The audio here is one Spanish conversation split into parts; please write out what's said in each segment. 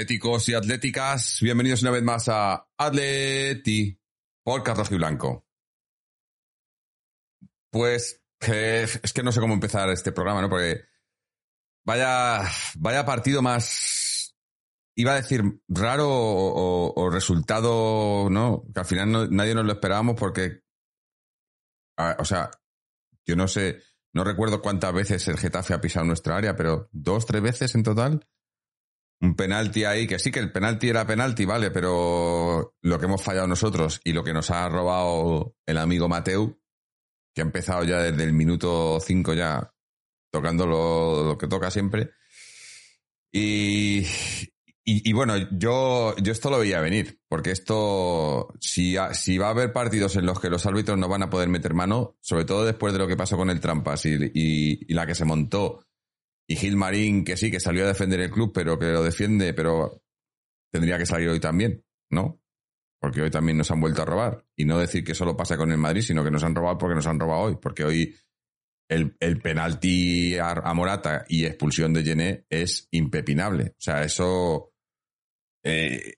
Atléticos y atléticas, bienvenidos una vez más a Atleti por Carlos y Blanco. Pues eh, es que no sé cómo empezar este programa, ¿no? Porque vaya, vaya partido más, iba a decir raro o, resultado, ¿no? Que al final nadie nos lo esperábamos porque, o sea, yo no sé, no recuerdo cuántas veces el Getafe ha pisado nuestra área, pero dos, tres veces en total un penalti ahí, que sí que el penalti era penalti, vale, pero lo que hemos fallado nosotros y lo que nos ha robado el amigo Mateu, que ha empezado ya desde el minuto 5 ya tocando lo, que toca siempre. Y, y, bueno, yo, yo esto lo veía venir, porque esto, si, si va a haber partidos en los que los árbitros no van a poder meter mano, sobre todo después de lo que pasó con el Trampas y, y la que se montó y Gilmarín, que sí, que salió a defender el club, pero que lo defiende, pero tendría que salir hoy también, ¿no? Porque hoy también nos han vuelto a robar. Y no decir que solo pasa con el Madrid, sino que nos han robado porque nos han robado hoy. Porque hoy el, el penalti a, Morata y expulsión de Gené es impepinable. O sea, eso. Eh,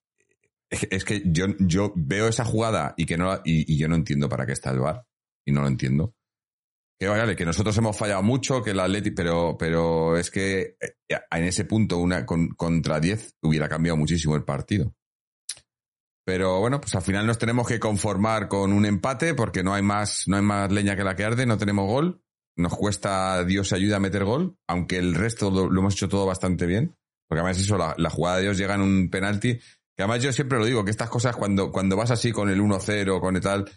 es, que yo, yo veo esa jugada y que no y, y, yo no entiendo para qué está el VAR. Y no lo entiendo que vale, que nosotros hemos fallado mucho, que el Atleti, pero, pero es que eh, en ese punto una contra 10 hubiera cambiado muchísimo el partido. Pero bueno, pues al final nos tenemos que conformar con un empate porque no hay más, no hay más leña que la que arde, no tenemos gol. Nos cuesta Dios ayuda a meter gol, aunque el resto lo, hemos hecho todo bastante bien. Porque además eso, la, la, jugada de Dios llega en un penalti. Que además yo siempre lo digo, que estas cosas cuando, cuando vas así con el 1-0, con el tal,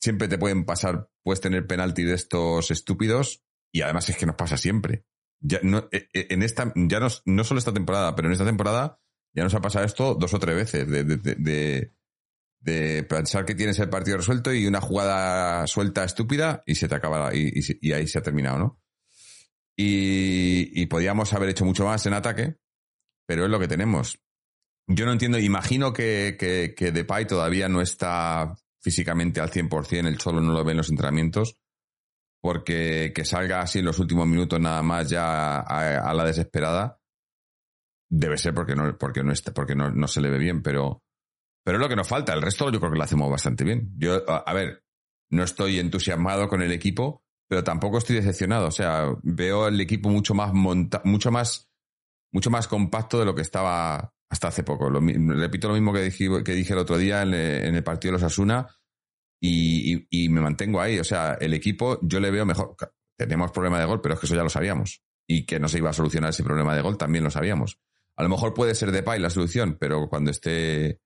siempre te pueden pasar, puedes tener penalti de estos estúpidos y además es que nos pasa siempre. Ya no, eh, eh, en esta, ya no, no solo esta temporada, pero en esta temporada ya nos ha pasado esto dos o tres veces de, de, pensar que tienes el partido resuelto y una jugada suelta estúpida y se te acaba y, y, ahí se ha terminado, ¿no? Y, y podíamos haber hecho mucho más en ataque, pero es lo que tenemos. Yo no entiendo, imagino que, que, que Depay todavía no está físicamente al 100%, el Cholo no lo ve en los entrenamientos, porque que salga así en los últimos minutos nada más ya a, la desesperada, debe ser porque no, porque no, está, porque no, no, se le ve bien, pero, pero es lo que nos falta. El resto yo creo que lo hacemos bastante bien. Yo, a, ver, no estoy entusiasmado con el equipo, pero tampoco estoy decepcionado. O sea, veo el equipo mucho más monta mucho más, mucho más compacto de lo que estaba hasta hace poco. Lo, repito lo mismo que dije, que dije el otro día en, el partido de los Asuna y, y, me mantengo ahí. O sea, el equipo yo le veo mejor. Tenemos problema de gol, pero es que eso ya lo sabíamos. Y que no se iba a solucionar ese problema de gol también lo sabíamos. A lo mejor puede ser de Pay la solución, pero cuando esté,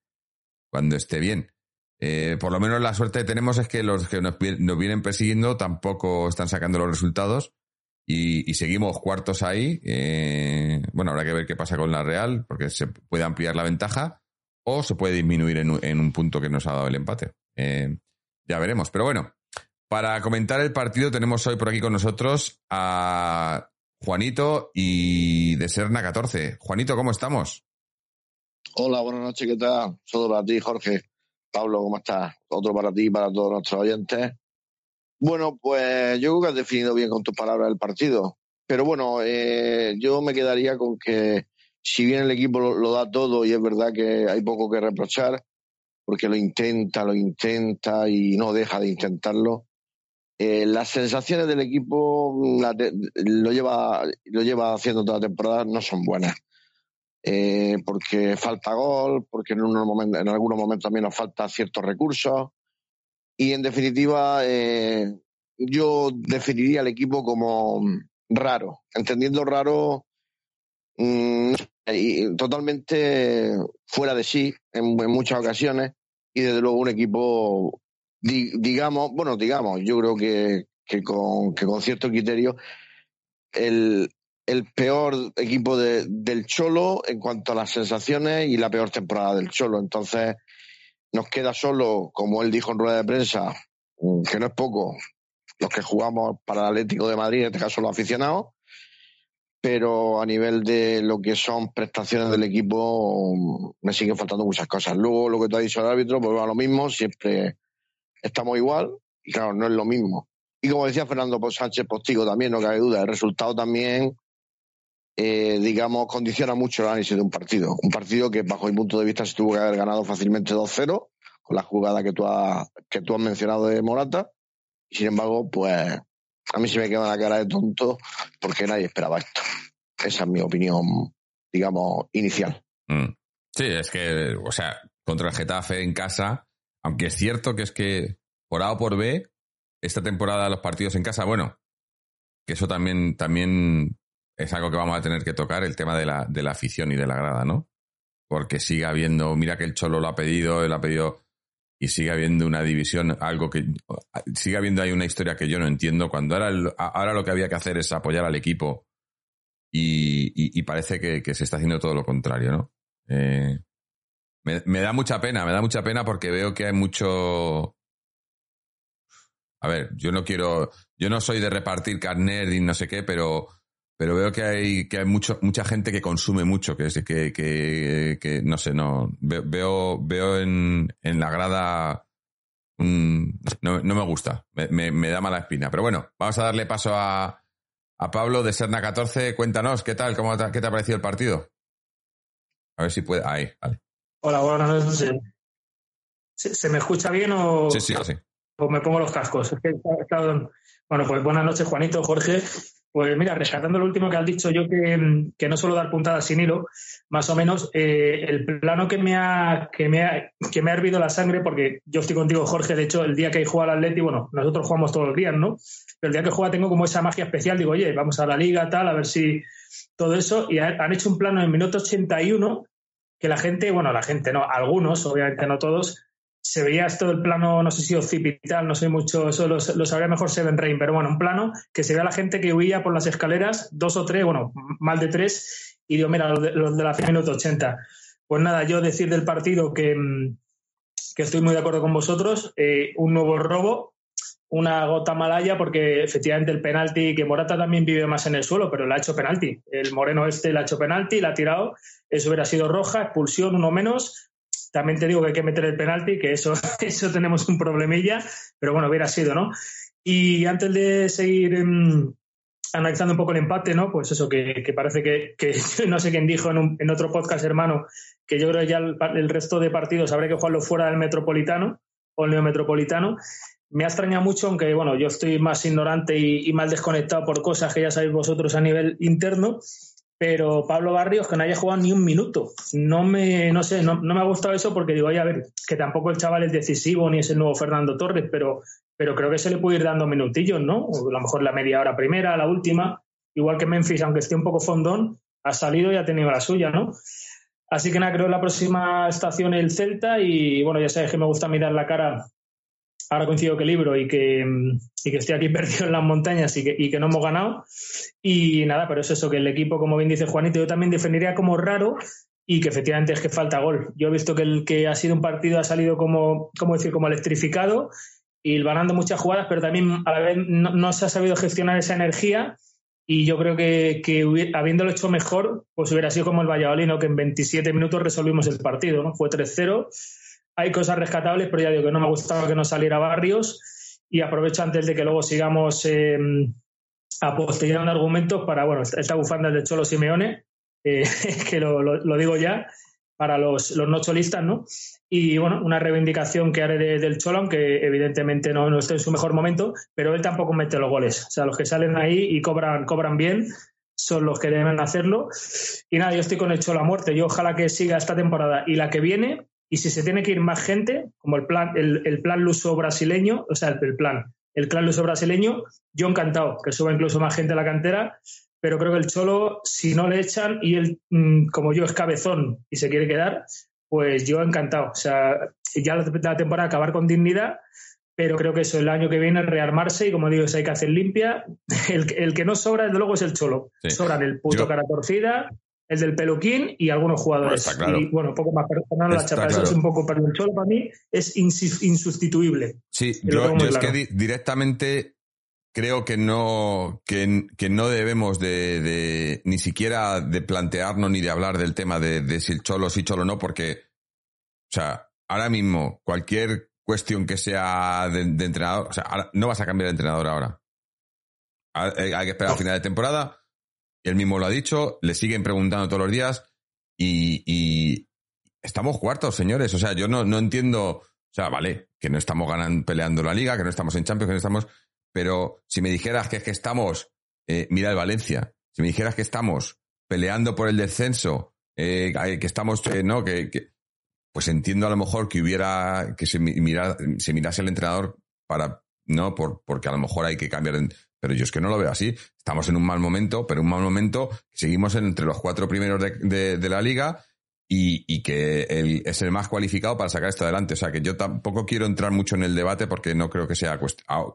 cuando esté bien. Eh, por lo menos la suerte que tenemos es que los que nos, nos vienen persiguiendo tampoco están sacando los resultados y, seguimos cuartos ahí. Eh, bueno, habrá que ver qué pasa con la Real, porque se puede ampliar la ventaja o se puede disminuir en un, punto que nos ha dado el empate. Eh, ya veremos. Pero bueno, para comentar el partido tenemos hoy por aquí con nosotros a Juanito y de Serna 14. Juanito, ¿cómo estamos? Hola, buenas noches, ¿qué tal? Solo para ti, Jorge. Pablo, ¿cómo estás? Otro para ti y para todos nuestros oyentes. Bueno, pues yo creo que has definido bien con tus palabras el partido. Pero bueno, eh, yo me quedaría con que si bien el equipo lo, da todo y es verdad que hay poco que reprochar, porque lo intenta, lo intenta y no deja de intentarlo, eh, las sensaciones del equipo lo, lleva, lo lleva haciendo toda la temporada no son buenas. Eh, porque falta gol, porque en, en algunos momentos también nos faltan ciertos recursos y en definitiva, eh, yo definiría al equipo como raro, entendiendo raro mm, y totalmente fuera de sí en, muchas ocasiones y desde luego un equipo, digamos, bueno, digamos, yo creo que, que, con, que con cierto criterio, el, el peor equipo de, del Cholo en cuanto a las sensaciones y la peor temporada del Cholo. Entonces, nos queda solo, como él dijo en rueda de prensa, mm, que no es poco, los que jugamos para el Atlético de Madrid, en este caso los aficionados, pero a nivel de lo que son prestaciones del equipo mm, me siguen faltando muchas cosas. Luego lo que tú has dicho al árbitro, pues va lo mismo, siempre estamos igual y claro, no es lo mismo. Y como decía Fernando Sánchez Postigo también, no cabe duda, el resultado también eh, digamos, condiciona mucho el análisis de un partido. Un partido que, bajo mi punto de vista, se tuvo que haber ganado fácilmente 2-0, con la jugada que tú, has, que tú has mencionado de Morata. Y sin embargo, pues a mí se me queda la cara de tonto porque nadie esperaba esto. Esa es mi opinión, digamos, inicial. Mm. Sí, es que, o sea, contra el Getafe en casa, aunque es cierto que es que por A o por B, esta temporada los partidos en casa, bueno, que eso también, también es algo que vamos a tener que tocar, el tema de la, de la afición y de la grada, ¿no? Porque sigue habiendo, mira que el Cholo lo ha pedido, él ha pedido, y sigue habiendo una división, algo que, sigue habiendo ahí una historia que yo no entiendo, cuando ahora, ahora lo que había que hacer es apoyar al equipo y, parece que, se está haciendo todo lo contrario, ¿no? Eh, me, da mucha pena, me da mucha pena porque veo que hay mucho... A ver, yo no quiero, yo no soy de repartir carnet y no sé qué, pero pero veo que hay, que hay mucho, mucha gente que consume mucho, que, que, que, que no sé, no, veo, veo en, en la grada, no, no, me gusta, me, me, da mala espina. Pero bueno, vamos a darle paso a, a Pablo de Serna 14. Cuéntanos, ¿qué tal? ¿Cómo te, ¿Qué te ha parecido el partido? A ver si puede. Ahí, vale. Hola, buenas noches. ¿Se, me escucha bien o.? Sí, sí, sí. O me pongo los cascos. Bueno, pues buenas noches, Juanito, Jorge. Pues mira, rescatando lo último que has dicho, yo que, no suelo dar puntadas sin hilo, más o menos, eh, el plano que me, ha, que, me ha, que me ha hervido la sangre, porque yo estoy contigo, Jorge, de hecho, el día que juega al Atleti, bueno, nosotros jugamos todos los días, ¿no? Pero el día que juega tengo como esa magia especial, digo, oye, vamos a la liga, tal, a ver si todo eso, y han hecho un plano en el minuto 81 que la gente, bueno, la gente no, algunos, obviamente no todos, se veía esto del plano, no sé si occipital, no sé mucho, eso lo, sabría mejor Seven Rain, pero bueno, un plano que se ve a la gente que huía por las escaleras, dos o tres, bueno, más de tres, y digo, mira, los de, de la minuto 80. Pues nada, yo decir del partido que, mm, que estoy muy de acuerdo con vosotros, eh, un nuevo robo, una gota malaya, porque efectivamente el penalti, que Morata también vive más en el suelo, pero le ha hecho penalti. El moreno este le ha hecho penalti, le ha tirado, eso hubiera sido roja, expulsión, uno menos, también te digo que hay que meter el penalti, que eso, eso tenemos un problemilla, pero bueno, hubiera sido, ¿no? Y antes de seguir em, analizando un poco el empate, ¿no? Pues eso, que, parece que, no sé quién dijo en, otro podcast, hermano, que yo creo que ya el, resto de partidos habría que jugarlo fuera del Metropolitano o el Neometropolitano. Me ha extrañado mucho, aunque bueno, yo estoy más ignorante y, y mal desconectado por cosas que ya sabéis vosotros a nivel interno, pero Pablo Barrios que no haya jugado ni un minuto. No me, no sé, no, me ha gustado eso porque digo, oye, a ver, que tampoco el chaval es decisivo ni es el nuevo Fernando Torres, pero, pero creo que se le puede ir dando minutillos, ¿no? O a lo mejor la media hora primera, la última, igual que Memphis, aunque esté un poco fondón, ha salido y ha tenido la suya, ¿no? Así que nada, creo que la próxima estación el Celta y bueno, ya sabes que me gusta mirar la cara ahora coincido que libro y que, y que estoy aquí perdido en las montañas y que, y que no hemos ganado. Y nada, pero es eso, que el equipo, como bien dice Juanito, yo también definiría como raro y que efectivamente es que falta gol. Yo he visto que el que ha sido un partido ha salido como, como decir, como electrificado y ganando muchas jugadas, pero también a la vez no, se ha sabido gestionar esa energía y yo creo que, que habiéndolo hecho mejor, pues hubiera sido como el Valladolid, que en 27 minutos resolvimos el partido, ¿no? Fue 3-0 hay cosas rescatables, pero ya digo que no me gustaba que no saliera Barrios y aprovecho antes de que luego sigamos eh, apostillando argumentos para, bueno, esta bufanda del Cholo Simeone, eh, que lo, digo ya, para los, los no cholistas, ¿no? Y bueno, una reivindicación que haré del Cholo, aunque evidentemente no, no esté en su mejor momento, pero él tampoco mete los goles. O sea, los que salen ahí y cobran, cobran bien son los que deben hacerlo. Y nada, yo estoy con el Cholo a muerte. Yo ojalá que siga esta temporada y la que viene, y si se tiene que ir más gente, como el plan, el, plan luso brasileño, o sea, el, plan, el clan luso brasileño, yo encantado que suba incluso más gente a la cantera, pero creo que el Cholo, si no le echan y él, mm, como yo, es cabezón y se quiere quedar, pues yo encantado. O sea, ya la, temporada acabar con dignidad, pero creo que eso el año que viene rearmarse y como digo, eso hay que hacer limpia. El, que no sobra, desde luego, es el Cholo. Sobran el puto cara torcida, el del peluquín y algunos jugadores. Y bueno, un poco más personal la chapa. Eso es un poco, pero el Cholo para mí es insustituible. Sí, yo, es que directamente creo que no, que, no debemos de, ni siquiera de plantearnos ni de hablar del tema de, si el Cholo sí, Cholo no, porque, o sea, ahora mismo cualquier cuestión que sea de, entrenador, o sea, no vas a cambiar de entrenador ahora. Hay, hay que esperar al final de temporada él mismo lo ha dicho, le siguen preguntando todos los días y, estamos cuartos, señores. O sea, yo no, no entiendo, o sea, vale, que no estamos ganando, peleando la liga, que no estamos en Champions, que no estamos, pero si me dijeras que es que estamos, eh, mira el Valencia, si me dijeras que estamos peleando por el descenso, eh, que estamos, eh, no, que, pues entiendo a lo mejor que hubiera, que se, mira, se mirase el entrenador para, no, por, porque a lo mejor hay que cambiar, pero yo es que no lo veo así. Estamos en un mal momento, pero un mal momento, seguimos entre los cuatro primeros de, la liga y, y que es el más cualificado para sacar esto adelante. O sea, que yo tampoco quiero entrar mucho en el debate porque no creo que sea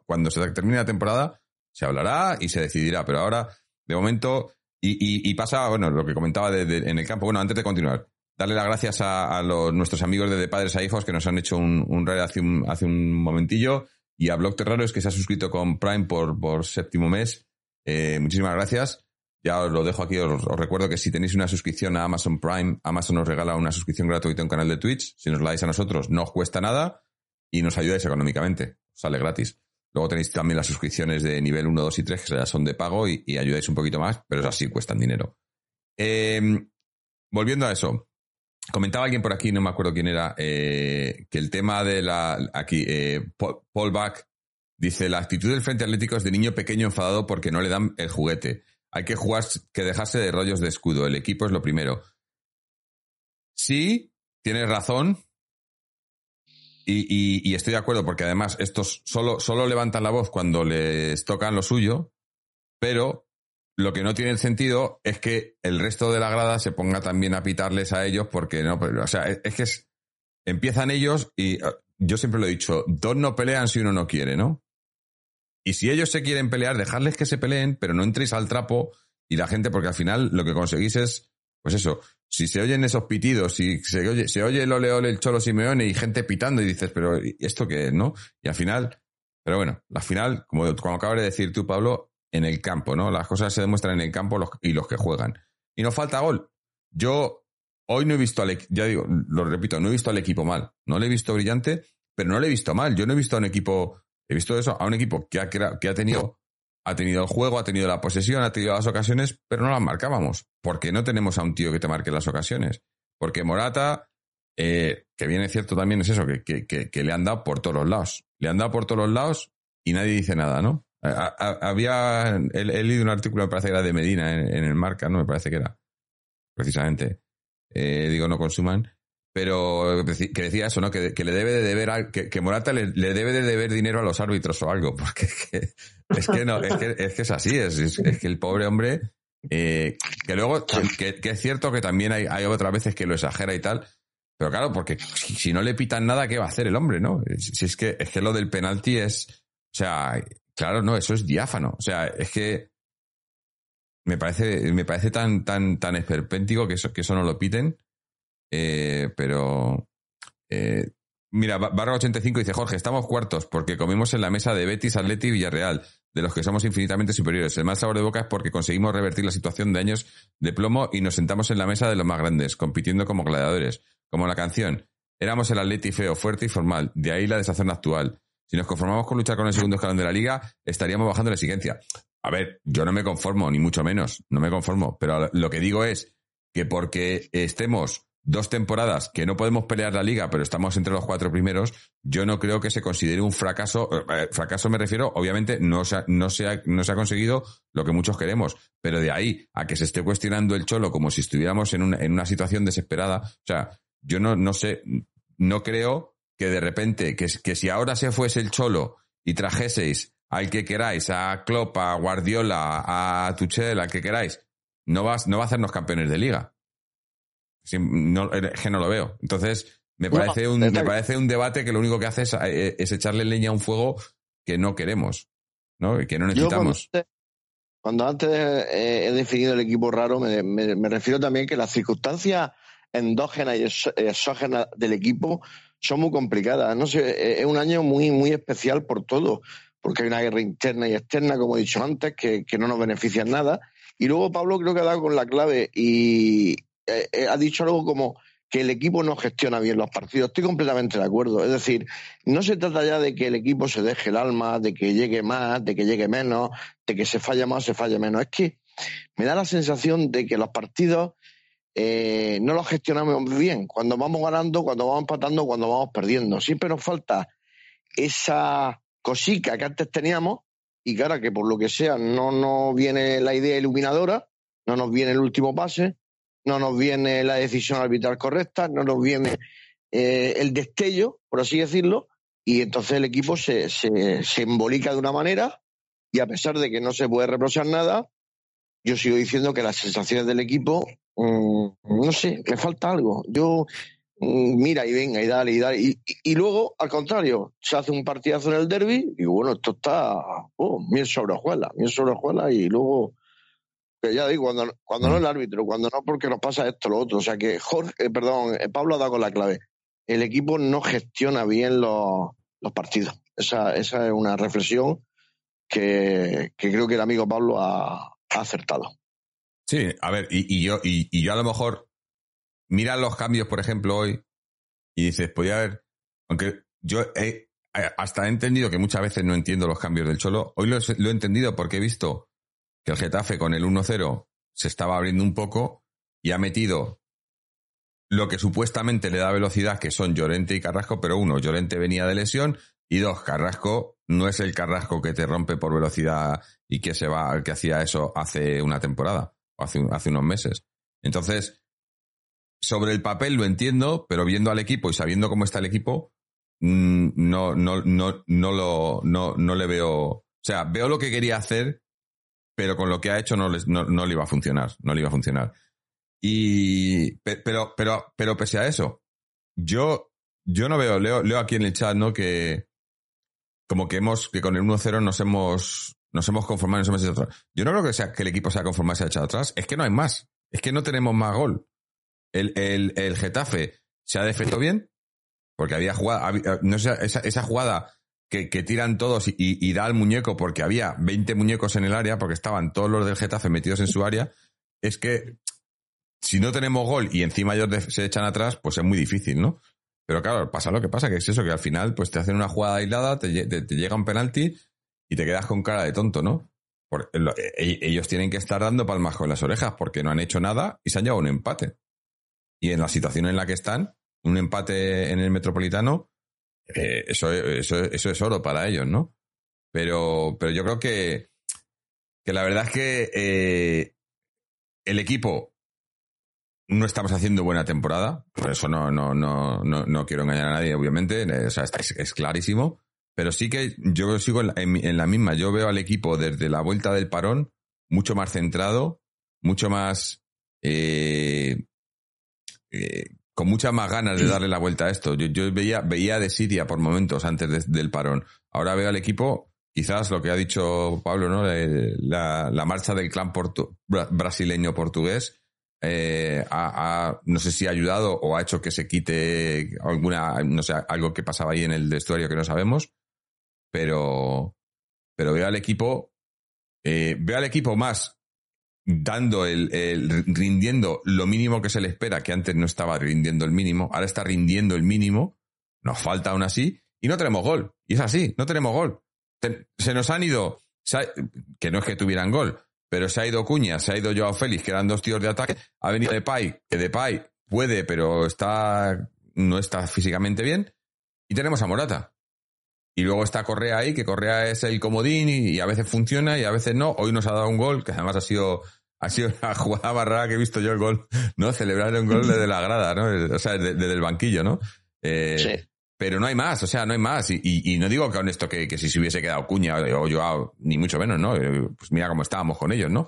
cuando se termine la temporada se hablará y se decidirá, pero ahora, de momento, y, pasa, bueno, lo que comentaba de, en el campo. Bueno, antes de continuar, darle las gracias a, los, nuestros amigos de, de, Padres a Hijos que nos han hecho un, un raid hace un, hace un momentillo y a Blog Terraros que se ha suscrito con Prime por, por séptimo mes. Eh, muchísimas gracias. Ya os lo dejo aquí, os, recuerdo que si tenéis una suscripción a Amazon Prime, Amazon nos regala una suscripción gratuita a un canal de Twitch. Si nos la dais a nosotros, no os cuesta nada y nos ayudáis económicamente. Sale gratis. Luego tenéis también las suscripciones de nivel 1, 2 y 3, que ya son de pago y, ayudáis un poquito más, pero es así, cuestan dinero. Eh, volviendo a eso, Comentaba alguien por aquí, no me acuerdo quién era, eh, que el tema de la. Aquí, eh, Paul Back dice: La actitud del Frente Atlético es de niño pequeño enfadado porque no le dan el juguete. Hay que jugar, que dejarse de rollos de escudo. El equipo es lo primero. Sí, tienes razón. Y, y, estoy de acuerdo porque además estos solo, solo levantan la voz cuando les tocan lo suyo, pero lo que no tiene sentido es que el resto de la grada se ponga también a pitarles a ellos porque no, pues, o sea, es, que empiezan ellos y ah, yo siempre lo he dicho, dos no pelean si uno no quiere, ¿no? Y si ellos se quieren pelear, dejarles que se peleen, pero no entréis al trapo y la gente, porque al final lo que conseguís es, pues eso, si se oyen esos pitidos, si se oye, se oye el ole el cholo Simeone y gente pitando y dices, pero ¿esto qué es, no? Y al final, pero bueno, al final, como, como acabas de decir tú, Pablo, en el campo, ¿no? Las cosas se demuestran en el campo y los que juegan. Y nos falta gol. Yo hoy no he visto al ya digo, lo repito, no he visto al equipo mal. No le he visto brillante, pero no le he visto mal. Yo no he visto a un equipo, he visto eso, a un equipo que ha, que ha tenido, ha tenido el juego, ha tenido la posesión, ha tenido las ocasiones, pero no las marcábamos. Porque no tenemos a un tío que te marque las ocasiones. Porque Morata, eh, que viene cierto también es eso, que, que, que le han dado por todos los lados. Le han dado por todos los lados y nadie dice nada, ¿no? Había, he, leído un artículo, me parece que era de Medina en, el Marca, ¿no? Me parece que era, precisamente. Eh, digo, no consuman. Pero que decía eso, ¿no? Que, le debe de deber, que, que Morata le, debe de deber dinero a los árbitros o algo, porque es que, no, es que, es que es así, es, es, que el pobre hombre, eh, que luego, que, es cierto que también hay, hay otras veces que lo exagera y tal, pero claro, porque si, no le pitan nada, ¿qué va a hacer el hombre, no? Si es que, es que lo del penalti es, o sea, Claro, no, eso es diáfano. O sea, es que me parece, me parece tan, tan, tan esperpéntico que eso, que eso no lo piten. Eh, pero eh, mira, barra 85 dice Jorge, estamos cuartos porque comimos en la mesa de Betis, Atleti y Villarreal, de los que somos infinitamente superiores. El más sabor de boca es porque conseguimos revertir la situación de años de plomo y nos sentamos en la mesa de los más grandes, compitiendo como gladiadores. Como la canción, éramos el Atleti feo, fuerte y formal, de ahí la desazón actual. Si nos conformamos con luchar con el segundo escalón de la liga, estaríamos bajando la exigencia. A ver, yo no me conformo, ni mucho menos, no me conformo, pero lo que digo es que porque estemos dos temporadas que no podemos pelear la liga, pero estamos entre los cuatro primeros, yo no creo que se considere un fracaso. Eh, fracaso me refiero, obviamente, no se, ha, no, se ha, no se ha conseguido lo que muchos queremos, pero de ahí a que se esté cuestionando el cholo como si estuviéramos en una, en una situación desesperada, o sea, yo no, no sé, no creo que de repente, que, que si ahora se fuese el Cholo y trajeseis al que queráis, a Klopp, a Guardiola, a Tuchel, al que queráis, no va, no va a hacernos campeones de liga. no, es que no lo veo. Entonces, me parece, un, me parece un debate que lo único que hace es, eh, echarle leña a un fuego que no queremos, ¿no? Que no necesitamos. cuando, antes he definido el equipo raro, me, me refiero también que las circunstancias endógenas y exógenas del equipo son muy complicadas. No sé, e-, es un año muy, muy especial por todo, porque hay una guerra interna y externa, como he dicho antes, que, no nos beneficia en nada. Y luego Pablo creo que ha dado con la clave y eh, eh, ha dicho algo como que el equipo no gestiona bien los partidos. Estoy completamente de acuerdo. Es decir, no se trata ya de que el equipo se deje el alma, de que llegue más, de que llegue menos, de que se falle más, se falle menos. Es que me da la sensación de que los partidos eh, no los gestionamos bien. Cuando vamos ganando, cuando vamos empatando, cuando vamos perdiendo. Siempre nos falta esa cosica que antes teníamos y que que por lo que sea no nos viene la idea iluminadora, no nos viene el último pase, no nos viene la decisión arbitral correcta, no nos viene eh, el destello, por así decirlo, y entonces el equipo se, se, se embolica de una manera y a pesar de que no se puede reprochar nada, yo sigo diciendo que las sensaciones del equipo, mm, no sé, le falta algo. Yo, mm, mira y venga y dale y dale. Y, luego, al contrario, se hace un partidazo en el derby y bueno, esto está oh, miel sobre hojuela, miel sobre hojuela y luego, que ya digo, cuando, cuando no el árbitro, cuando no porque nos pasa esto, lo otro. O sea que Jorge, eh, perdón, eh, Pablo ha dado con la clave. El equipo no gestiona bien los, los partidos. Esa, esa es una reflexión que, que creo que el amigo Pablo ha, acertado. Sí, a ver, y, yo, y, yo a lo mejor mira los cambios, por ejemplo, hoy, y dices, podía haber, aunque yo he, hasta he entendido que muchas veces no entiendo los cambios del Cholo, hoy lo, he entendido porque he visto que el Getafe con el 1-0 se estaba abriendo un poco y ha metido lo que supuestamente le da velocidad, que son Llorente y Carrasco, pero uno, Llorente venía de lesión y dos, Carrasco no es el Carrasco que te rompe por velocidad y que se va, que hacía eso hace una temporada hace, unos meses. Entonces, sobre el papel lo entiendo, pero viendo al equipo y sabiendo cómo está el equipo, mm, no, no, no, no lo, no, no le veo. O sea, veo lo que quería hacer, pero con lo que ha hecho no, no, no le iba a funcionar. No le iba a funcionar. Y, pero, pero, pero pese a eso, yo, yo no veo, leo, leo aquí en el chat, ¿no? Que, como que hemos, que con el 1-0 nos hemos, nos hemos conformado nos hemos echado atrás. Yo no creo que sea que el equipo se ha conformado se ha echado atrás. Es que no hay más. Es que no tenemos más gol. El, el, el Getafe se ha defendido bien, porque había jugada, no sé, esa, esa jugada que, que, tiran todos y, y, da al muñeco porque había 20 muñecos en el área, porque estaban todos los del Getafe metidos en su área, es que si no tenemos gol y encima ellos se echan atrás, pues es muy difícil, ¿no? Pero claro, pasa lo que pasa, que es eso, que al final pues te hacen una jugada aislada, te, llega un penalti y te quedas con cara de tonto, ¿no? E, e, ellos tienen que estar dando palmas con las orejas porque no han hecho nada y se han llevado un empate. Y en la situación en la que están, un empate en el Metropolitano, eh, eso, eso, eso, es oro para ellos, ¿no? Pero, pero yo creo que, que la verdad es que eh, el equipo no estamos haciendo buena temporada, por eso no, no, no, no quiero engañar a nadie, obviamente, o sea, es, clarísimo, pero sí que yo sigo en la, misma, yo veo al equipo desde la vuelta del parón mucho más centrado, mucho más... Eh, eh, con muchas más ganas de darle la vuelta a esto. Yo, yo veía, veía de Siria por momentos antes del parón. Ahora veo al equipo, quizás lo que ha dicho Pablo, ¿no? La, la marcha del clan brasileño-portugués eh, no sé si ha ayudado o ha hecho que se quite alguna, no sé, algo que pasaba ahí en el vestuario que no sabemos, pero, pero veo al equipo, eh, veo al equipo más dando el, rindiendo lo mínimo que se le espera, que antes no estaba rindiendo el mínimo, ahora está rindiendo el mínimo, nos falta aún así, y no tenemos gol. Y es así, no tenemos gol. se nos han ido, que no es que tuvieran gol, pero se ha ido Cuña, se ha ido Joao Félix, que eran dos tíos de ataque, ha venido Depay, que Depay puede, pero está, no está físicamente bien, y tenemos a Morata. Y luego está Correa ahí, que Correa es el comodín y, a veces funciona y a veces no. Hoy nos ha dado un gol, que además ha sido, ha sido la jugada más rara que he visto yo el gol, ¿no? Celebrar un gol desde la grada, ¿no? O sea, desde, el banquillo, ¿no? Eh, sí. Pero no hay más, o sea, no hay más. Y, y, no digo con esto que, que, si se hubiese quedado Cuña o yo, ni mucho menos, ¿no? Eh, pues mira cómo estábamos con ellos, ¿no?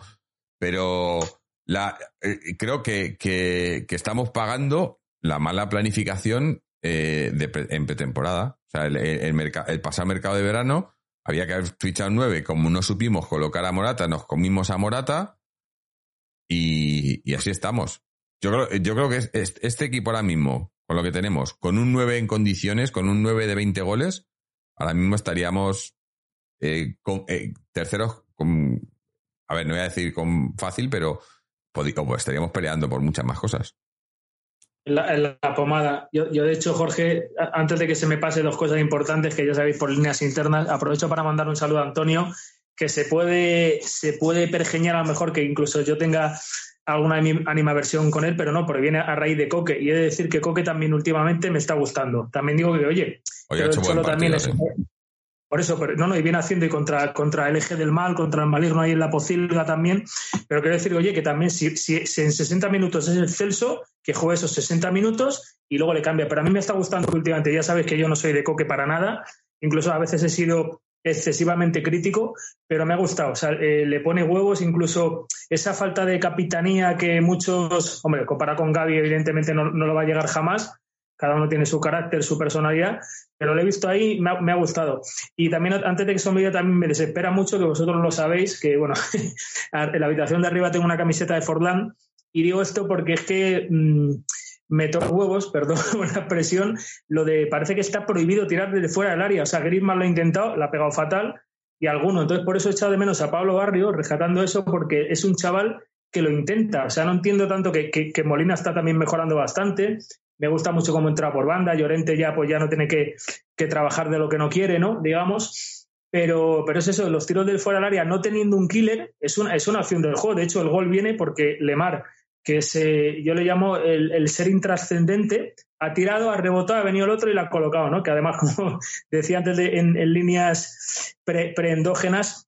Pero la, eh, creo que, que, que, estamos pagando la mala planificación eh, de, en pretemporada. El, pasado mercado de verano había que haber fichado nueve. Como no supimos colocar a Morata, nos comimos a Morata y, así estamos. Yo creo, yo creo que este equipo ahora mismo, con lo que tenemos, con un 9 en condiciones, con un 9 de 20 goles, ahora mismo estaríamos eh, eh, terceros con, a ver, no voy a decir con fácil, pero pues, estaríamos peleando por muchas más cosas. La, pomada. Yo, yo, de hecho, Jorge, antes de que se me pase dos cosas importantes que ya sabéis por líneas internas, aprovecho para mandar un saludo a Antonio, que se puede, se puede pergeñar a lo mejor que incluso yo tenga alguna animaversión con él, pero no, porque viene a raíz de Coque. Y he de decir que Coque también últimamente me está gustando. También digo que, oye, Cholo también es, por eso, no, no, y viene haciendo y contra, contra el eje del mal, contra el maligno ahí en la pocilga también. Pero quiero decir, oye, que también si, si, en 60 minutos es el Celso, que juegue esos 60 minutos y luego le cambia. Pero a mí me está gustando últimamente, ya sabes que yo no soy de coque para nada, incluso a veces he sido excesivamente crítico, pero me ha gustado. O sea, eh, le pone huevos, incluso esa falta de capitanía que muchos, hombre, comparado con Gaby, evidentemente no, no lo va a llegar jamás, cada uno tiene su carácter, su personalidad, pero lo he visto ahí, me ha, me ha gustado. Y también, antes de que se olvide, también me desespera mucho, que vosotros lo sabéis, que bueno, en la habitación de arriba tengo una camiseta de Fordland, y digo esto porque es que mmm, me toca huevos, perdón la expresión, lo de parece que está prohibido tirar desde fuera del área. O sea, Griezmann lo ha intentado, la ha pegado fatal, y alguno. Entonces, por eso he echado de menos a Pablo Barrio, rescatando eso, porque es un chaval que lo intenta. O sea, no entiendo tanto que, que Molina está también mejorando bastante, me gusta mucho cómo entra por banda. Llorente ya pues ya no tiene que, que trabajar de lo que no quiere, ¿no? Digamos. Pero, pero es eso, los tiros del fuera del área no teniendo un killer es una, es una opción del juego. De hecho, el gol viene porque Lemar, que es, eh, yo le llamo el, ser intrascendente, ha tirado, ha rebotado, ha venido el otro y la ha colocado, ¿no? Que además, como decía antes de, en, en, líneas pre, preendógenas,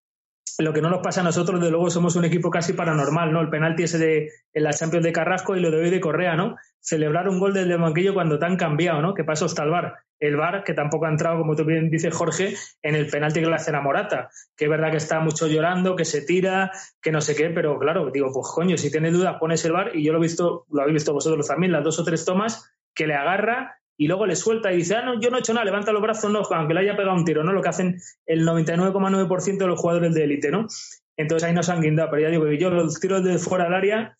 lo que no nos pasa a nosotros, de luego somos un equipo casi paranormal, ¿no? El penalti ese de en la Champions de Carrasco y lo de hoy de Correa, ¿no? Celebrar un gol desde el banquillo cuando te han cambiado, ¿no? Que pasó hasta el VAR. El VAR, que tampoco ha entrado, como tú bien dices, Jorge, en el penalti que le hace a Morata. Que es verdad que está mucho llorando, que se tira, que no sé qué, pero claro, digo, pues coño, si tienes dudas, pones el VAR y yo lo he visto, lo habéis visto vosotros también, las dos o tres tomas, que le agarra y luego le suelta y dice, ah, no, yo no he hecho nada, levanta los brazos, no, aunque le haya pegado un tiro, ¿no? Lo que hacen el 99,9% de los jugadores de élite, ¿no? Entonces ahí nos han guindado, pero ya digo, yo los tiros de fuera del área,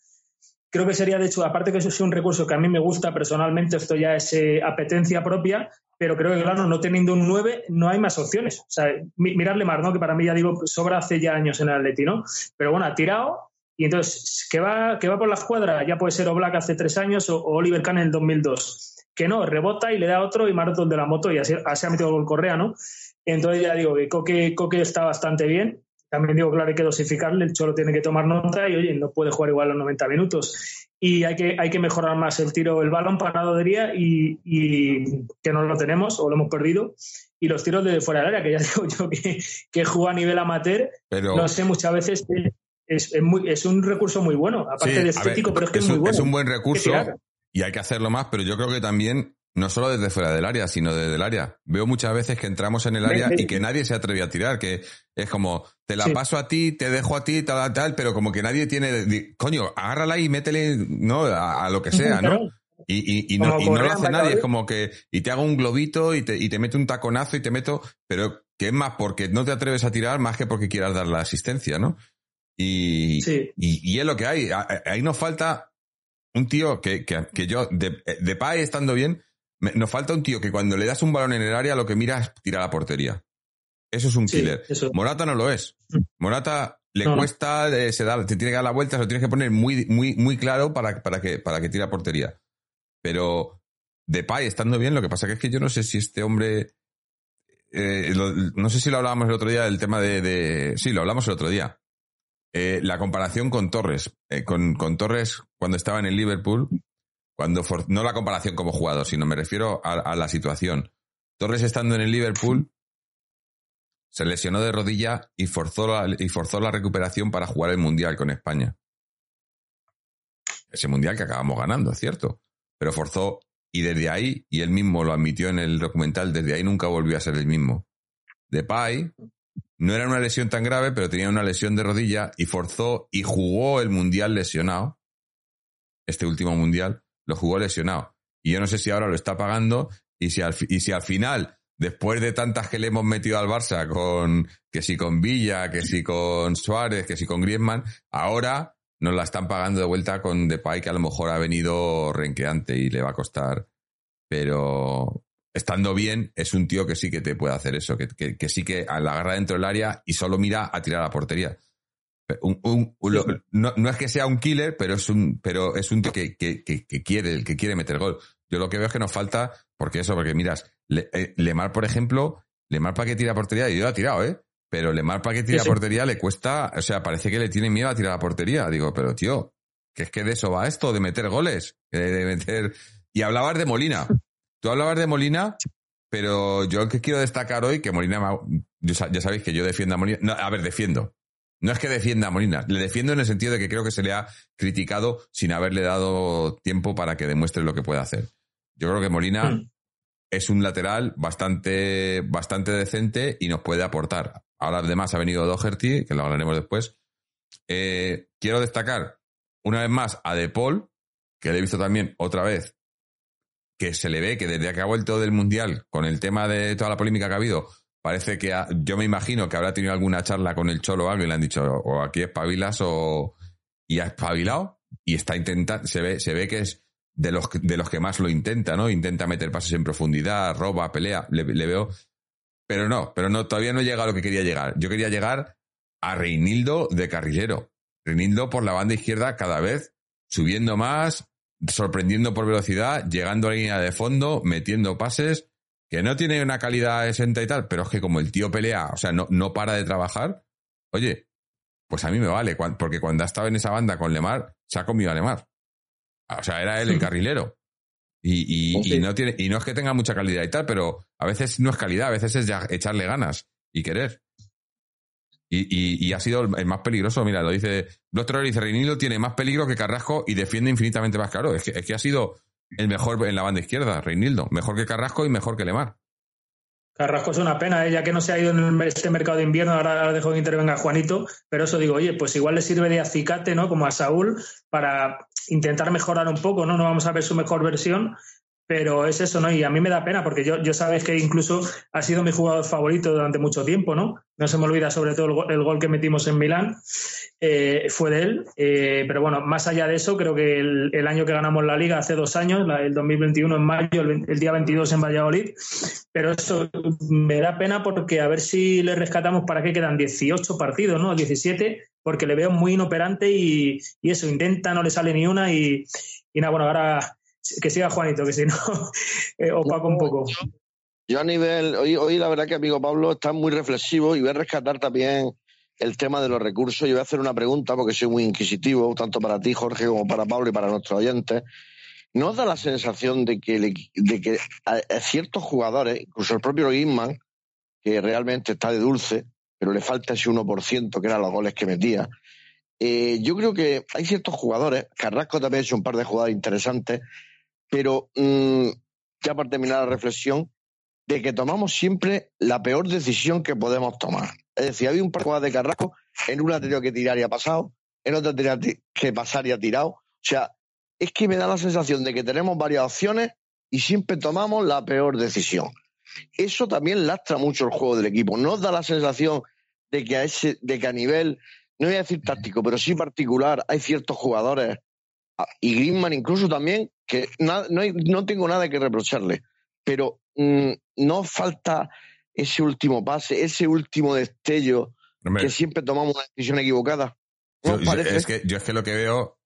creo que sería, de hecho, aparte que eso es un recurso que a mí me gusta personalmente, esto ya es eh, apetencia propia, pero creo que, claro, no teniendo un 9 no hay más opciones. O sea, mirarle más, ¿no? Que para mí, ya digo, sobra hace ya años en el Atleti, ¿no? Pero bueno, ha tirado y entonces, que va, que va por la escuadra, ya puede ser Oblak hace tres años o, o Oliver Kahn en el 2002 que no, rebota y le da otro y maratón de la moto y así, así ha metido el Correa, ¿no? Entonces ya digo que Coque, Coque está bastante bien. También digo, claro, hay que dosificarle, el Cholo tiene que tomar nota y, oye, no puede jugar igual los 90 minutos. Y hay que, hay que mejorar más el tiro, el balón paradodería y, y que no lo tenemos o lo hemos perdido. Y los tiros de fuera del área, que ya digo yo que, que juega a nivel amateur, Pero... no sé, muchas veces es, es, muy, es, un recurso muy bueno, aparte sí, de estético, ver, pero es que es es muy un, bueno. Es un buen recurso y hay que hacerlo más, pero yo creo que también no solo desde fuera del área, sino desde el área. Veo muchas veces que entramos en el área y que nadie se atreve a tirar, que es como, te la sí. paso a ti, te dejo a ti, tal, tal, pero como que nadie tiene, coño, agárrala y métele, ¿no? A, a lo que sea, ¿no? Y, y, y, no, y, no, lo hace nadie, es como que, y te hago un globito y te, y te meto un taconazo y te meto, pero que es más porque no te atreves a tirar más que porque quieras dar la asistencia, ¿no? Y, sí. y, y es lo que hay. Ahí nos falta un tío que, que, que yo, de, de Pai estando bien, me, nos falta un tío que cuando le das un balón en el área lo que mira es tirar a la portería. Eso es un sí, killer. Eso. Morata no lo es. Morata le no, cuesta. Eh, se da, te tiene que dar la vuelta, se lo tienes que poner muy, muy, muy claro para, para, que, para que tire a portería. Pero Depay estando bien, lo que pasa que es que yo no sé si este hombre, eh, lo, no sé si lo hablábamos el otro día del tema de, de sí, lo hablamos el otro día. Eh, la comparación con Torres, eh, con, con Torres cuando estaba en el Liverpool, cuando for, no la comparación como jugador, sino me refiero a, a, la situación. Torres estando en el Liverpool se lesionó de rodilla y forzó, la, y forzó la recuperación para jugar el Mundial con España. Ese Mundial que acabamos ganando, es cierto. Pero forzó y desde ahí, y él mismo lo admitió en el documental, desde ahí nunca volvió a ser el mismo. Depay no era una lesión tan grave, pero tenía una lesión de rodilla y forzó y jugó el Mundial lesionado. Este último Mundial lo jugó lesionado. Y yo no sé si ahora lo está pagando y si al, final, después de tantas que le hemos metido al Barça, con que si con Villa, que si con Suárez, que si con Griezmann, ahora nos la están pagando de vuelta con Depay, que a lo mejor ha venido renqueante y le va a costar. Pero estando bien, es un tío que sí que te puede hacer eso, que, que, que sí que la agarra dentro del área y solo mira a tirar a la portería. Un, un, un, lo, no, no, es que sea un killer, pero es un, pero es un tío que, que, que, quiere, que quiere meter gol. Yo lo que veo es que nos falta, porque eso, porque miras, Le, eh, Lemar, por ejemplo, Lemar para que tira portería, y yo lo ha tirado, ¿eh? pero Lemar para que tire a portería le cuesta, o sea, parece que le tiene miedo a tirar a portería. Digo, pero tío, que es que de eso va esto, de meter goles, de meter... Y hablabas de Molina. Tú hablabas de Molina, pero yo que quiero destacar hoy que Molina, ya sabéis que yo defiendo a Molina. a ver, defiendo. No es que defienda a Molina, le defiendo en el sentido de que creo que se le ha criticado sin haberle dado tiempo para que demuestre lo que puede hacer. Yo creo que Molina hmm. es un lateral bastante, bastante decente y nos puede aportar. Ahora además ha venido Doherty, que lo hablaremos después. Eh, quiero destacar una vez más a De Paul, que le he visto también otra vez, que se le ve que desde que ha vuelto del Mundial, con el tema de toda la polémica que ha habido, parece que yo me imagino que habrá tenido alguna charla con el Cholo o algo y le han dicho o aquí espabilas o y ha espabilado y está intentando se ve se ve que es de los de los que más lo intenta no intenta meter pases en profundidad roba pelea le, veo pero no pero no todavía no llega a lo que quería llegar. Yo quería llegar a Reinildo de carrillero. Reinildo por la banda izquierda cada vez subiendo más sorprendiendo por velocidad llegando a la línea de fondo metiendo pases que no tiene una calidad exenta y tal, pero es que como el tío pelea, o sea, no, no para de trabajar, oye, pues a mí me vale, porque cuando ha estado en esa banda con Lemar, se ha comido a Lemar. O sea, era él el carrilero. Y, y, y, no tiene, y no es que tenga mucha calidad y tal, pero a veces no es calidad, a veces es ya echarle ganas y querer. Y, y, ha sido el más peligroso. Mira, lo dice Doctor dice Reinildo tiene más peligro que Carrasco y defiende infinitamente más claro. Es que, es que ha sido el mejor en la banda izquierda, Reinildo. Mejor que Carrasco y mejor que Lemar. Carrasco es una pena, ¿eh? ya que no se ha ido en este mercado de invierno, ahora, dejo que intervenga Juanito, pero eso digo, oye, pues igual le sirve de acicate, ¿no? Como a Saúl, para intentar mejorar un poco, ¿no? No vamos a ver su mejor versión, pero es eso, ¿no? Y a mí me da pena porque yo, yo sabes que incluso ha sido mi jugador favorito durante mucho tiempo, ¿no? No se me olvida sobre todo el, gol, que metimos en Milán, eh, fue de él. Eh, pero bueno, más allá de eso, creo que el, año que ganamos la liga, hace dos años, el 2021 en mayo, el, día 22 en Valladolid, pero eso me da pena porque a ver si le rescatamos para que quedan 18 partidos, ¿no? 17, porque le veo muy inoperante y, y eso, intenta, no le sale ni una y, y nada, bueno, ahora que siga Juanito, que si no, eh, opaco un poco. Yo a nivel, hoy, hoy la verdad que amigo Pablo está muy reflexivo y voy a rescatar también el tema de los recursos. Yo voy a hacer una pregunta porque soy muy inquisitivo, tanto para ti, Jorge, como para Pablo y para nuestros oyentes. ¿No da la sensación de que, de que a, ciertos jugadores, incluso el propio Guisman, que realmente está de dulce, pero le falta ese 1% que eran los goles que metía, eh, yo creo que hay ciertos jugadores, Carrasco también ha hecho un par de jugadores interesantes, pero mm, ya para terminar la reflexión, de que tomamos siempre la peor decisión que podemos tomar. Es decir, había un par de Carrasco, en una tenido que tirar y ha pasado, en otra tenía que pasar y ha tirado. O sea, es que me da la sensación de que tenemos varias opciones y siempre tomamos la peor decisión. Eso también lastra mucho el juego del equipo. Nos da la sensación de que a ese, de que a nivel, no voy a decir táctico, pero sí particular, hay ciertos jugadores y Griezmann incluso también, que no, no, tengo nada que reprocharle, pero mm, no falta ese último pase, ese último destello que siempre tomamos una decisión equivocada. yo, es que, yo es que lo que veo,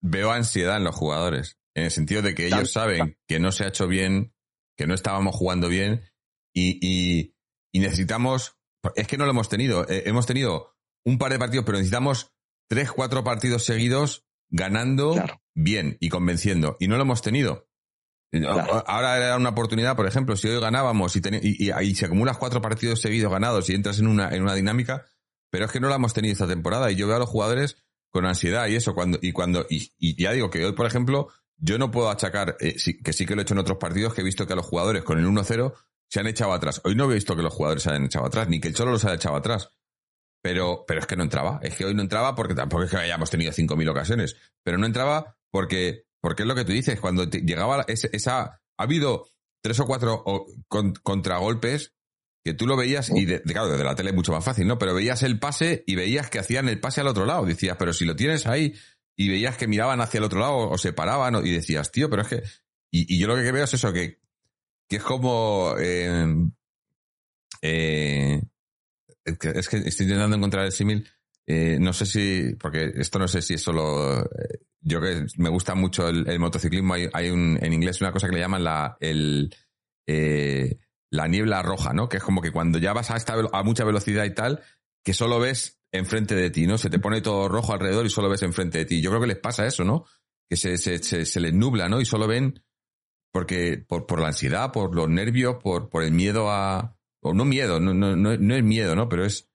veo ansiedad en los jugadores, en el sentido de que ellos saben que no se ha hecho bien, que no estábamos jugando bien y, y, y necesitamos, es que no lo hemos tenido, eh, hemos tenido un par de partidos, pero necesitamos tres, cuatro partidos seguidos ganando bien y convenciendo. Y no lo hemos tenido. Ahora era una oportunidad, por ejemplo, si hoy ganábamos y, y, y, se acumulas cuatro partidos seguidos ganados y entras en una, en una dinámica, pero es que no la hemos tenido esta temporada y yo veo a los jugadores con ansiedad y eso cuando y cuando y, ya digo que hoy por ejemplo yo no puedo achacar eh, que sí que lo he hecho en otros partidos que he visto que a los jugadores con el 1-0 se han echado atrás hoy no he visto que los jugadores se hayan echado atrás ni que el Cholo los haya echado atrás pero, pero es que no entraba. Es que hoy no entraba porque tampoco es que hayamos tenido 5.000 ocasiones. Pero no entraba porque, porque es lo que tú dices. Cuando llegaba esa, Ha habido tres o cuatro contragolpes que tú lo veías y, de, claro, desde la tele es mucho más fácil, ¿no? Pero veías el pase y veías que hacían el pase al otro lado. Decías, pero si lo tienes ahí y veías que miraban hacia el otro lado o se paraban y decías, tío, pero es que... Y, yo lo que veo es eso, que, que es como... Eh, eh, es que estoy intentando encontrar el símil. Eh, no sé si, porque esto no sé si es solo. Eh, yo que me gusta mucho el, motociclismo, hay, un, en inglés una cosa que le llaman la, el, eh, la niebla roja, ¿no? Que es como que cuando ya vas a, esta, a mucha velocidad y tal, que solo ves enfrente de ti, ¿no? Se te pone todo rojo alrededor y solo ves enfrente de ti. Yo creo que les pasa eso, ¿no? Que se, se, se, les nubla, ¿no? Y solo ven porque por, por la ansiedad, por los nervios, por, por el miedo a... O no miedo, no, no, no, no es miedo, ¿no? Pero es,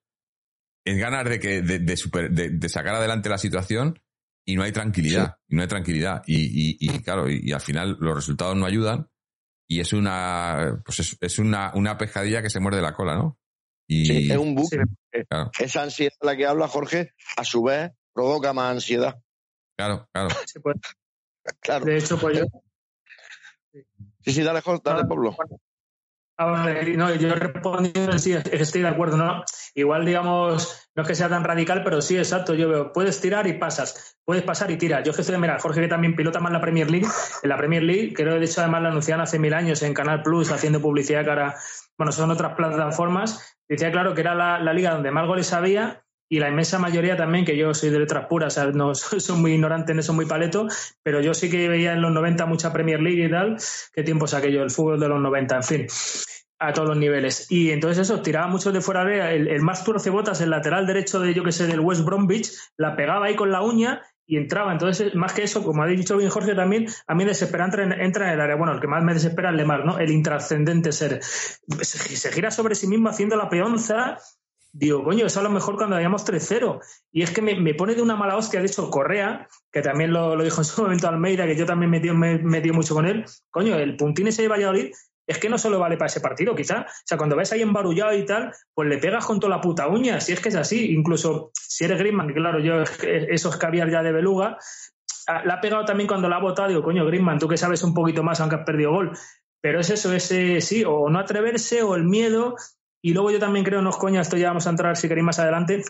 es ganar de, que, de, de, super, de, de sacar adelante la situación y no hay tranquilidad. Y no hay tranquilidad. Y, y, y claro, y, y, al final los resultados no ayudan. Y es una, pues es, es una, una pescadilla que se muerde la cola, ¿no? Y, sí, es un buque. Sí, claro. Esa ansiedad de la que habla Jorge, a su vez, provoca más ansiedad. Claro, claro. Sí, pues, claro. De hecho, pues yo. Sí, sí, dale, dale Pablo. No, yo respondiendo sí, estoy de acuerdo, ¿no? Igual, digamos, no es que sea tan radical, pero sí, exacto. Yo veo, puedes tirar y pasas, puedes pasar y tiras. Yo que estoy, mira, Jorge que también pilota más la Premier League, en la Premier League, creo de hecho además la anunciaron hace mil años en Canal Plus, haciendo publicidad cara, bueno, son otras plataformas. Decía claro que era la, liga donde más goles había y la inmensa mayoría también, que yo soy de letras puras, o no soy muy ignorante en eso, muy paleto, pero yo sí que veía en los 90 mucha Premier League y tal, qué tiempo saqué yo, el fútbol de los 90, en fin, a todos los niveles. Y entonces eso, tiraba mucho de fuera de el, el más turcebotas, el lateral derecho de, yo que sé, del West Bromwich, la pegaba ahí con la uña y entraba. Entonces, más que eso, como ha dicho bien Jorge también, a mí desespera entra en, entra en el área. Bueno, el que más me desespera es Lemar, ¿no? El intrascendente ser. Se, gira sobre sí mismo haciendo la peonza digo, coño, eso a lo mejor cuando habíamos 3-0. Y es que me, me, pone de una mala hostia, de hecho, Correa, que también lo, lo, dijo en su momento Almeida, que yo también me metí, me metí mucho con él, coño, el puntín ese de Valladolid es que no solo vale para ese partido, quizá. O sea, cuando ves ahí embarullado y tal, pues le pegas con toda la puta uña, si es que es así. Incluso si eres Griezmann, que claro, yo eso es caviar ya de beluga, la ha pegado también cuando la ha votado, digo, coño, Griezmann, tú que sabes un poquito más, aunque has perdido gol. Pero es eso, ese sí, o no atreverse, o el miedo, y luego yo también creo, no es coña, esto ya vamos a entrar si queréis más adelante.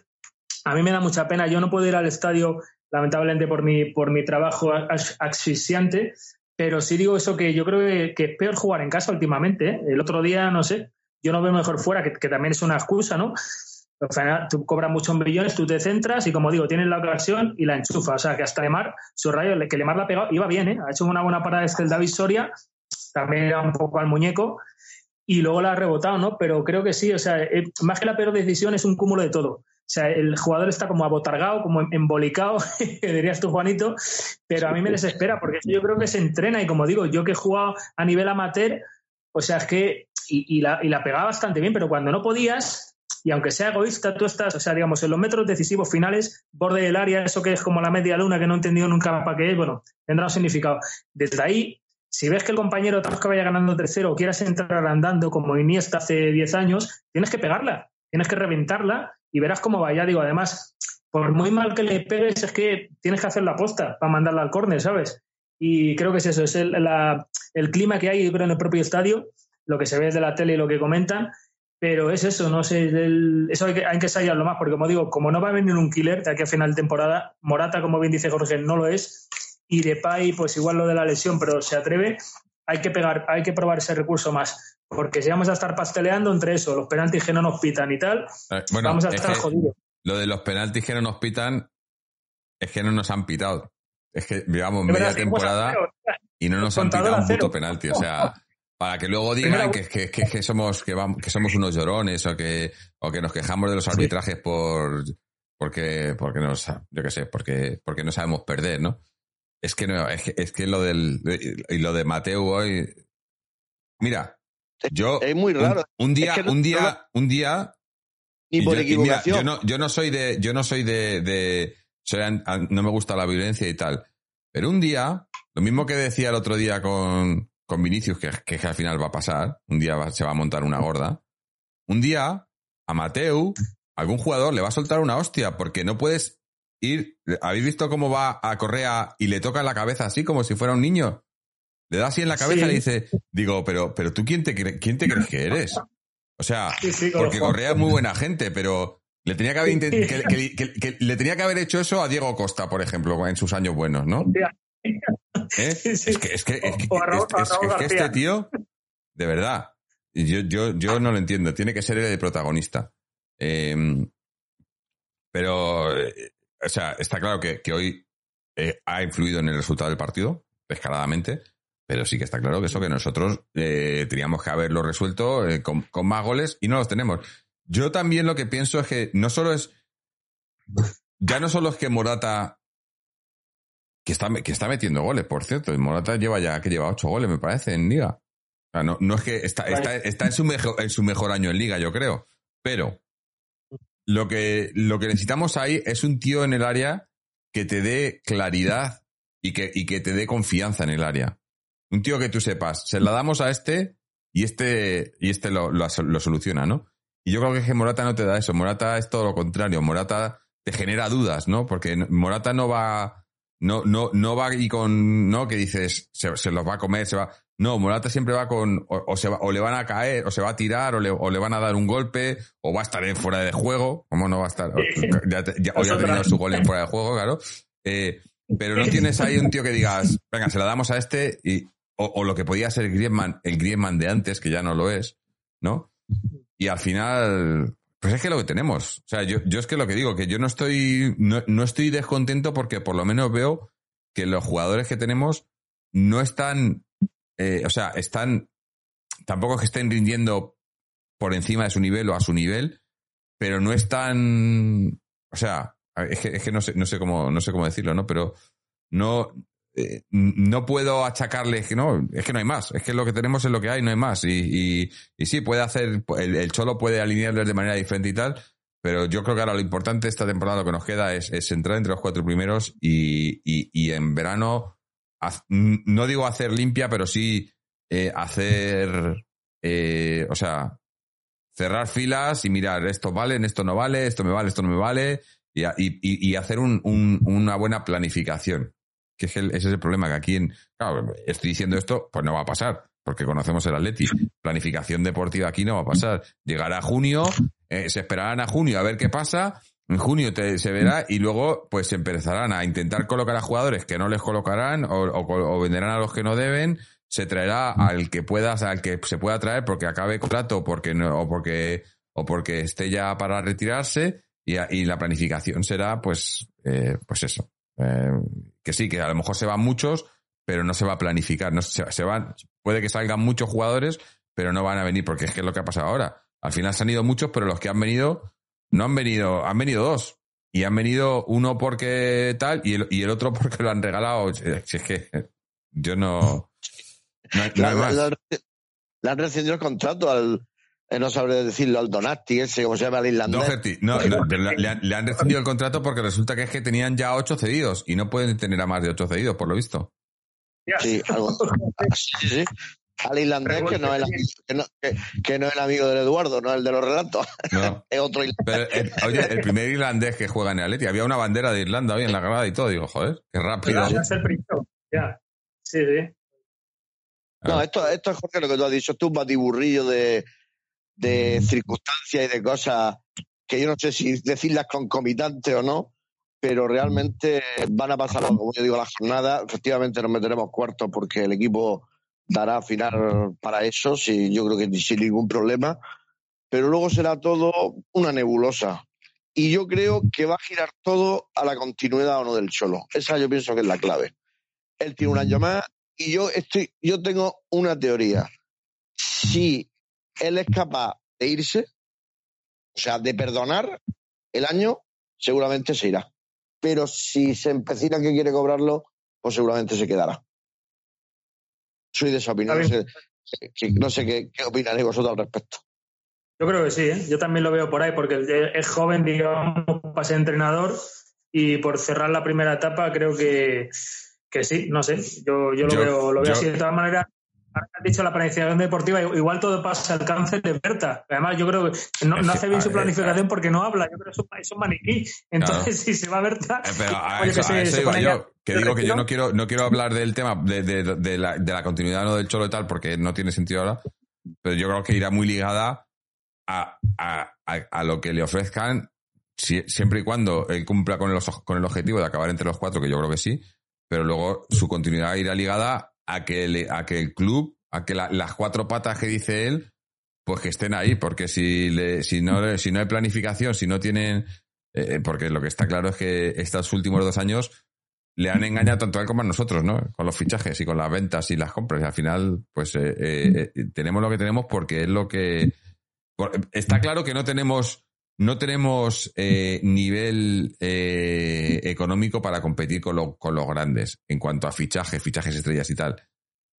A mí me da mucha pena, yo no puedo ir al estadio, lamentablemente por mi, por mi trabajo asfixiante, pero sí digo eso que yo creo que, es peor jugar en casa últimamente. ¿eh? El otro día, no sé, yo no veo mejor fuera, que, también es una excusa, ¿no? Al final, tú cobras muchos millones, tú te centras y, como digo, tienes la ocasión y la enchufas. O sea, que hasta Lemar, su rayo, que Lemar la ha pegado, iba bien, ¿eh? Ha hecho una buena parada este el David Soria, también era un poco al muñeco, y luego la ha rebotado, ¿no? Pero creo que sí, o sea, eh, más que la peor decisión es un cúmulo de todo. O sea, el jugador está como abotargado, como embolicado, que dirías tú, Juanito, pero a mí me desespera porque yo creo que se entrena y como digo, yo que he jugado a nivel amateur, o sea, es que, y, y, la, y la pegaba bastante bien, pero cuando no podías, y aunque sea egoísta, tú estás, o sea, digamos, en los metros decisivos finales, borde del área, eso que es como la media luna que no he entendido nunca para qué es, bueno, tendrá un significado. Desde ahí si ves que el compañero que vaya ganando tercero o quieras entrar andando como Iniesta hace 10 años, tienes que pegarla, tienes que reventarla y verás cómo va. Ya digo, además, por muy mal que le pegues, es que tienes que hacer la posta para mandarla al córner, ¿sabes? Y creo que es eso, es el, el clima que hay creo, en el propio estadio, lo que se ve de la tele y lo que comentan, pero es eso, no sé, eso hay que, hay que más, porque como digo, como no va a venir un killer de aquí a final de temporada, Morata, como bien dice Jorge, no lo es, y Depay, pues igual lo de la lesión, pero se atreve, hay que pegar, hay que probar ese recurso más. Porque si vamos a estar pasteleando entre eso, los penaltis que no nos pitan y tal, Eh, bueno, vamos a es estar que jodidos. Lo de los penaltis que no nos pitan es que no nos han pitado. Es que llevamos verdad, media temporada y no nos han pitado un puto penalti. O sea, para que luego digan que, que, que, que somos que, vamos, que somos unos llorones o que, o que nos quejamos de los arbitrajes por porque porque nos yo qué sé porque porque no sabemos perder no es que no es que, es que lo del y lo de Mateo hoy mira yo Es muy raro. un, un día Es que no- un día un día Ni por yo, mira, equivocación. yo no, yo no soy de, yo no soy de, de soy an- an- no me gusta la violencia y tal. Pero un día, lo mismo que decía el otro día con, con Vinicius, que, que, que al final va a pasar, un día va- se va a montar una gorda. Un día, a Mateu, algún jugador le va a soltar una hostia, porque no puedes ir. ¿Habéis visto cómo va a Correa y le toca en la cabeza así como si fuera un niño? Le da así en la cabeza Sí. y le dice, digo, pero, pero tú quién te, cre- quién te crees que eres? O sea, Sí, sí, con porque Correa es muy buena gente, pero le tenía que haber intent- que, que- que- que le tenía que haber hecho eso a Diego Costa, por ejemplo, en sus años buenos, ¿no? ¿Eh? Es que, es que, es es- este tío, de verdad, yo, yo, yo no lo entiendo. Tiene que ser el protagonista. Eh, pero, eh, o sea, está claro que, que hoy eh, ha influido en el resultado del partido, descaradamente. Pero sí que está claro que eso que nosotros eh, teníamos que haberlo resuelto eh, con, con, más goles y no los tenemos. Yo también lo que pienso es que no solo es. Ya no solo es que Morata. Que está, que está metiendo goles, por cierto. Morata lleva ya, que lleva ocho goles, me parece, en Liga. O sea, no, no es que está, está, está en, su mejor, en su mejor año en Liga, yo creo. Pero lo que, lo que necesitamos ahí es un tío en el área que te dé claridad y que, y que te dé confianza en el área. Un tío que tú sepas, se la damos a este y este, y este lo, lo, lo soluciona, ¿no? Y yo creo que, Morata no te da eso. Morata es todo lo contrario. Morata te genera dudas, ¿no? Porque Morata no va, no, no, no va y con, ¿no? Que dices, se, se los va a comer, se va. No, Morata siempre va con, o, o, se va, o le van a caer, o se va a tirar, o le, o le van a dar un golpe, o va a estar en fuera de juego. ¿Cómo no va a estar? Ya, ya, o ya ha tenido su gol en fuera de juego, claro. Eh, pero no tienes ahí un tío que digas, venga, se la damos a este, y, o, lo que podía ser Griezmann, el Griezmann de antes, que ya no lo es, ¿no? Y al final, pues es que lo que tenemos. O sea, yo, yo es que lo que digo, que yo no estoy, no, no estoy descontento porque por lo menos veo que los jugadores que tenemos no están, eh, o sea, están, tampoco es que estén rindiendo por encima de su nivel o a su nivel, pero no están, o sea, es que, es que no sé, no sé cómo, no sé cómo decirlo, ¿no? Pero no, eh, no puedo achacarle que no, es que no hay más, es que lo que tenemos es lo que hay, no hay más. Y, y, sí, puede hacer, el, Cholo puede alinearles de manera diferente y tal, pero yo creo que ahora lo importante esta temporada, lo que nos queda es, es entrar entre los cuatro primeros y, y, en verano, no digo hacer limpia, pero sí eh, hacer, eh, o sea, cerrar filas y mirar, esto vale, esto no vale, esto me vale, esto no me vale, y, hacer un, una buena planificación que es el, ese es el problema, que aquí en, claro, estoy diciendo esto, pues no va a pasar, porque conocemos el Atleti. Planificación deportiva aquí no va a pasar. Llegará junio, eh, se esperarán a junio a ver qué pasa, en junio se verá y luego pues empezarán a intentar colocar a jugadores que no les colocarán o venderán a los que no deben, se traerá al que puedas, al que se pueda traer porque acabe contrato porque no, o porque o porque esté ya para retirarse y, y la planificación será pues eh, pues eso eh, que sí, que a lo mejor se van muchos, pero no se va a planificar. No, se, se van, puede que salgan muchos jugadores, pero no van a venir, porque es que es lo que ha pasado ahora. Al final se han ido muchos, pero los que han venido, no han venido, han venido dos. Y han venido uno porque tal y el, y el otro porque lo han regalado. Si es que yo no. no, hay más. Le han rescindido el contrato al, no sabré decirlo, al Donati, ese, como se llama el irlandés. Doherty, no, no le, han, le, han rescindido el contrato porque resulta que es que tenían ya ocho cedidos y no pueden tener a más de ocho cedidos, por lo visto. Sí, algo, sí, sí. Al irlandés que no, es el, que, no, que, que no es el amigo del Eduardo, no el de los relatos. No. es otro irlandés. Pero, el, oye, el primer irlandés que juega en el Atleti, había una bandera de Irlanda hoy en la grada y todo. Digo, joder, qué rápido. Ya es el primero, ya. Sí, sí. No, esto, esto es Jorge lo que tú has dicho, esto es un batiburrillo de, de circunstancias y de cosas que yo no sé si decirlas concomitantes o no, pero realmente van a pasar, como yo digo, la jornada. Efectivamente nos meteremos cuartos porque el equipo dará final para eso, sí, yo creo que sin ningún problema, pero luego será todo una nebulosa. Y yo creo que va a girar todo a la continuidad o no del Cholo. Esa yo pienso que es la clave. Él tiene un año más y yo estoy, yo tengo una teoría. Si él es capaz de irse, o sea, de perdonar el año, seguramente se irá. Pero si se empecina que quiere cobrarlo, pues seguramente se quedará. Soy de esa opinión. No sé, no sé qué, qué opinaréis vosotros al respecto. Yo creo que sí, ¿eh? yo también lo veo por ahí, porque es joven, digamos, para ser entrenador y por cerrar la primera etapa creo que, que sí, no sé, yo, yo lo yo, veo, lo veo yo, así. De todas maneras, has dicho la planificación deportiva, igual todo pasa al alcance de Berta. Además, yo creo que no, no hace bien su planificación porque no habla. Yo creo que es un, maniquí. Entonces, claro. si se va a Berta. Eh, pero a eso, que, a eso iba yo, que digo que yo no quiero, no quiero hablar del tema de, de, de, la, de la continuidad no del cholo y tal, porque no tiene sentido ahora. Pero yo creo que irá muy ligada a, a, a, a lo que le ofrezcan, si, siempre y cuando él cumpla con el, con el objetivo de acabar entre los cuatro, que yo creo que sí. Pero luego su continuidad irá ligada a que, a que el club, a que la, las cuatro patas que dice él, pues que estén ahí, porque si, le, si, no, si no hay planificación, si no tienen, eh, porque lo que está claro es que estos últimos dos años le han engañado tanto a él como a nosotros, ¿no? Con los fichajes y con las ventas y las compras. Y al final, pues eh, eh, eh, tenemos lo que tenemos porque es lo que. Está claro que no tenemos. No tenemos nivel económico para competir con, con, los grandes en cuanto a fichajes, fichajes estrellas y tal.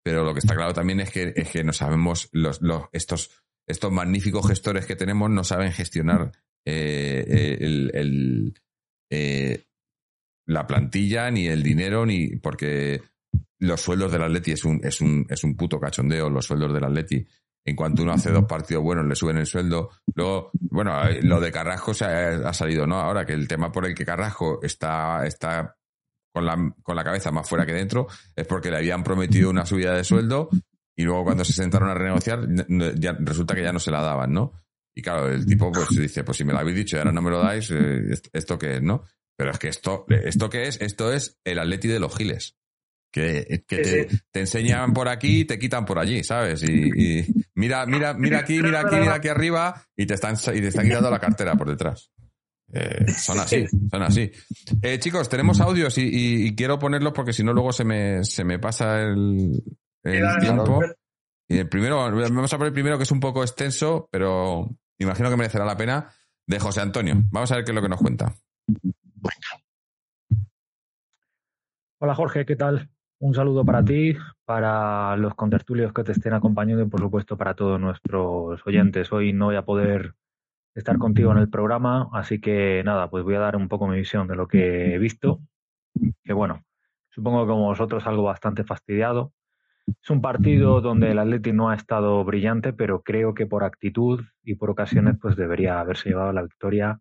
Pero lo que está claro también es que, es que no sabemos, los, los, estos, estos magníficos gestores que tenemos no saben gestionar el la plantilla, ni el dinero, ni porque los sueldos del Atleti es un, es un, es un puto cachondeo, los sueldos del Atleti. En cuanto uno hace dos partidos buenos, le suben el sueldo. Luego, bueno, lo de Carrasco se ha, salido, ¿no? Ahora que el tema por el que Carrasco está, está con la, con la cabeza más fuera que dentro es porque le habían prometido una subida de sueldo y luego cuando se sentaron a renegociar ya, resulta que ya no se la daban, ¿no? Y claro, el tipo pues dice, pues si me lo habéis dicho y ahora no me lo dais, eh, ¿esto qué es, no? Pero es que esto, ¿esto qué es? Esto es el Atleti de los Giles. Que, te, enseñan por aquí y te quitan por allí, ¿sabes? Y, mira, mira, mira aquí, mira aquí, mira aquí arriba y te están, y te están quitando la cartera por detrás. Eh, son así, son así. Eh, chicos, tenemos audios y, quiero ponerlos porque si no luego se me, se me pasa el, tiempo. Y el primero, vamos a poner el primero que es un poco extenso, pero imagino que merecerá la pena, de José Antonio. Vamos a ver qué es lo que nos cuenta. Hola Jorge, ¿qué tal? Un saludo para ti, para los contertulios que te estén acompañando y por supuesto para todos nuestros oyentes. Hoy no voy a poder estar contigo en el programa, así que nada, pues voy a dar un poco mi visión de lo que he visto. Que bueno, supongo que como vosotros algo bastante fastidiado. Es un partido donde el Atleti no ha estado brillante, pero creo que por actitud y por ocasiones pues debería haberse llevado la victoria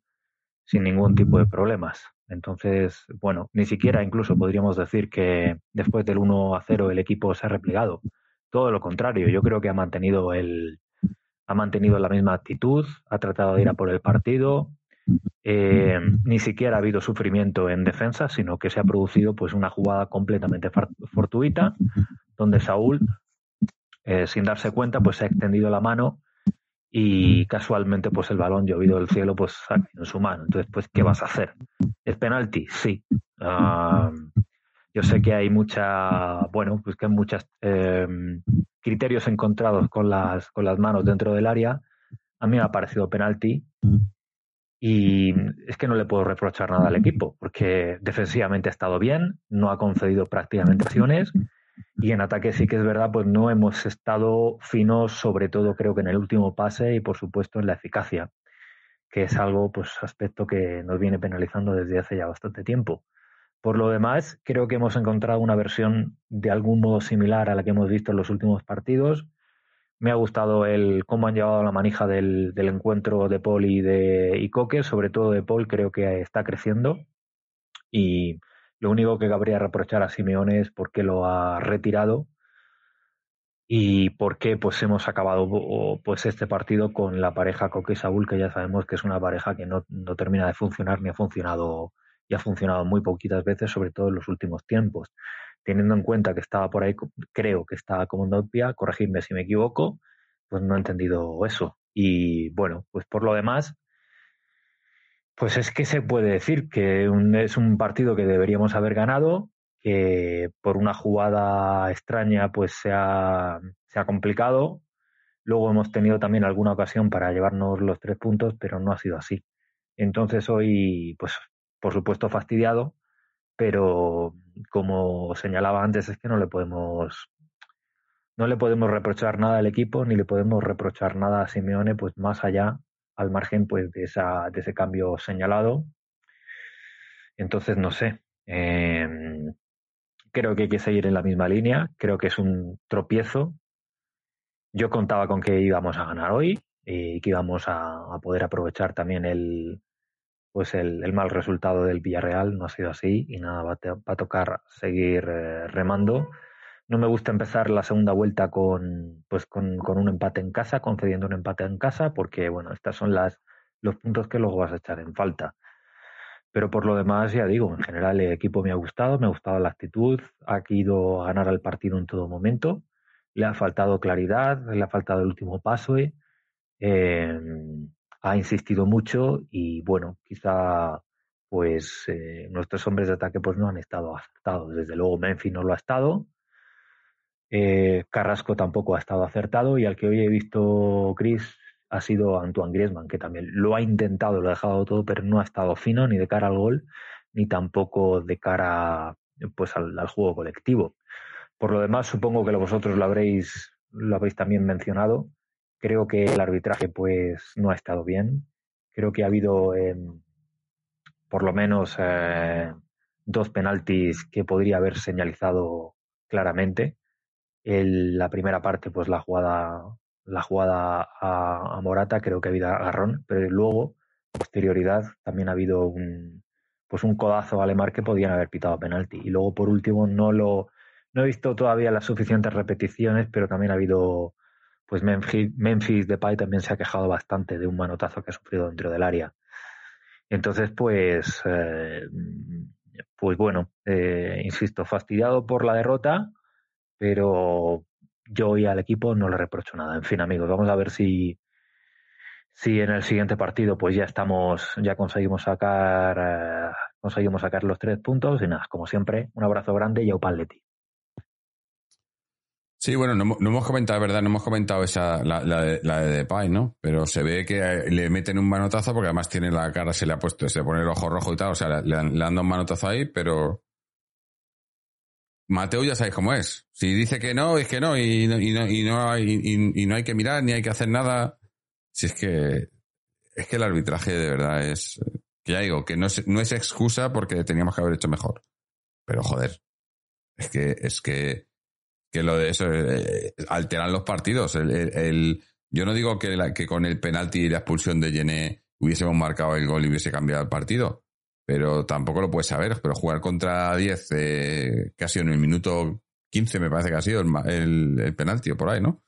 sin ningún tipo de problemas. Entonces, bueno, ni siquiera incluso podríamos decir que después del 1 a 0 el equipo se ha replegado. Todo lo contrario, yo creo que ha mantenido el ha mantenido la misma actitud, ha tratado de ir a por el partido. Eh, ni siquiera ha habido sufrimiento en defensa, sino que se ha producido pues una jugada completamente fortuita, donde Saúl, eh, sin darse cuenta, pues se ha extendido la mano y casualmente pues el balón llovido del cielo pues en su mano. Entonces, pues, ¿qué vas a hacer? ¿Es penalti? Sí. yo sé que hay mucha, bueno, pues que hay muchos em, criterios encontrados con las, con las manos dentro del área. A mí me ha parecido penalti y es que no le puedo reprochar nada al equipo porque defensivamente ha estado bien, no ha concedido prácticamente acciones y en ataque sí que es verdad, pues no hemos estado finos, sobre todo creo que en el último pase y por supuesto en la eficacia, que es algo, pues aspecto que nos viene penalizando desde hace ya bastante tiempo. Por lo demás, creo que hemos encontrado una versión de algún modo similar a la que hemos visto en los últimos partidos. Me ha gustado el cómo han llevado la manija del, del encuentro de Paul y de Coque, sobre todo de Paul, creo que está creciendo. Y lo único que cabría reprochar a Simeone es por qué lo ha retirado y por qué pues hemos acabado pues este partido con la pareja Coque Saúl, que ya sabemos que es una pareja que no, termina de funcionar ni ha funcionado y ha funcionado muy poquitas veces, sobre todo en los últimos tiempos. Teniendo en cuenta que estaba por ahí, creo que estaba como Nopia, corregidme si me equivoco, pues no he entendido eso. Y bueno, pues por lo demás, pues es que se puede decir que es un partido que deberíamos haber ganado, que por una jugada extraña pues se ha, se ha complicado. Luego hemos tenido también alguna ocasión para llevarnos los tres puntos, pero no ha sido así. Entonces hoy, pues por supuesto fastidiado, pero como señalaba antes, es que no le podemos no le podemos reprochar nada al equipo, ni le podemos reprochar nada a Simeone, pues más allá al margen pues, de, esa, de ese cambio señalado. Entonces, no sé. Em, creo que hay que seguir en la misma línea. Creo que es un tropiezo. Yo contaba con que íbamos a ganar hoy y que íbamos a, poder aprovechar también el, pues el, mal resultado del Villarreal. No ha sido así y nada, va, a tocar seguir eh, remando no me gusta empezar la segunda vuelta con, pues con, un empate en casa, concediendo un empate en casa, porque bueno, estos son las, los puntos que luego vas a echar en falta. Pero por lo demás, ya digo, en general el equipo me ha gustado, me ha gustado la actitud, ha ido a ganar el partido en todo momento, le ha faltado claridad, le ha faltado el último paso, eh, ha insistido mucho y bueno, quizá, pues eh, nuestros hombres de ataque pues no han estado acertados. Desde luego Memphis no lo ha estado, eh, Carrasco tampoco ha estado acertado y al que hoy he visto Chris ha sido Antoine Griezmann, que también lo ha intentado, lo ha dejado todo, pero no ha estado fino ni de cara al gol, ni tampoco de cara pues al, juego colectivo. Por lo demás, supongo que vosotros lo habréis, lo habréis también mencionado. Creo que el arbitraje pues no ha estado bien. Creo que ha habido em, por lo menos eh, dos penaltis que podría haber señalizado claramente. La primera parte, pues la jugada, la jugada a, Morata, creo que ha habido agarrón, pero luego, posterioridad, también ha habido un, pues un codazo a Alemar que podían haber pitado penalti. Y luego, por último, no lo no he visto todavía las suficientes repeticiones, pero también ha habido, pues Memphis, Memphis Depay también se ha quejado bastante de un manotazo que ha sufrido dentro del área. Entonces, pues, eh, pues bueno, eh, insisto, fastidiado por la derrota, pero yo hoy al equipo no le reprocho nada. En fin, amigos, vamos a ver si, si en el siguiente partido pues ya estamos, ya conseguimos sacar, eh, conseguimos sacar los tres puntos y nada, como siempre, un abrazo grande y a Leti. Sí, bueno, no, hemos comentado, verdad, no hemos comentado esa, la, la, de, la de Depay, ¿no? Pero se ve que le meten un manotazo porque además tiene la cara, se le ha puesto, se pone el ojo rojo y tal, o sea, le, han, dado un manotazo ahí, pero Mateo ya sabéis cómo es. Si dice que no, es que no, y, no, y, no, y, no, hay, no hay que mirar, ni hay que hacer nada. Si es que, es que el arbitraje de verdad es, que ya digo, que no es, no es excusa porque teníamos que haber hecho mejor. Pero joder, es que, es que, que lo de eso eh, alteran los partidos. El, yo no digo que, que, con el penalti y la expulsión de Yené hubiésemos marcado el gol y hubiese cambiado el partido, pero tampoco lo puedes saber. Pero jugar contra 10, eh, casi en el minuto 15 me parece que ha sido el, el, penalti o por ahí, ¿no?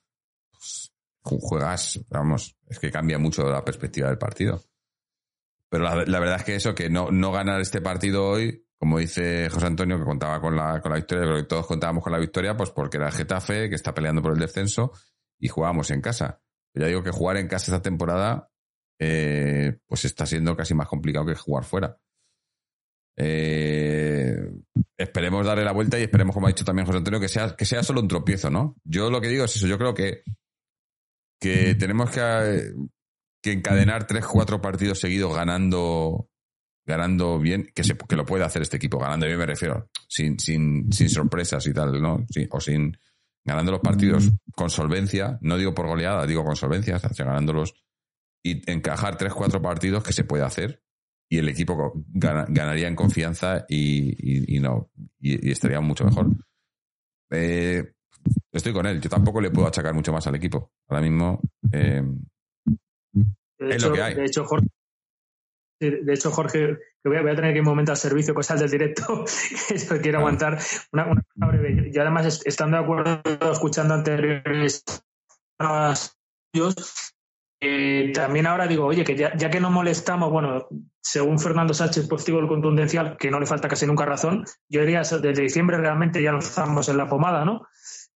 Pues, juegas, vamos, es que cambia mucho la perspectiva del partido. Pero la, la, verdad es que eso, que no, no ganar este partido hoy, como dice José Antonio, que contaba con la, con la victoria, creo que todos contábamos con la victoria, pues porque era el Getafe, que está peleando por el descenso, y jugábamos en casa. ya digo que jugar en casa esta temporada, eh, pues está siendo casi más complicado que jugar fuera. Eh, esperemos darle la vuelta y esperemos, como ha dicho también José Antonio, que sea, que sea solo un tropiezo, ¿no? Yo lo que digo es eso, yo creo que, que tenemos que, encadenar tres, cuatro partidos seguidos ganando ganando bien, que, se, que lo puede hacer este equipo, ganando bien me refiero, sin, sin, sin sorpresas y tal, ¿no? o sin ganando los partidos con solvencia, no digo por goleada, digo con solvencia, ganándolos y encajar tres, cuatro partidos que se puede hacer y el equipo ganaría en confianza y, y, no, y, estaría mucho mejor. Eh, estoy con él, yo tampoco le puedo achacar mucho más al equipo. Ahora mismo eh, es lo que hay. De hecho, Jorge, de hecho, Jorge, que voy a, tener que ir un momento al servicio, cosas del directo, que quiero aguantar una, una breve. Yo además, estando de acuerdo, escuchando anteriores eh, también ahora digo, oye, que ya, que no molestamos, bueno, según Fernando Sánchez, pues digo el contundencial, que no le falta casi nunca razón, yo diría desde diciembre realmente ya nos estamos en la pomada, ¿no?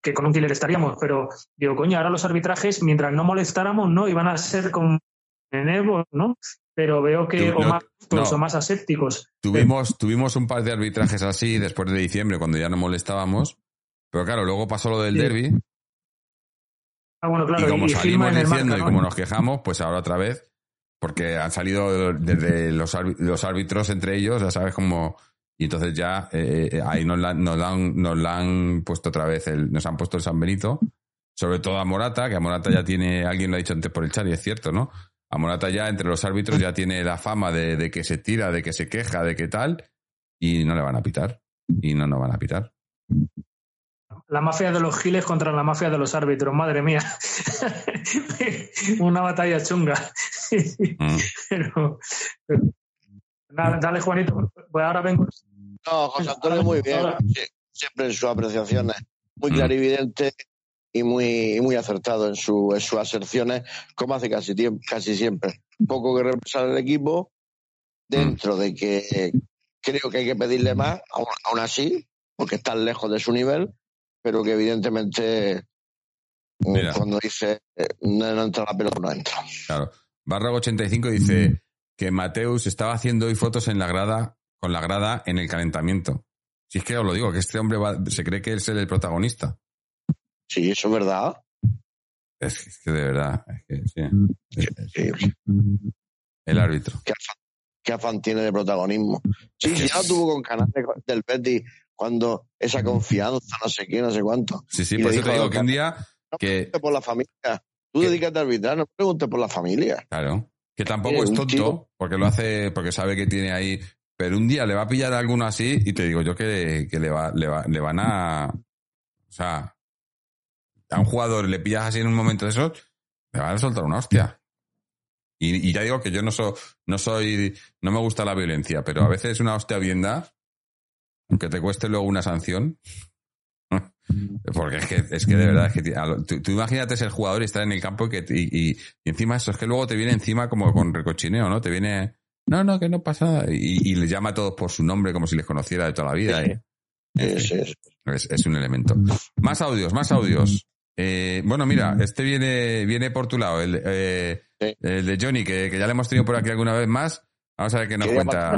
Que con un killer estaríamos, pero digo, coño, ahora los arbitrajes, mientras no molestáramos, ¿no? Iban a ser como en Evo, ¿no? pero veo que o más, incluso más asépticos. Tuvimos, tuvimos un par de arbitrajes así después de diciembre, cuando ya no molestábamos, pero claro, luego pasó lo del derby. Ah, bueno, claro, y como salimos diciendo y como nos quejamos, pues ahora otra vez, porque han salido desde los, los árbitros entre ellos, ya sabes cómo... Y entonces ya eh, eh, ahí nos la, nos, han, puesto otra vez, el, nos han puesto el San Benito, sobre todo a Morata, que a Morata ya tiene, alguien lo ha dicho antes por el chat y es cierto, ¿no? A Morata ya entre los árbitros ya tiene la fama de, que se tira, de que se queja, de que tal, y no le van a pitar. Y no nos van a pitar. La mafia de los giles contra la mafia de los árbitros, madre mía. Una batalla chunga. Mm. pero, dale, Juanito. Pues ahora vengo. No, José Antonio, muy bien. Siempre en sus apreciaciones. Muy mm. clarividente y muy, muy acertado en, su, en sus aserciones, como hace casi, casi siempre. Poco que represar el equipo, dentro de que creo que hay que pedirle más, aún, así, porque está lejos de su nivel, pero que evidentemente mm, cuando dice eh, no, entra la pelota, no entra. Claro. Barra 85 dice, que Mateus estaba haciendo hoy fotos en la grada, con la grada en el calentamiento. Si es que os lo digo, que este hombre va- se cree que es el protagonista. Sí, eso es verdad. Es que, es que de verdad, es que sí, es- es Sí, el árbitro. qué, afán, qué afán tiene de protagonismo. Sí, Es sí, que ya lo tuvo con Canales del Betis cuando esa confianza, no sé qué, no sé cuánto. Sí, sí, Y por eso te dijo digo que un día No que, preguntes por la familia. Tú ¿Qué? dedícate a arbitrar, no preguntes por la familia. claro, que tampoco Eh, es tonto, chico- porque lo hace, porque sabe que tiene ahí, pero un día le va a pillar a alguno así y te digo yo que, que le, va, le, va, le van a, o sea, a un jugador le pillas así en un momento de esos, le van a soltar una hostia. Y, y ya digo que yo no soy, no soy, no me gusta la violencia, pero a veces una hostia bien da, aunque te cueste luego una sanción. Porque es que, es que de verdad, es que tú, tú imagínate ser jugador y estar en el campo y, que, y, y- encima eso es que luego te viene encima como con recochineo, ¿no? Te viene, no, no, que no pasa nada. Y, y le llama a todos por su nombre como si les conociera de toda la vida. Sí. es, es un elemento. Más audios, más audios. Eh, bueno, mira, este viene, viene por tu lado, el, eh, el de Johnny, que, que ya le hemos tenido por aquí alguna vez más. Vamos a ver qué nos cuenta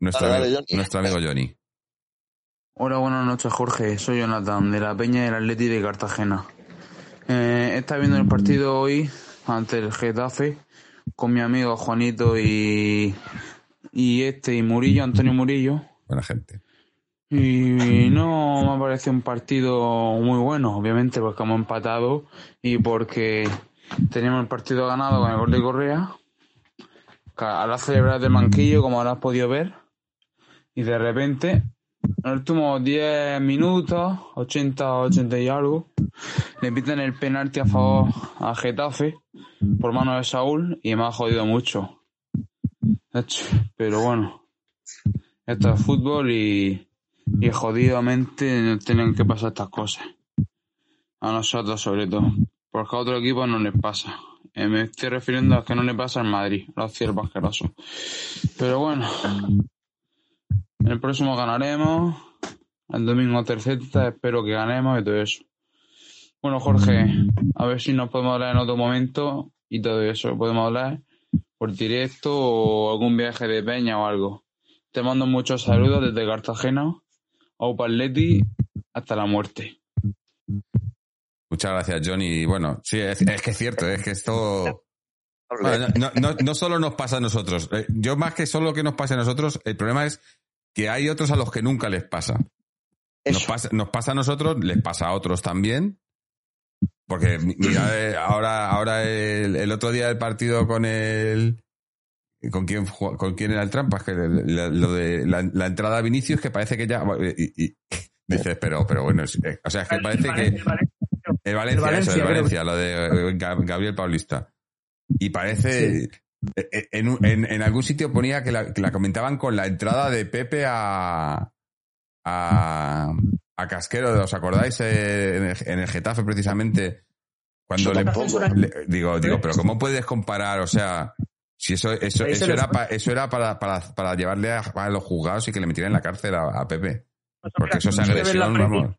nuestro, nuestro amigo Johnny. Hola, buenas noches, Jorge. Soy Jonathan, de la Peña del Atleti de Cartagena. Eh, está viendo el partido hoy ante el Getafe con mi amigo Juanito y, y este y Murillo, Antonio Murillo. Buena gente. Y no me ha parecido un partido muy bueno, obviamente, porque hemos empatado y porque teníamos el partido ganado con el gol de Correa. Al celebrar del manquillo, como habrás podido ver. Y de repente, en los últimos 10 minutos, 80, 80 y algo, le pitan el penalti a favor a Getafe por mano de Saúl y me ha jodido mucho. Pero bueno, esto es fútbol y, y jodidamente nos tienen que pasar estas cosas. A nosotros sobre todo. Porque a otro equipo no les pasa. Eh, me estoy refiriendo a que no le pasa al Madrid, los ciervos asquerosos. Pero bueno, el próximo ganaremos. El domingo terceta, espero que ganemos y todo eso. Bueno, Jorge, a ver si nos podemos hablar en otro momento y todo eso. Podemos hablar por directo o algún viaje de peña o algo. Te mando muchos saludos desde Cartagena. Opa Atleti, hasta la muerte. Muchas gracias, Johnny. Bueno, sí, es, es que es cierto, es que esto. Bueno, no, no, no solo nos pasa a nosotros. Eh, Yo, más que solo que nos pase a nosotros, el problema es que hay otros a los que nunca les pasa. Nos pasa, nos pasa a nosotros, les pasa a otros también. Porque mi- mira, ahora, ahora el, el otro día del partido con el. ¿Con quién, con quién era el trampas? Que la- lo de la, la entrada a Vinicius, que parece que ya. Y, y- dices, pero, pero bueno, es- eh, o sea, es que parece que. El Valencia, El Valencia, eso, el Valencia, Valencia, lo de eh, Gab- Gabriel Paulista. Y parece. En, un- en- en algún sitio ponía que la, que la comentaban con la entrada de Pepe a. a, a Casquero, ¿os acordáis? Eh, en, el, en el Getafe, precisamente. Cuando le, digo, digo, pero ¿cómo puedes comparar? O sea, si eso, eso, eso era, pa- eso era para, para, para llevarle a, a los juzgados y que le metieran en la cárcel a, a Pepe. Porque eso es agresión, vamos.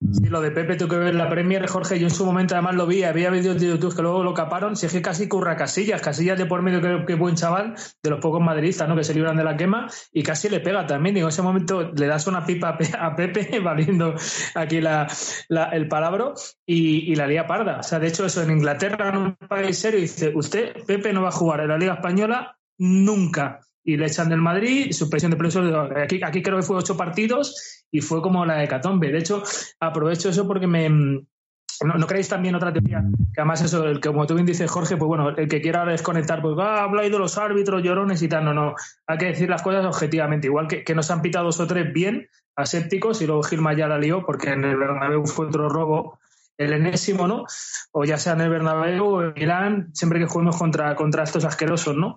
Sí, lo de Pepe, tú que ver la Premier, Jorge, yo en su momento además lo vi, había vídeos de YouTube que luego lo caparon, si es que casi curra Casillas, Casillas de por medio que, buen chaval, de los pocos madridistas, ¿no? Que se libran de la quema, y casi le pega también, digo, en ese momento le das una pipa a, Pe- a Pepe, valiendo aquí el palabro, y, y la lía parda. O sea, de hecho, eso en Inglaterra, en un país serio, dice, usted, Pepe no va a jugar en la Liga Española nunca. Y le echan del Madrid, suspensión de presos. Aquí, aquí creo que fue ocho partidos y fue como la hecatombe. De hecho, aprovecho eso porque me. ¿No, creéis también otra teoría? Que además eso, el que como tú bien dices, Jorge, pues bueno, el que quiera desconectar, pues va, ahí de los árbitros, llorones y tal. No, no. Hay que decir las cosas objetivamente. Igual que, que nos han pitado dos o tres bien, asépticos, y luego Gilma ya la lió, porque en el Bernabéu fue otro robo, el enésimo, ¿no? O ya sea en el Bernabéu o en Milán, siempre que juguemos contra, contra estos asquerosos, ¿no?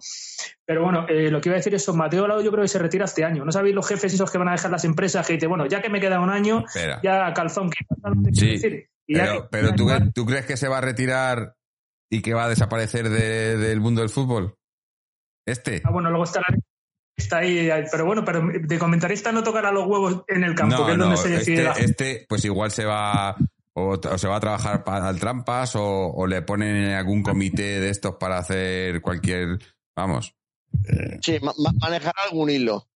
Pero bueno, eh, lo que iba a decir es, Mateo Lau yo creo que se retira este año. ¿No sabéis los jefes esos que van a dejar las empresas que dicen, bueno, ya que me queda un año, Espera. ya calzón que ¿sabes lo que Sí, quiero decir? Y ya Pero, que- pero ¿tú, ¿tú crees que se va a retirar y que va a desaparecer de- del mundo del fútbol? Este. Ah, bueno, luego está la está ahí, pero bueno, pero de comentarista no tocará los huevos en el campo, que No, es no, donde se decide este, este, pues igual se va o, o se va a trabajar para el trampas o, o le ponen en algún comité de estos para hacer cualquier, vamos, Eh, sí, manejar algún hilo.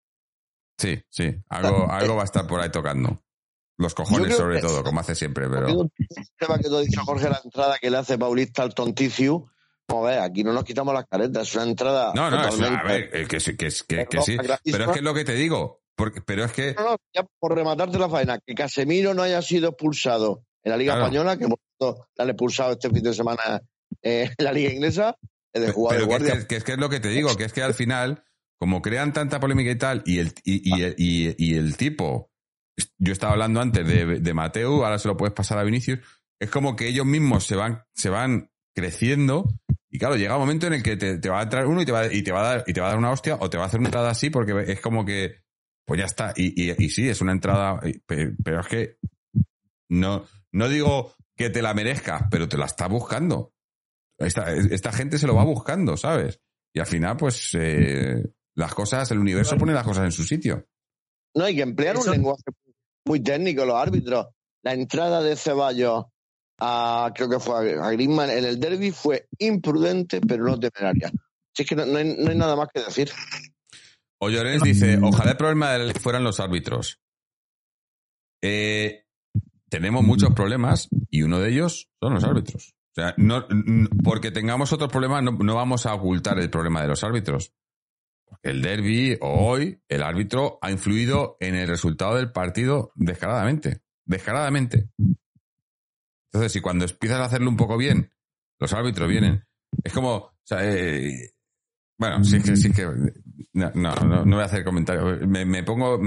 Sí, sí, algo, algo va a estar por ahí tocando. Los cojones, sobre todo, como hace siempre, pero. El tema que has dicho, Jorge, la entrada que le hace Paulista al tonticiu. Ves, aquí no nos quitamos las caretas, es una entrada. No, no, es, a ver, eh, que, sí, que, que, que sí. Pero es que es lo que te digo. Porque, pero es que. No, no, ya por rematarte la faena, que Casemiro no haya sido expulsado en la Liga Española, que por lo le han expulsado este fin de semana eh, en la Liga Inglesa, el de jugador de guardia. Es que, es que, es lo que te digo, que es que al final, como crean tanta polémica y tal, y el, y, y, y, y el tipo yo estaba hablando antes de, de Mateo, ahora se lo puedes pasar a Vinicius, es como que ellos mismos se van, se van creciendo y claro, llega un momento en el que te, va a entrar uno y te va, y te va a dar, y te va a dar una hostia o te va a hacer una entrada así porque es como que, pues ya está. Y, y, sí, es una entrada, pero es que no, no digo que te la merezca, pero te la está buscando. Esta, esta gente se lo va buscando, ¿sabes? Y al final, pues, eh, las cosas, el universo pone las cosas en su sitio. No, hay que emplear un lenguaje muy técnico los árbitros. La entrada de Ceballos a, creo que fue a Griezmann en el derby fue imprudente, pero no temeraria. Así que no, hay, nada más que decir. O Llorens dice, ojalá el problema fueran los árbitros. Eh, tenemos muchos problemas y uno de ellos son los árbitros. O sea, no, porque tengamos otros problemas no, vamos a ocultar el problema de los árbitros el derby o hoy, el árbitro ha influido en el resultado del partido descaradamente. Descaradamente. Entonces, si cuando empiezas a hacerlo un poco bien, los árbitros vienen. Es como. O sea, eh, bueno, sí que, sí que. No, no, no, voy a hacer comentarios. Me, pongo.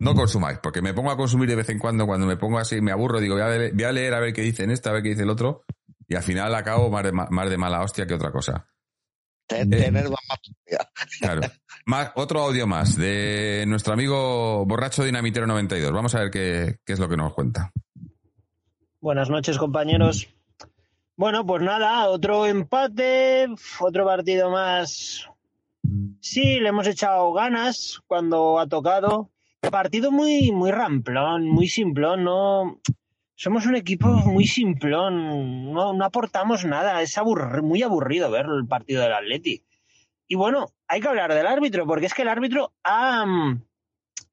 No consumáis, porque me pongo a consumir de vez en cuando, cuando me pongo así, me aburro, digo, voy a, leer, a ver qué dicen este, a ver qué dice el otro, y al final acabo más de, más de mala hostia que otra cosa. Eh, tener más Claro. Más, otro audio más de nuestro amigo Borracho Dinamitero 92. Vamos a ver qué, qué es lo que nos cuenta. Buenas noches, compañeros. Bueno, pues nada, otro empate, otro partido más. Sí, le hemos echado ganas cuando ha tocado. Partido muy, muy ramplón, muy simplón, no, somos un equipo muy simplón, no, aportamos nada, es muy aburrido ver el partido del Atleti. Y bueno, hay que hablar del árbitro, porque es que el árbitro ha,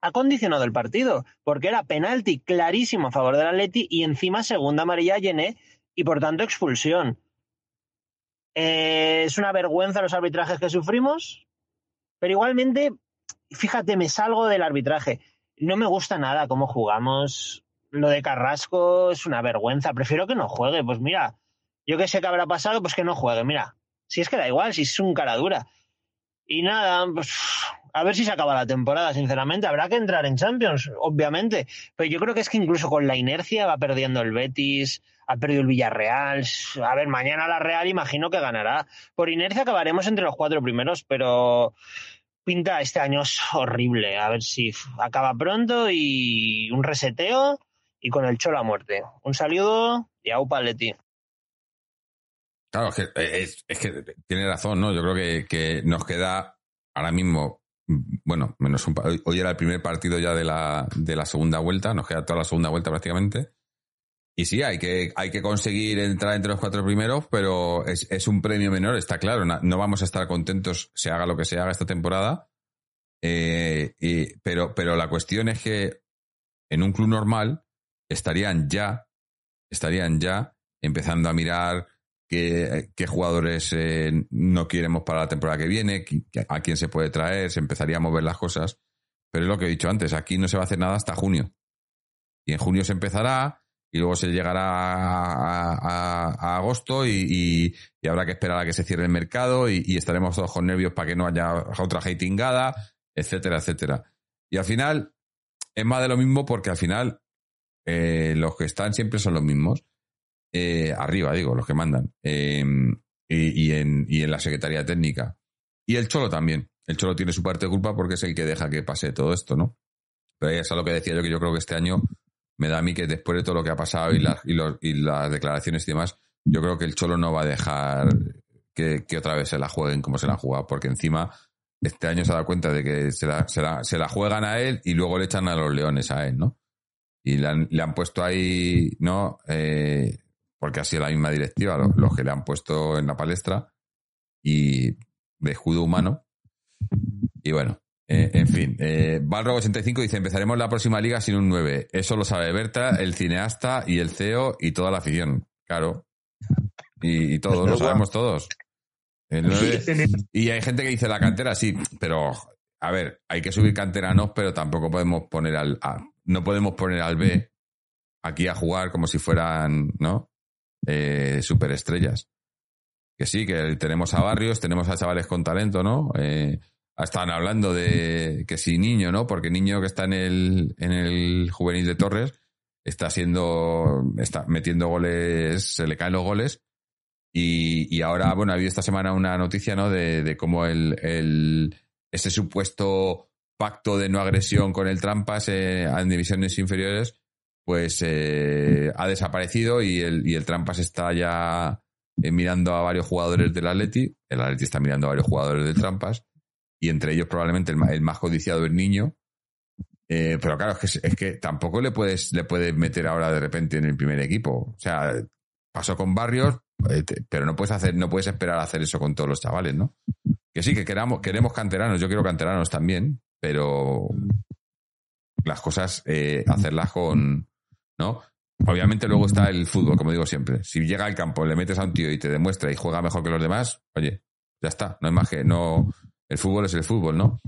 ha condicionado el partido, porque era penalti clarísimo a favor del Atleti y encima segunda amarilla llené y por tanto expulsión. Eh, es una vergüenza los arbitrajes que sufrimos, pero igualmente, fíjate, me salgo del arbitraje. No me gusta nada cómo jugamos, lo de Carrasco es una vergüenza. Prefiero que no juegue. Pues mira, yo que sé que habrá pasado, pues que no juegue. Mira, si es que da igual, si es un cara dura. Y nada, pues a ver si se acaba la temporada, sinceramente. Habrá que entrar en Champions, obviamente. Pero yo creo que es que incluso con la inercia va perdiendo el Betis, ha perdido el Villarreal. A ver, mañana la Real imagino que ganará. Por inercia acabaremos entre los cuatro primeros, pero pinta este año es horrible. A ver si acaba pronto y un reseteo y con el Cholo a muerte. Un saludo y a Upaletti. Claro, es que, es, que, tiene razón, ¿no? Yo creo que, nos queda ahora mismo, bueno, menos un, hoy era el primer partido ya de la, de la segunda vuelta, nos queda toda la segunda vuelta prácticamente. Y sí, hay que, hay que conseguir entrar entre los cuatro primeros, pero es, es un premio menor, está claro. No, vamos a estar contentos se haga lo que se haga esta temporada. Eh, pero, pero la cuestión es que en un club normal, estarían ya, estarían ya empezando a mirar qué, qué jugadores eh, no queremos para la temporada que viene, a quién se puede traer, se empezaría a mover las cosas. Pero es lo que he dicho antes, aquí no se va a hacer nada hasta junio. Y en junio se empezará y luego se llegará a, agosto y, habrá que esperar a que se cierre el mercado y, estaremos todos con nervios para que no haya otra hatingada, etcétera, etcétera. Y al final es más de lo mismo porque al final eh, los que están siempre son los mismos. Eh, arriba, digo, los que mandan. Em, y, en, la Secretaría Técnica. Y el Cholo también. El Cholo tiene su parte de culpa porque es el que deja que pase todo esto, ¿no? Pero eso es lo que decía yo, que yo creo que este año me da a mí que después de todo lo que ha pasado y, las, y, los, y las declaraciones y demás, yo creo que el Cholo no va a dejar que, que, otra vez se la jueguen como se la han jugado, porque encima este año se ha dado cuenta de que se la, se la, se la juegan a él y luego le echan a los leones a él, ¿no? y le han, le han puesto ahí, ¿no? Eh, porque ha sido la misma directiva, los, que le han puesto en la palestra. Y de escudo humano. Y bueno, eh, en fin. Eh, Balrog85 dice, empezaremos la próxima liga sin un 9. Eso lo sabe Berta, el cineasta y el CEO y toda la afición. Claro. Y, todos, lo sabemos todos. El 9. Y hay gente que dice la cantera, sí, pero a ver, hay que subir canteranos, pero tampoco podemos poner al A. No podemos poner al B aquí a jugar como si fueran, ¿no? Eh, superestrellas. Que sí, que tenemos a barrios, tenemos a chavales con talento, ¿no? Eh, estaban hablando de que sí, niño, ¿no? Porque niño que está en el, en el juvenil de Torres está siendo, está metiendo goles, se le caen los goles. Y, y ahora, bueno, ha habido esta semana una noticia, ¿no? De, de cómo el, el, ese supuesto pacto de no agresión con el Trampas eh, en divisiones inferiores, pues eh, ha desaparecido y el, y el Trampas está ya eh, mirando a varios jugadores del Atleti. El Atleti está mirando a varios jugadores del Trampas y entre ellos probablemente el, más codiciado el niño. Eh, pero claro, es que, es que tampoco le puedes, le puedes meter ahora de repente en el primer equipo. O sea, pasó con Barrios, eh, pero no puedes hacer, no puedes esperar a hacer eso con todos los chavales, ¿no? Que sí, que queramos, queremos canteranos, yo quiero canteranos también, pero las cosas, eh, hacerlas con, ¿no? Obviamente luego está el fútbol, como digo siempre. Si llega al campo, le metes a un tío y te demuestra y juega mejor que los demás, oye, ya está, no hay más que, no, el fútbol es el fútbol, ¿no?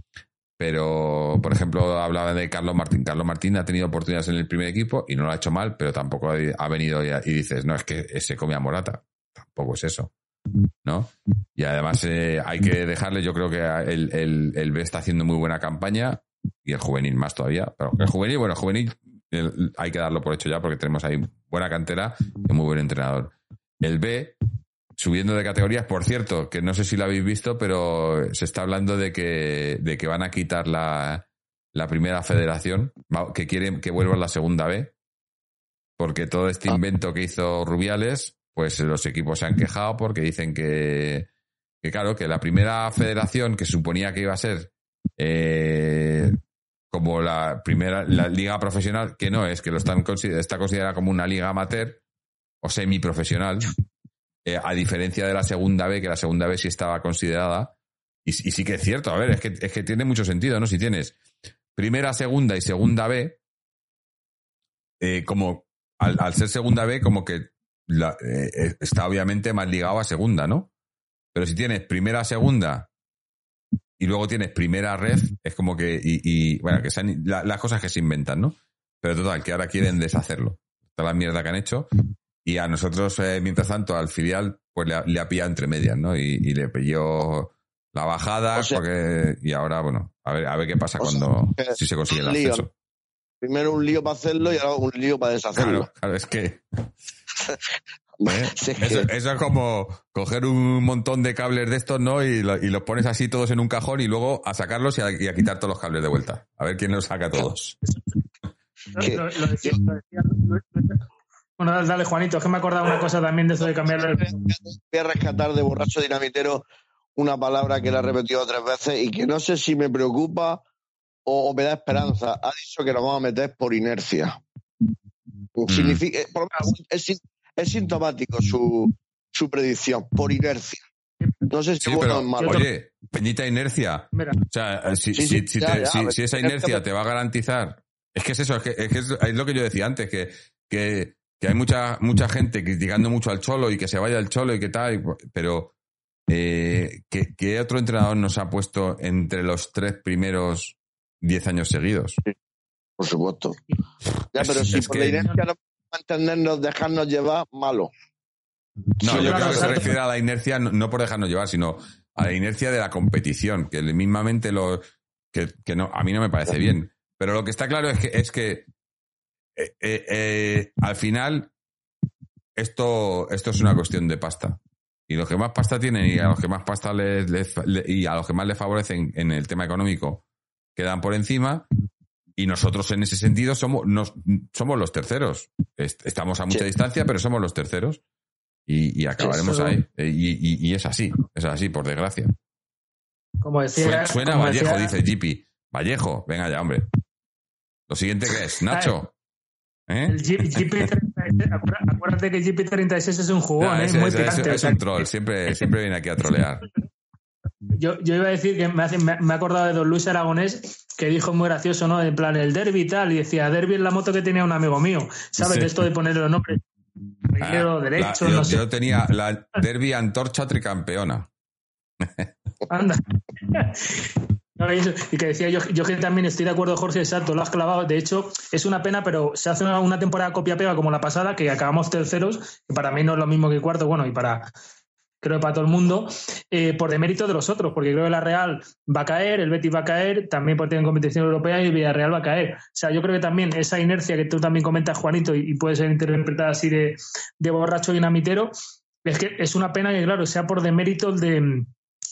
Pero, por ejemplo, hablaba de Carlos Martín. Carlos Martín ha tenido oportunidades en el primer equipo y no lo ha hecho mal, pero tampoco ha venido y, dices, no, es que se come a Morata. Tampoco es eso, ¿no? Y además eh, hay que dejarle, yo creo que el, el, el B está haciendo muy buena campaña y el juvenil más todavía. Pero el juvenil, bueno, el juvenil hay que darlo por hecho ya porque tenemos ahí buena cantera y muy buen entrenador. El B, subiendo de categorías, por cierto, que no sé si lo habéis visto, pero se está hablando de que, de que van a quitar la, la primera federación, que quieren que vuelva la segunda B, porque todo este Ah. invento que hizo Rubiales, pues los equipos se han quejado porque dicen que, que claro, que la primera federación que suponía que iba a ser eh, como la primera, la liga profesional, que no es, que lo están está considerada como una liga amateur o semiprofesional, eh, a diferencia de la segunda B, que la segunda B sí estaba considerada, y, sí que es cierto, a ver, es que, es que tiene mucho sentido, ¿no? Si tienes primera, segunda y segunda B, eh, como al, ser segunda B, como que eh, está obviamente más ligado a segunda, ¿no? Pero si tienes primera, segunda y luego tienes primera ref, es como que, bueno, que sean la- las cosas que se inventan, ¿no? Pero total, que ahora quieren deshacerlo. Toda la mierda que han hecho. Y a nosotros, eh, mientras tanto, al filial, pues le, ha- le ha pillado entre medias, ¿no? Y, y le pilló la bajada, O sea- porque, y ahora, bueno, a ver, a ver qué pasa sea, cuando, que si se consigue el lío, acceso. Primero un lío para hacerlo y ahora un lío para deshacerlo. Claro, claro, es que, ¿eh? Eso, eso es como coger un montón de cables de estos, ¿no? Y, lo- y los pones así todos en un cajón y luego a sacarlos y a, y a quitar todos los cables de vuelta. A ver quién los saca todos. Lo- lo- lo decía- lo decía- Bueno, dale, dale, Juanito, es que me acordaba una cosa también de eso de cambiar el... voy a rescatar de borracho dinamitero una palabra que la he repetido tres veces y que no sé si me preocupa o, o me da esperanza. Ha dicho que nos vamos a meter por inercia. Significa, eh, por lo menos es, sin- es sintomático su, su predicción, por inercia. No sé si Sí, bueno pero, es malo. oye, Peñita Inercia. Mira, O sea, si, Sí, si- sí, si ya, te- ya, si- a ver, si esa inercia te va a garantizar. Es que es eso, es, que, es, que es, es lo que yo decía antes, que, que, que hay mucha, mucha gente criticando mucho al Cholo y que se vaya el Cholo y que tal, y- pero eh, ¿qué, qué otro entrenador nos ha puesto entre los tres primeros diez años seguidos? Por supuesto. Ya, pero Es- si es por que- la inercia no podemos entendernos, dejarnos llevar, malo. No, Sí, yo claro, creo que se refiere a la inercia, no, no por dejarnos llevar, sino a la inercia de la competición, que mismamente lo que, que no, a mí no me parece bien. Pero lo que está claro es que es que eh, eh, eh, al final esto, esto es una cuestión de pasta. Y los que más pasta tienen y a los que más pasta les, les- le- y a los que más les favorecen en el tema económico quedan por encima. Y nosotros en ese sentido somos, nos- somos los terceros. Est- Estamos a mucha Sí. distancia, pero somos los terceros. Y, y acabaremos Eso- ahí. Y, y- y es así, es así, por desgracia. como decía... Suena, suena como Vallejo, decía- dice Jippy. Vallejo, venga ya, hombre. Lo siguiente que es, Nacho. ¿Eh? El Jeep, GP36, acuérdate- que GP36 es un jugón, ¿eh? muy ese- ese- picante. es un troll, siempre, siempre viene aquí a trolear. yo, yo, iba a decir que me, hace, me, me he acordado de don Luis Aragonés que dijo muy gracioso, ¿no? En plan, el derby y tal, y decía, derby es la moto que tenía un amigo mío. ¿Sabes? Sí. De esto de poner los nombres. Ah, derecho, la- yo, no sé. yo tenía la Derby Antorcha Tricampeona. Anda. Y, que decía yo, yo que también estoy de acuerdo, Jorge, exacto, lo has clavado. De hecho, es una pena, pero se hace una, temporada copia-pega como la pasada, que acabamos terceros, que para mí no es lo mismo que cuarto, bueno, y para creo que para todo el mundo, eh, por demérito de los otros, porque creo que la Real va a caer, el Betis va a caer, también porque tienen competición europea y el Villarreal va a caer. O sea, yo creo que también esa inercia que tú también comentas, Juanito, y, y puede ser interpretada así de, de borracho y dinamitero, es que es una pena que, claro, sea por demérito de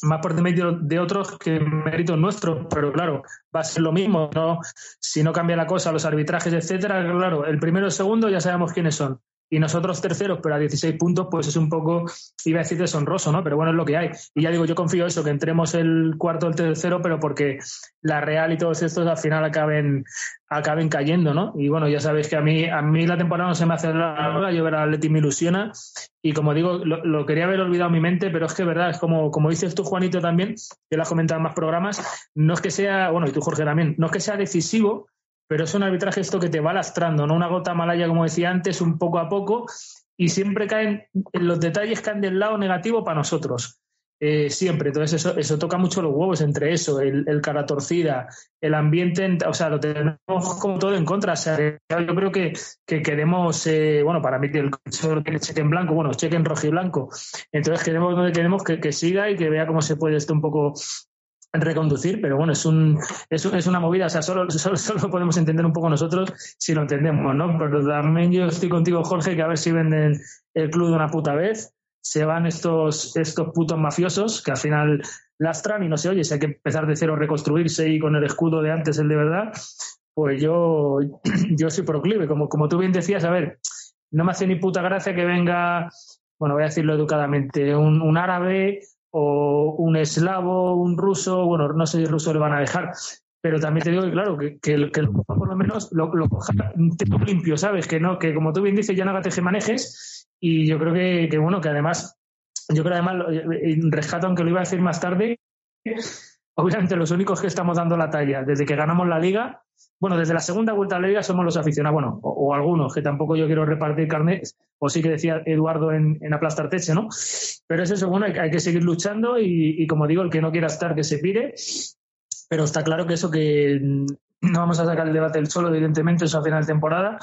más por demérito de otros que méritos nuestros, pero claro, va a ser lo mismo, ¿no? Si no cambia la cosa, los arbitrajes, etcétera, claro, el primero y el segundo ya sabemos quiénes son. Y nosotros terceros, pero a 16 puntos, pues es un poco, iba a decir deshonroso, ¿no? Pero bueno, es lo que hay. Y ya digo, yo confío eso, que entremos el cuarto o el tercero, pero porque la Real y todos estos al final acaben, acaben cayendo, ¿no? Y bueno, ya sabéis que a mí, a mí la temporada no se me hace larga, yo ver a Atleti me ilusiona. Y como digo, lo, lo quería haber olvidado en mi mente, pero es que verdad, es como, como dices tú, Juanito, también, que lo has comentado en más programas, no es que sea, bueno, y tú, Jorge, también, no es que sea decisivo, pero es un arbitraje esto que te va lastrando, ¿no? Una gota malaya, como decía antes, un poco a poco, y siempre caen, los detalles caen del lado negativo para nosotros. Eh, siempre, entonces eso, eso toca mucho los huevos entre eso, el, cara torcida, el ambiente, o sea, lo tenemos como todo en contra. O sea, yo creo que, que queremos, eh, bueno, para mí el cheque en blanco, bueno, cheque en rojo y blanco. Entonces queremos, queremos que, que siga y que vea cómo se puede esto un poco reconducir, pero bueno, es un, es, es una movida, o sea, solo, solo, solo podemos entender un poco nosotros si lo entendemos, ¿no? Pero también yo estoy contigo, Jorge, que a ver si venden el club de una puta vez, se van estos, estos putos mafiosos que al final lastran y no sé, oye, si hay que empezar de cero, reconstruirse y con el escudo de antes, el de verdad, pues yo, yo soy proclive, como, como tú bien decías, a ver, no me hace ni puta gracia que venga, bueno, voy a decirlo educadamente, un árabe o un eslavo, un ruso, bueno, no sé si el ruso le van a dejar, pero también te digo que, claro, que, que, que por lo menos lo, lo coja limpio, ¿sabes? Que no, que como tú bien dices, ya no haga tejemanejes y yo creo que, que bueno, que además, yo creo además, lo- eh, rescato, aunque lo iba a decir más tarde, obviamente los únicos que estamos dando la talla desde que ganamos la liga, bueno, desde la segunda vuelta a la liga somos los aficionados, bueno, o, algunos, que tampoco yo quiero repartir carnet, o sí que decía Eduardo en, en Aplastar Teche, ¿no? Pero es eso, bueno, hay, que seguir luchando y, y como digo, el que no quiera estar, que se pire. Pero está claro que eso que mm, no vamos a sacar el debate del solo, evidentemente, eso a final de temporada.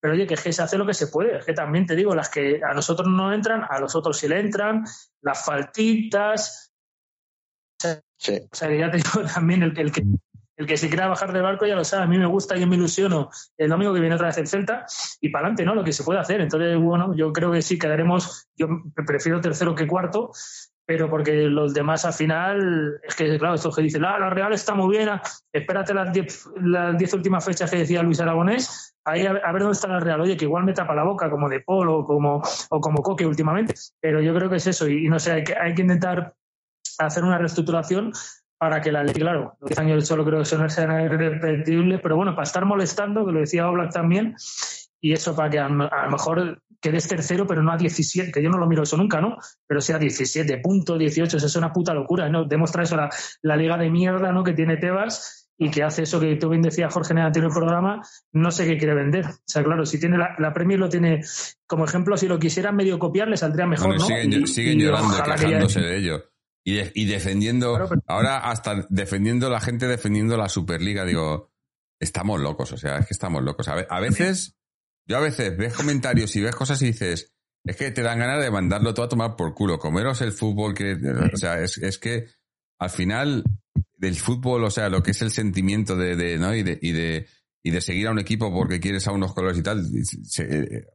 Pero oye, que se hace lo que se puede. Que también te digo, las que a nosotros no entran, a los otros sí le entran, las faltitas. O sea, ya te digo también, el, el que el que se quiera bajar del barco ya lo sabe. A mí me gusta, yo me ilusiono el domingo que viene otra vez el Celta y para adelante, ¿no? Lo que se puede hacer. Entonces, bueno, yo creo que sí quedaremos. Yo prefiero tercero que cuarto, pero porque los demás al final, es que, claro, estos que dicen, ah, la Real está muy bien, ah, espérate las las diez últimas fechas que decía Luis Aragonés, ahí a ver dónde está la Real. Oye, que igual me tapa la boca, como de Polo o como, o como Coque últimamente, pero yo creo que es eso. Y, y no sé, hay que, hay que intentar hacer una reestructuración para que la ley, claro, los 10 años solo creo que eso no será irrepetible, pero bueno, para estar molestando, que lo decía Oblak también, y eso para que a, a lo mejor quedes tercero, pero no a 17, que yo no lo miro eso nunca, ¿no? Pero sea 17 puntos, 18, eso es una puta locura, ¿no? Demuestra eso la, la liga de mierda, ¿no? Que tiene Tebas y que hace eso que tú bien decías, Jorge, en el anterior programa, no sé qué quiere vender. O sea, claro, si tiene la, la Premier lo tiene como ejemplo, si lo quisieran medio copiar, le saldría mejor, Bueno, ¿no? siguen, Y- siguen y llorando, ojalá que ya- quejándose de ello. Y, de- y defendiendo, Claro, pero- ahora hasta defendiendo la gente defendiendo la Superliga, digo, estamos locos, o sea, es que estamos locos. A, ve- a veces, yo a veces ves comentarios y ves cosas y dices, es que te dan ganas de mandarlo todo a tomar por culo, comeros el fútbol que, o sea, es, es que al final del fútbol, o sea, lo que es el sentimiento de, de ¿no? Y de, y de, y de seguir a un equipo porque quieres a unos colores y tal, se-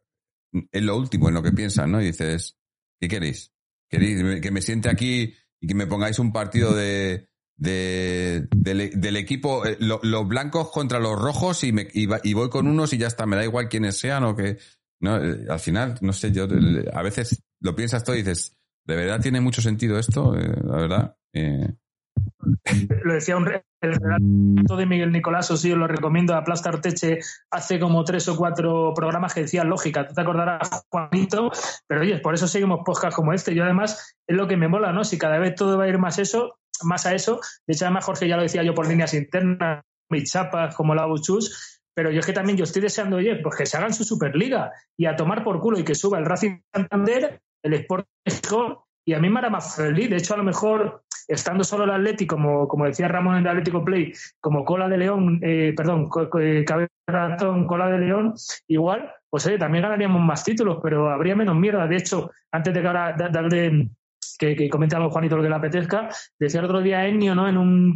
es lo último en lo que piensas, ¿no? Y dices, ¿qué queréis? ¿Queréis que me siente aquí y que me pongáis un partido de, de- del, equipo, eh, lo- los blancos contra los rojos y, me, y, y voy con unos y ya está, me da igual quiénes sean o que... No, eh, al final, no sé, yo a veces lo piensas todo y dices, ¿de verdad tiene mucho sentido esto? Eh, la verdad. Lo decía un, el relato de Miguel Nicolás, os sí, lo recomiendo, Aplastar Teche hace como tres o cuatro programas que decían lógica, tú te acordarás, Juanito, pero oye, por eso seguimos podcast como este, yo además es lo que me mola, ¿no? Si cada vez todo va a ir más eso, más a eso. De hecho, además, Jorge ya lo decía yo por líneas internas, mis chapas como la Buchus, pero yo es que también yo estoy deseando, oye, pues que se hagan su Superliga y a tomar por culo y que suba el Racing Santander, el Sport mejor, y a mí me hará más feliz. De hecho, a lo mejor, estando solo el Atlético, como, como decía Ramón en el Atlético Play, como cola de león, eh, perdón, co- co- eh, cabeza de ratón, cola de león, igual, pues oye, también ganaríamos más títulos, pero habría menos mierda. De hecho, antes de que ahora da- darle que, que comente algo Juanito lo que le apetezca, decía el otro día Ennio, ¿no? En un,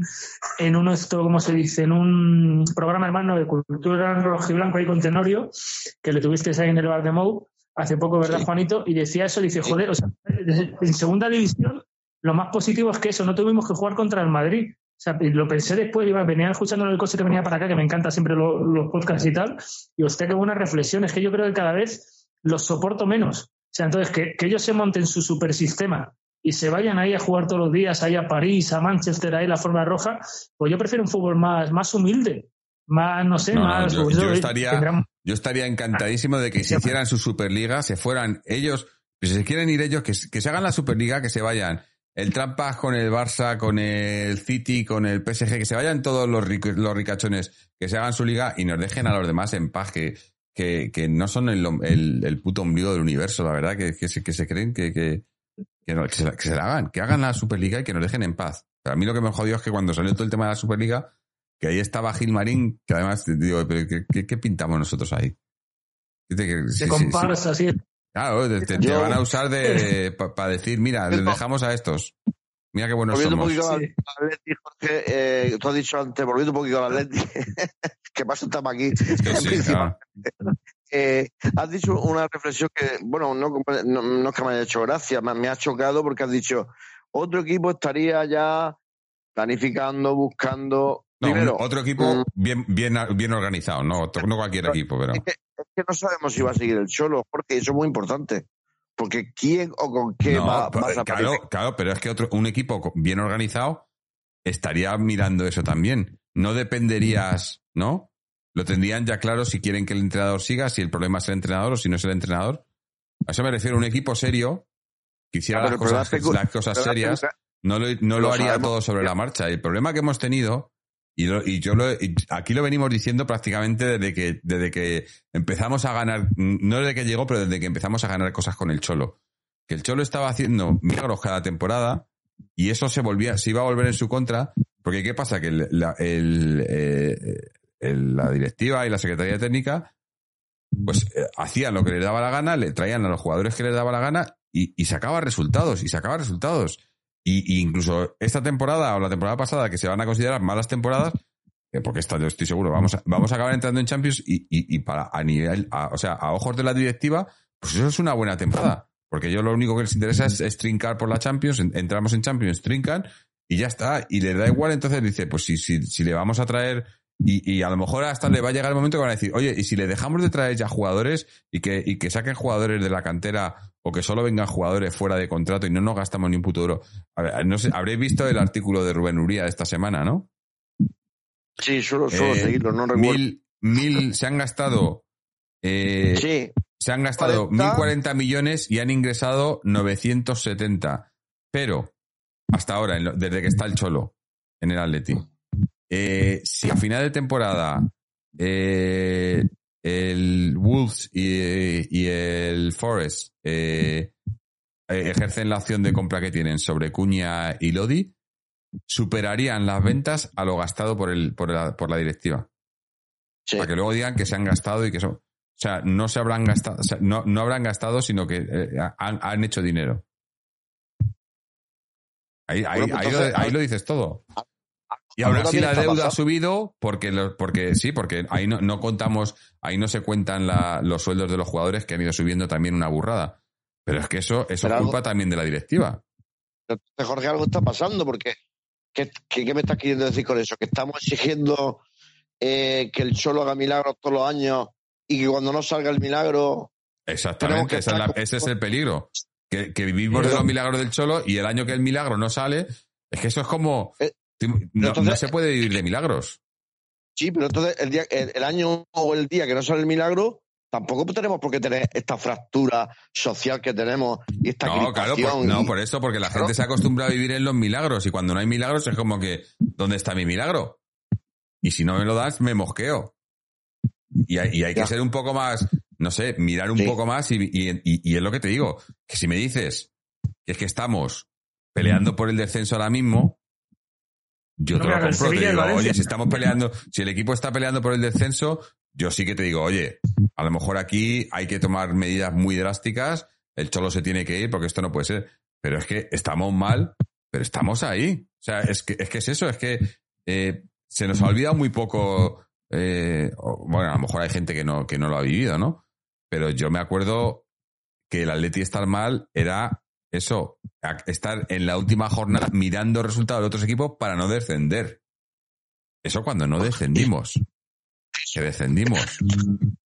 en un esto, ¿cómo se dice? En un programa hermano de cultura rojiblanco ahí con Tenorio, que le tuvisteis ahí en el bar de Mou, hace poco, ¿verdad, Sí. Juanito? Y decía eso, dice, joder, o sea, en segunda división, lo más positivo es que eso, no tuvimos que jugar contra el Madrid. O sea, lo pensé después, iba, venía escuchando en el coche que venía para acá, que me encanta siempre lo- los podcasts y tal, y usted qué buena reflexión, es que yo creo que cada vez los soporto menos. O sea, entonces, que, que ellos se monten su supersistema y se vayan ahí a jugar todos los días, ahí a París, a Manchester, ahí la forma roja, pues yo prefiero un fútbol más, más humilde, más, no sé, No, no, más... yo- estaría- tendrán- Yo estaría encantadísimo de que se hicieran su Superliga, se fueran ellos, pues si se quieren ir ellos, que, que se hagan la Superliga, que se vayan el Trampas con el Barça, con el City, con el PSG, que se vayan todos los, ric- los ricachones, que se hagan su liga y nos dejen a los demás en paz, que, que, que no son el, el, el puto ombligo del universo, la verdad, que, que, se, que se creen que, que, que, no- que se la, que se la hagan, que hagan la Superliga y que nos dejen en paz. Pero a mí lo que me jodió es que cuando salió todo el tema de la Superliga, que ahí estaba Gilmarín, que además digo, pero ¿qué, qué- qué pintamos nosotros ahí? Dice que- sí, de sí, sí. Claro, te, te- te Yo- van a usar de, para decir, mira, les dejamos a estos. Mira qué buenos Volviendo un somos. poquito al Atleti, Jorge, eh, tú has dicho antes, volviendo un poquito al Atleti, que paso estamos aquí. Sí, claro. Eh, has dicho una reflexión que, bueno, no, no, no es que me haya hecho gracia, me, me ha chocado porque has dicho, otro equipo estaría ya planificando, buscando. No, un- Primero, otro equipo mm, bien, bien, bien organizado, no, otro- no cualquier equipo, pero. es que, es que no sabemos si va a seguir el Cholo, porque eso es muy importante. Porque quién o con qué No, va, pero- vas a claro, claro, pero es que otro, un equipo bien organizado estaría mirando eso también. No dependerías, ¿no? Lo tendrían ya claro si quieren que el entrenador siga, si el problema es el entrenador o si no es el entrenador. A eso me refiero, un equipo serio que hiciera Ah, las cosas, las cosas serias, no lo, no Lo lo haría sabemos. todo sobre la marcha. El problema que hemos tenido, y, lo- y yo lo, y aquí lo venimos diciendo prácticamente desde que, desde que empezamos a ganar, no desde que llegó, pero desde que empezamos a ganar cosas con el Cholo. Que el Cholo estaba haciendo milagros cada temporada y eso se volvía, se iba a volver en su contra, porque ¿qué pasa? Que el- la, el, eh, el- la directiva y la Secretaría Técnica pues eh, hacían lo que les daba la gana, le traían a los jugadores que les daba la gana y, y sacaba resultados, y sacaba resultados. Y, incluso esta temporada o la temporada pasada, que se van a considerar malas temporadas, eh, porque esta yo estoy seguro, vamos a, vamos a acabar entrando en Champions y, y, y para a nivel, a- o sea, a ojos de la directiva, pues eso es una buena temporada. Porque yo lo único que les interesa es, es trincar por la Champions, en- entramos en Champions, trincan y ya está. Y les da igual, entonces dice, pues si, si, si le vamos a traer y, y a lo mejor hasta le va a llegar el momento que van a decir, oye, y si le dejamos de traer ya jugadores y que, y que saquen jugadores de la cantera o que solo vengan jugadores fuera de contrato y no nos gastamos ni un puto ver, no sé, habréis visto el artículo de Rubén Uría esta semana, ¿no? Sí, suelo, suelo Eh, seguirlo, no recuerdo. Mil, mil, se han gastado, eh, sí, se han gastado 40. 1040 millones y han ingresado 970. Pero, hasta ahora, desde que está el Cholo en el Atleti, eh, si a final de temporada eh, el Wolves y, y el Forest eh, ejercen la opción de compra que tienen sobre Cuña y Lodi, superarían las ventas a lo gastado por, el, por, la, por la directiva. sí. Para que luego digan que se han gastado y que son. O sea, no se habrán gastado, o sea, no, no habrán gastado, sino que eh, han, han hecho dinero. Ahí, ahí, Bueno, pues ahí lo, ahí lo dices todo. Y algo ahora sí también la deuda ha subido porque, lo- porque sí, porque ahí no, no contamos, ahí no se cuentan la- los sueldos de los jugadores que han ido subiendo también una burrada. Pero es que eso, eso es algo- culpa también de la directiva. Jorge, algo está pasando, porque ¿qué, qué, qué me estás queriendo decir con eso? ¿Que estamos exigiendo eh, que el Cholo haga milagros todos los años y que cuando no salga el milagro... Exactamente, que esa es la- estar- ese es el peligro. Que, que vivimos de los milagros del Cholo y el año que el milagro no sale, es que eso es como... No, entonces- no se puede vivir de milagros. Sí, pero entonces el, día, el, el año o el día que no sale el milagro, tampoco tenemos por qué tener esta fractura social que tenemos y esta No, claro, por, no, y- por eso, porque la Claro. gente se ha acostumbrado a vivir en los milagros y cuando no hay milagros es como que, ¿dónde está mi milagro? Y si no me lo das, me mosqueo. Y hay, y hay que Ya. ser un poco más, no sé, mirar un Sí. poco más y- y es lo que te digo, que si me dices que es que estamos peleando por el descenso ahora mismo, yo No, te lo claro, el compro, te digo, oye, si estamos peleando, si el equipo está peleando por el descenso, yo sí que te digo, oye, a lo mejor aquí hay que tomar medidas muy drásticas, el cholo se tiene que ir porque esto no puede ser. Pero es que estamos mal, pero estamos ahí. O sea, es que es, que es eso, es que eh, se nos ha olvidado muy poco. eh, bueno, a lo mejor hay gente que no, que no lo ha vivido, ¿no? Pero yo me acuerdo que el Atleti estar mal era eso, estar en la última jornada mirando resultados de otros equipos para no descender. Eso cuando no descendimos. Que descendimos.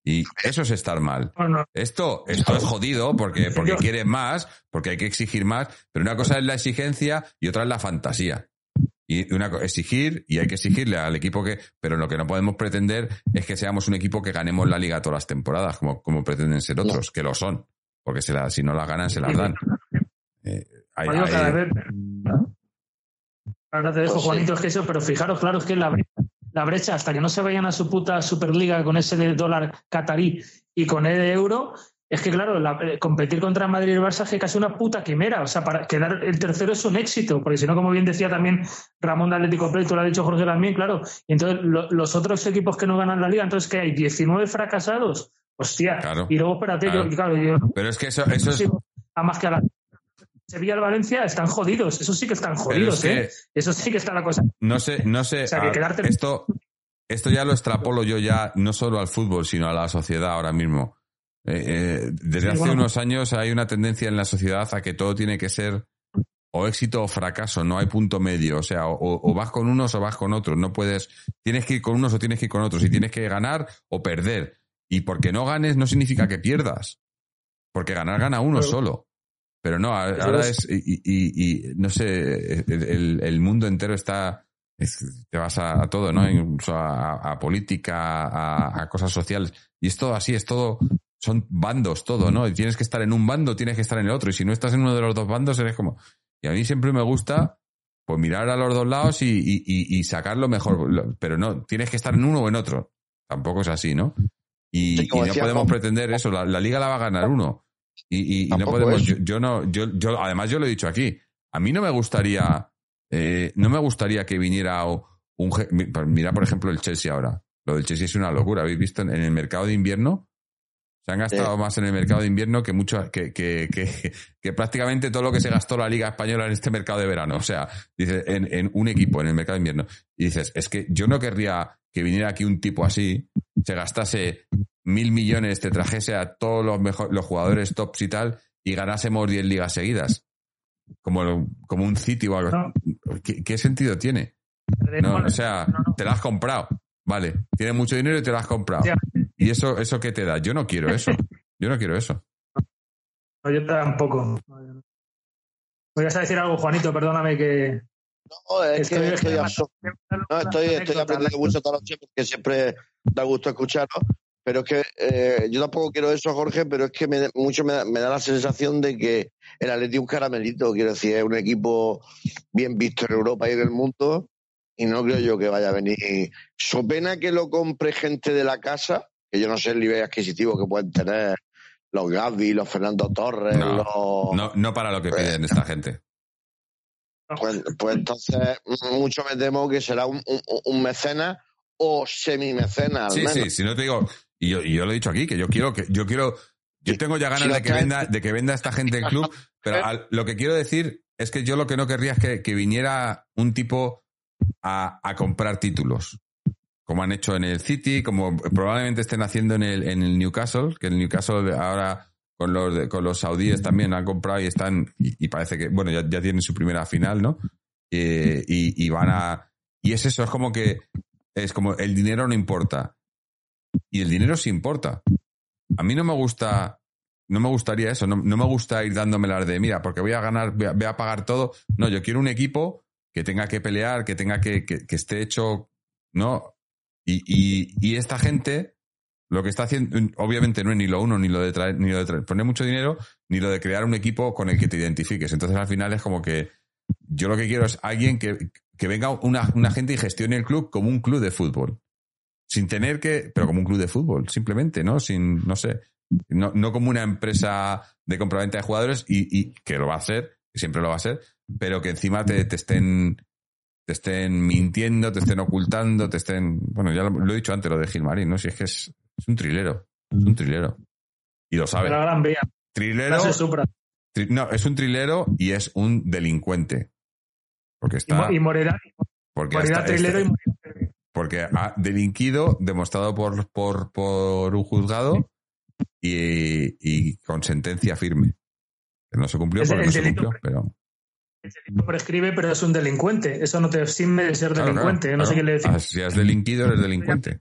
Y eso es estar mal. Esto, esto es jodido porque, porque quieres más, porque hay que exigir más, pero una cosa es la exigencia y otra es la fantasía. Y una exigir, y hay que exigirle al equipo que, pero lo que no podemos pretender es que seamos un equipo que ganemos la liga todas las temporadas, como, como pretenden ser otros, que lo son. Porque se la, si no las ganan, se las dan. Eh, hay- hay- vez- Ahora te dejo, Pues sí. Juanito, es que eso, pero fijaros, claro, es que la brecha, la brecha, hasta que no se vayan a su puta Superliga con ese de dólar catarí y con el de euro, es que, claro, la- eh, competir contra Madrid y el Barça es que casi una puta quimera. O sea, para quedar el tercero es un éxito, porque si no, como bien decía también Ramón de Atlético Play, tú lo ha dicho Jorge también, claro. Y entonces lo- los otros equipos que no ganan la liga, entonces que hay 19 fracasados. Hostia. Claro. Y luego, espérate, Claro. yo, claro, yo, pero es que eso, eso es, Sí, a más que a la Sevilla y Valencia están jodidos, eso sí que están jodidos, es que- ¿eh? Eso sí que está la cosa. No sé, no sé. O sea, que a- quedarte- Esto, esto ya lo extrapolo yo ya no solo al fútbol, sino a la sociedad ahora mismo. Eh, eh, desde Sí, hace bueno. unos años hay una tendencia en la sociedad a que todo tiene que ser o éxito o fracaso, no hay punto medio. O sea, o, o vas con unos o vas con otros. No puedes, tienes que ir con unos o tienes que ir con otros. Y tienes que ganar o perder. Y porque no ganes no significa que pierdas. Porque ganar gana uno solo. Pero no, ahora es. y, y- y, no sé, el, mundo entero está, es- te vas a, a todo, ¿no? Incluso a, a política, a, a cosas sociales. Y es todo así, es todo, son bandos, todo, ¿no? Y tienes que estar en un bando, tienes que estar en el otro. Y si no estás en uno de los dos bandos, eres como... Y a mí siempre me gusta, pues mirar a los dos lados y, y, y- y sacar lo mejor. Pero no, tienes que estar en uno o en otro. Tampoco es así, ¿no? Y, Sí, no podemos pretender eso. La, la liga la va a ganar uno. Y, y- y no podemos. Yo, yo no. Yo, yo, además, yo lo he dicho aquí. A mí no me gustaría. eh, no me gustaría que viniera un. Mira, por ejemplo, el Chelsea ahora. Lo del Chelsea es una locura. ¿Habéis visto en el mercado de invierno? Se han gastado Sí. más en el mercado de invierno que mucho, que, que, que, que prácticamente todo lo que se gastó la Liga Española en este mercado de verano. O sea, dice, en, en un equipo, en el mercado de invierno. Y dices, es que yo no querría que viniera aquí un tipo así, se gastase mil millones, te trajese a todos los, mejor, los jugadores tops y tal, y ganásemos 10 ligas seguidas. Como, como un City o algo. No. ¿Qué, qué sentido tiene? No, o sea, No, no. te la has comprado. Vale, tienes mucho dinero y te la has comprado. ¿Y eso, eso qué te da? Yo no quiero eso. Yo no quiero eso. No, yo tampoco. Voy a decir algo, Juanito, perdóname que. No, es que que- estoy, no, estoy, estoy aprendiendo mucho toda la noche porque siempre da gusto escucharlo. Pero es que eh, yo tampoco quiero eso, Jorge, pero es que me, mucho me da, me da la sensación de que el Atleti es un caramelito, quiero decir, es un equipo bien visto en Europa y en el mundo, y no creo yo que vaya a venir. So pena que lo compre gente de la casa, que yo no sé el nivel adquisitivo que pueden tener los Gavi, los Fernando Torres, No, los... No, no para lo que piden esta gente. Pues, pues entonces mucho me temo que será un, un, un mecenas o semimecenas Sí, menos. sí, si no te digo, y yo, y yo lo he dicho aquí, que yo quiero que, yo quiero, yo tengo ya ganas Si de que venda, de que venda esta gente el club, pero al- lo que quiero decir es que yo lo que no querría es que, que viniera un tipo a, a comprar títulos. Como han hecho en el City, como probablemente estén haciendo en el, en el Newcastle, que el Newcastle ahora con los, con los saudíes también han comprado y están, y, parece que, bueno, ya, ya tienen su primera final, ¿no? Eh, y, y van a, y es eso, es como que, es como el dinero no importa. Y el dinero sí importa. A mí no me gusta, no me gustaría eso, no, no me gusta ir dándome las de, mira, porque voy a ganar, voy a, pagar todo. No, yo quiero un equipo que tenga que pelear, que tenga que, que esté hecho, ¿no? Y, y, y esta gente Lo que está haciendo, obviamente no es ni lo uno, ni lo de traer, ni lo de traer- poner mucho dinero, ni lo de crear un equipo con el que te identifiques. Entonces al final es como que yo lo que quiero es alguien que, que venga una, una gente y gestione el club como un club de fútbol. Sin tener que, pero como un club de fútbol, simplemente, ¿no? Sin, no sé, no, no como una empresa de compraventa de jugadores y, y que lo va a hacer, siempre lo va a hacer, pero que encima te, te estén te estén mintiendo, te estén ocultando, te estén. Bueno, ya lo, lo he dicho antes, lo de Gilmarín, ¿no? Si es que es, es un trilero. Es un trilero. Y lo sabe. la Gran Vía. Trilero. Tri- no, es un trilero y es un delincuente. Porque está. y morirá, porque, morirá hasta- trilero y este- morirá. porque ha delinquido, demostrado por, por, por un juzgado y, y con sentencia firme. Que no se cumplió Es porque el no se cumplió, pero. Delito prescribe, pero es un delincuente. Eso no te exime de ser Claro, delincuente. claro, no sé qué le decir. Ah, Si has delinquido, eres delincuente.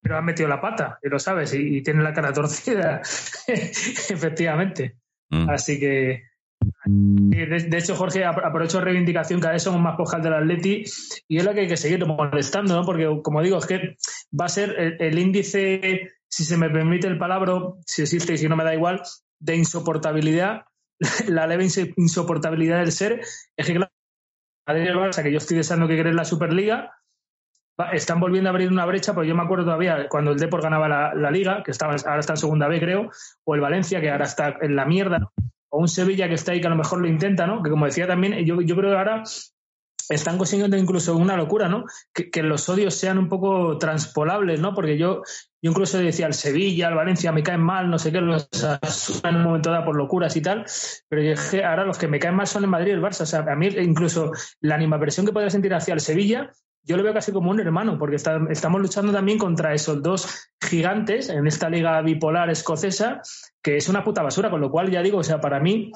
Pero han metido la pata, y lo sabes, y, y tiene la cara torcida, efectivamente. Mm. Así que. y De, de hecho, Jorge, apro- aprovecho reivindicación, cada vez somos más pocas del Atleti y es lo que hay que seguir molestando, ¿no? Porque, como digo, es que va a ser el, el índice, si se me permite el palabra, si existe y si no me da igual, de insoportabilidad, la leve insoportabilidad del ser, es que, claro, Madrid Barça, que yo estoy deseando que creen la Superliga, están volviendo a abrir una brecha, porque yo me acuerdo todavía cuando el Depor ganaba la, la Liga, que estaba, ahora está en segunda B, creo, o el Valencia, que ahora está en la mierda, ¿no? o un Sevilla que está ahí que a lo mejor lo intenta, ¿no? Que como decía también, yo, yo creo que ahora están consiguiendo incluso una locura, ¿no? Que, que los odios sean un poco transpolables, ¿no? Porque yo, yo incluso decía al Sevilla, al Valencia, me caen mal, no sé qué, los en un momento dado por locuras y tal, pero yo ahora los que me caen mal son el Madrid y el Barça. O sea, a mí incluso la animaversión que podría sentir hacia el Sevilla, yo lo veo casi como un hermano, porque está- estamos luchando también contra esos dos gigantes en esta liga bipolar escocesa, que es una puta basura, con lo cual ya digo, o sea, para mí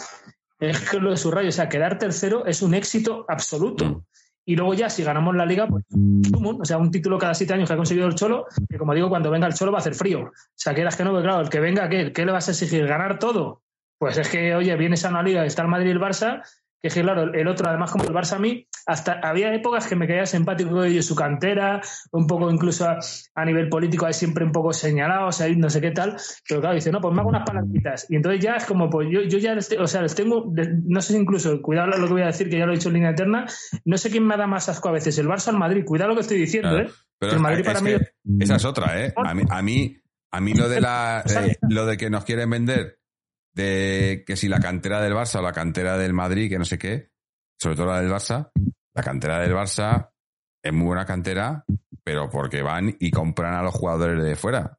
es que lo de su rayo, o sea, quedar tercero es un éxito absoluto. Y luego ya, si ganamos la liga, pues o sea, un título cada siete años que ha conseguido el Cholo, que como digo, cuando venga el Cholo va a hacer frío. O sea, quieras que no, claro, el que venga, ¿qué, ¿Qué le vas a exigir? ¿Ganar todo? Pues es que, oye, vienes a una liga, está el Madrid y el Barça, que es que, claro, el otro, además, como el Barça a mí, hasta había épocas que me caía simpático de ellos, su cantera, un poco incluso a, a nivel político, hay siempre un poco señalado, o sea, no sé qué tal, pero claro, dice, no, pues me hago unas palanquitas. Y entonces ya es como, pues yo, yo ya, les, o sea, les tengo, no sé si incluso, cuidado lo que voy a decir, que ya lo he dicho en línea eterna, no sé quién me da más asco a veces, el Barça o el Madrid, cuidado lo que estoy diciendo, Claro. ¿eh? Pero El Madrid para mí- esa es otra, ¿eh? A mí, a mí, a mí lo de la, eh, lo de que nos quieren vender de que si la cantera del Barça o la cantera del Madrid, que no sé qué, sobre todo la del Barça, la cantera del Barça es muy buena cantera, pero porque van y compran a los jugadores de fuera.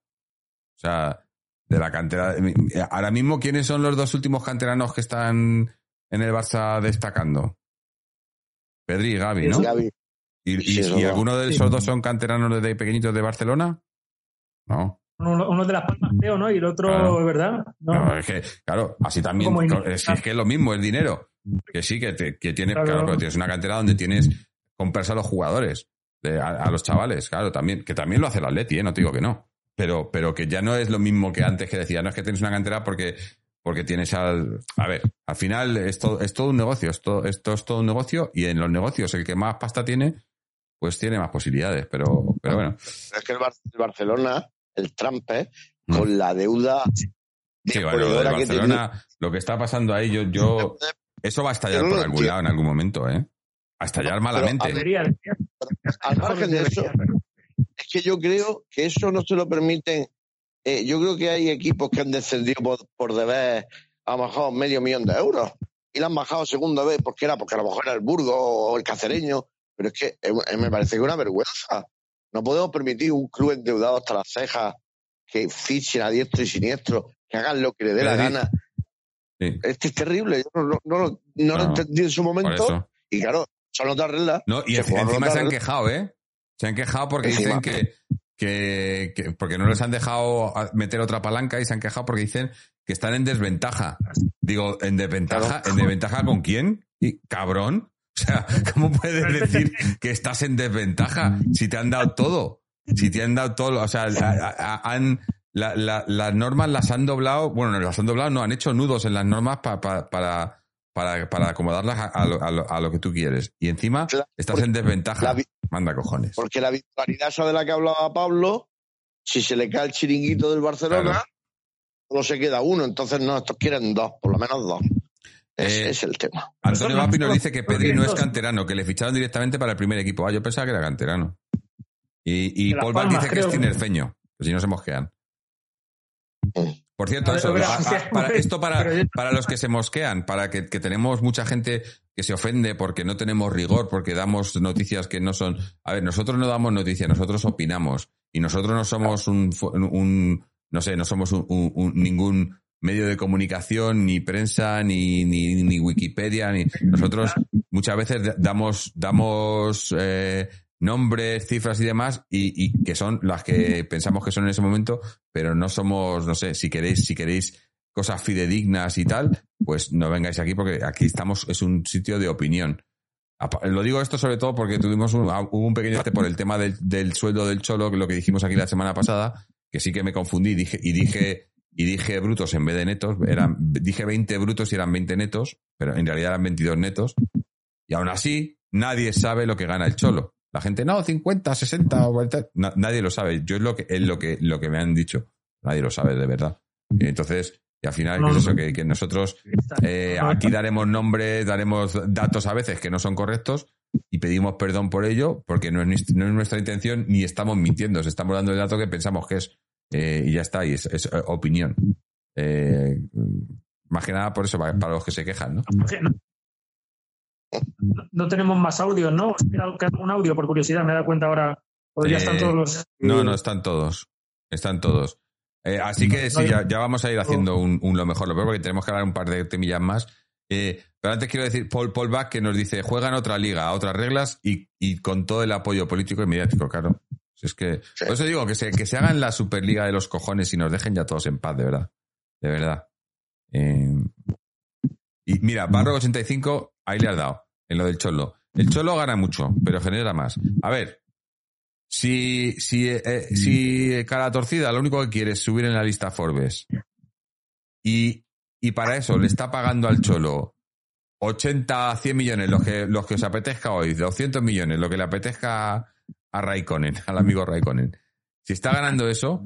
O sea, de la cantera. Ahora mismo, ¿quiénes son los dos últimos canteranos que están en el Barça destacando? Pedri y Gaby, ¿no? Gaby. ¿Y, y- y alguno de esos dos son canteranos de pequeñitos de Barcelona? No. Uno, uno de las palmas, creo, ¿no? Y el otro, Claro. es verdad. No. No, es que, claro, así también. Es, es que es lo mismo, el dinero. Que sí, que, te- que tienes, Claro. claro, pero tienes una cantera donde tienes comprarse a los jugadores, de- a, a los chavales, claro, también, que también lo hace el Atleti, ¿eh? no te digo que no. Pero, pero que ya no es lo mismo que antes que decía, no es que tienes una cantera porque, porque tienes al. A ver, al final es todo, es todo un negocio, esto, esto es todo un negocio, y en los negocios el que más pasta tiene, pues tiene más posibilidades, pero, pero bueno. Pero es que el, Bar- el Barcelona, el Trampe, Mm. con la deuda Sí, bueno, lo de demoledora que Barcelona, lo que está pasando ahí, yo, yo, eso va a estallar no por algún lado en algún momento, ¿eh? A estallar malamente. Al margen de eso, es que yo creo que eso no se lo permiten. eh, yo creo que hay equipos que han descendido por, por deber a lo mejor medio millón de euros y la han bajado segunda vez porque era porque a lo mejor era el Burgo o el Cacereño, pero es que eh, me parece que es una vergüenza. No podemos permitir un club endeudado hasta las cejas que fichen a diestro y siniestro, que hagan lo que le dé la gana. Sí, Esto es terrible. Yo no, no, no lo- no lo No, entendí en su momento y claro, son otras reglas. No, y Se encima se han quejado, ¿eh? Se han quejado porque Encima. dicen que, que, que- porque no les han dejado meter otra palanca y se han quejado porque dicen que están en desventaja. Digo, ¿en desventaja? Claro. ¿En desventaja con quién? Y, cabrón. O sea, ¿cómo puedes decir que estás en desventaja si te han dado todo? Si te han dado todo, o sea, han, la- la- las normas las han doblado, bueno, no las han doblado, no, han hecho nudos en las normas pa- pa- para, para, para acomodarlas a, a lo, a lo- a lo que tú quieres. Y encima estás porque en desventaja. la Manda cojones. Porque la virtualidad esa de la que hablaba Pablo si se le cae el chiringuito del Barcelona, Claro. no se queda uno. Entonces, no, estos quieren dos, por lo menos dos. Ese Eh, es el tema. Antonio Vapi nos dice que Pedri no es canterano, que le ficharon directamente para el primer equipo. Ah, yo pensaba que era canterano. Y, y Paul Palmas, dice que es tinerfeño, pues si no se mosquean. Por cierto, eso, pero, a- a- hostia, para, esto para, para los que se mosquean, para que, que tenemos mucha gente que se ofende porque no tenemos rigor, porque damos noticias que no son... A ver, nosotros no damos noticias, nosotros opinamos. Y nosotros no somos un, fu- un- no sé, no somos un- un- un- ningún medio de comunicación, ni prensa, ni, ni, ni Wikipedia, ni nosotros muchas veces da- damos, damos eh, nombres, cifras y demás, y, y que son las que pensamos que son en ese momento, pero no somos, no sé, si queréis, si queréis cosas fidedignas y tal, pues no vengáis aquí porque aquí estamos, es un sitio de opinión. Lo digo esto sobre todo porque tuvimos un, ah, hubo un pequeño este por el tema del, del sueldo del cholo, lo que dijimos aquí la semana pasada, que sí que me confundí dije, y dije y dije brutos en vez de netos, eran, dije 20 brutos y eran 20 netos, pero en realidad eran 22 netos. Y aún así, nadie sabe lo que gana el cholo. La gente, no, 50, 60 o 40. Na- nadie lo sabe. Yo es lo que, es lo que, lo que me han dicho. Nadie lo sabe de verdad. Y entonces, y al final, No, ¿qué es no. eso? Que, que nosotros eh, aquí daremos nombres, daremos datos a veces que no son correctos y pedimos perdón por ello porque no es, no es nuestra intención ni estamos mintiendo, os estamos dando el dato que pensamos que es eh, y ya está, y es, es, eh, opinión. Eh, más que nada por eso, para, para los que se quejan, ¿no? No, no tenemos más audios, ¿no? Un audio, por curiosidad, me he dado cuenta ahora. O ya Eh, están todos los. No, no, están todos. Están todos. Eh, así que sí, ya, ya vamos a ir haciendo un, un lo mejor, lo peor, porque tenemos que hablar un par de temillas más. Eh, pero antes quiero decir, Paul, Paul Bach que nos dice, juega en otra liga, a otras reglas y, y con todo el apoyo político y mediático, claro. Es que, Sí. por eso digo, que se, que se hagan la Superliga de los cojones y nos dejen ya todos en paz, de verdad. De verdad. Eh, y mira, Barro 85, ahí le has dado, en lo del Cholo. El Cholo gana mucho, pero genera más. A ver, si, si, eh, si cara torcida lo único que quiere es subir en la lista Forbes y, y para eso le está pagando al Cholo 80, 100 millones, los que, los que os apetezca hoy, 200 millones, lo que le apetezca a Raikkonen, al amigo Raikkonen. Si está ganando eso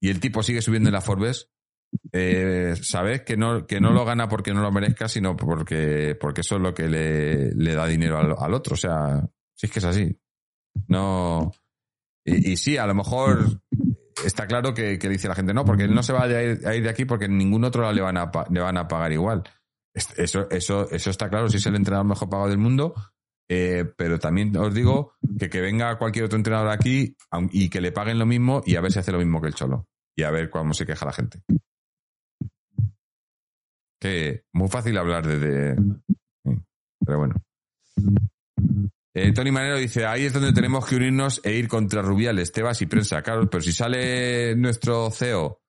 y el tipo sigue subiendo en la Forbes, eh, sabes que no, que no lo gana porque no lo merezca, sino porque, porque eso es lo que le, le da dinero al, al otro. O sea, si es que es así. No. Y, sí, a lo mejor está claro que, que dice la gente, no, porque él no se va a ir, a ir de aquí porque ningún otro le van a, le van a pagar igual. Es- Eso, eso, eso está claro, si es el entrenador mejor pagado del mundo. Eh, pero también os digo que que venga cualquier otro entrenador aquí y que le paguen lo mismo y a ver si hace lo mismo que el Cholo. Y a ver cómo se queja la gente. Que muy fácil hablar de... de- sí, pero bueno. Eh, Tony Manero dice, ahí es donde tenemos que unirnos e ir contra Rubiales, Tebas y prensa. Claro, pero si sale nuestro CEO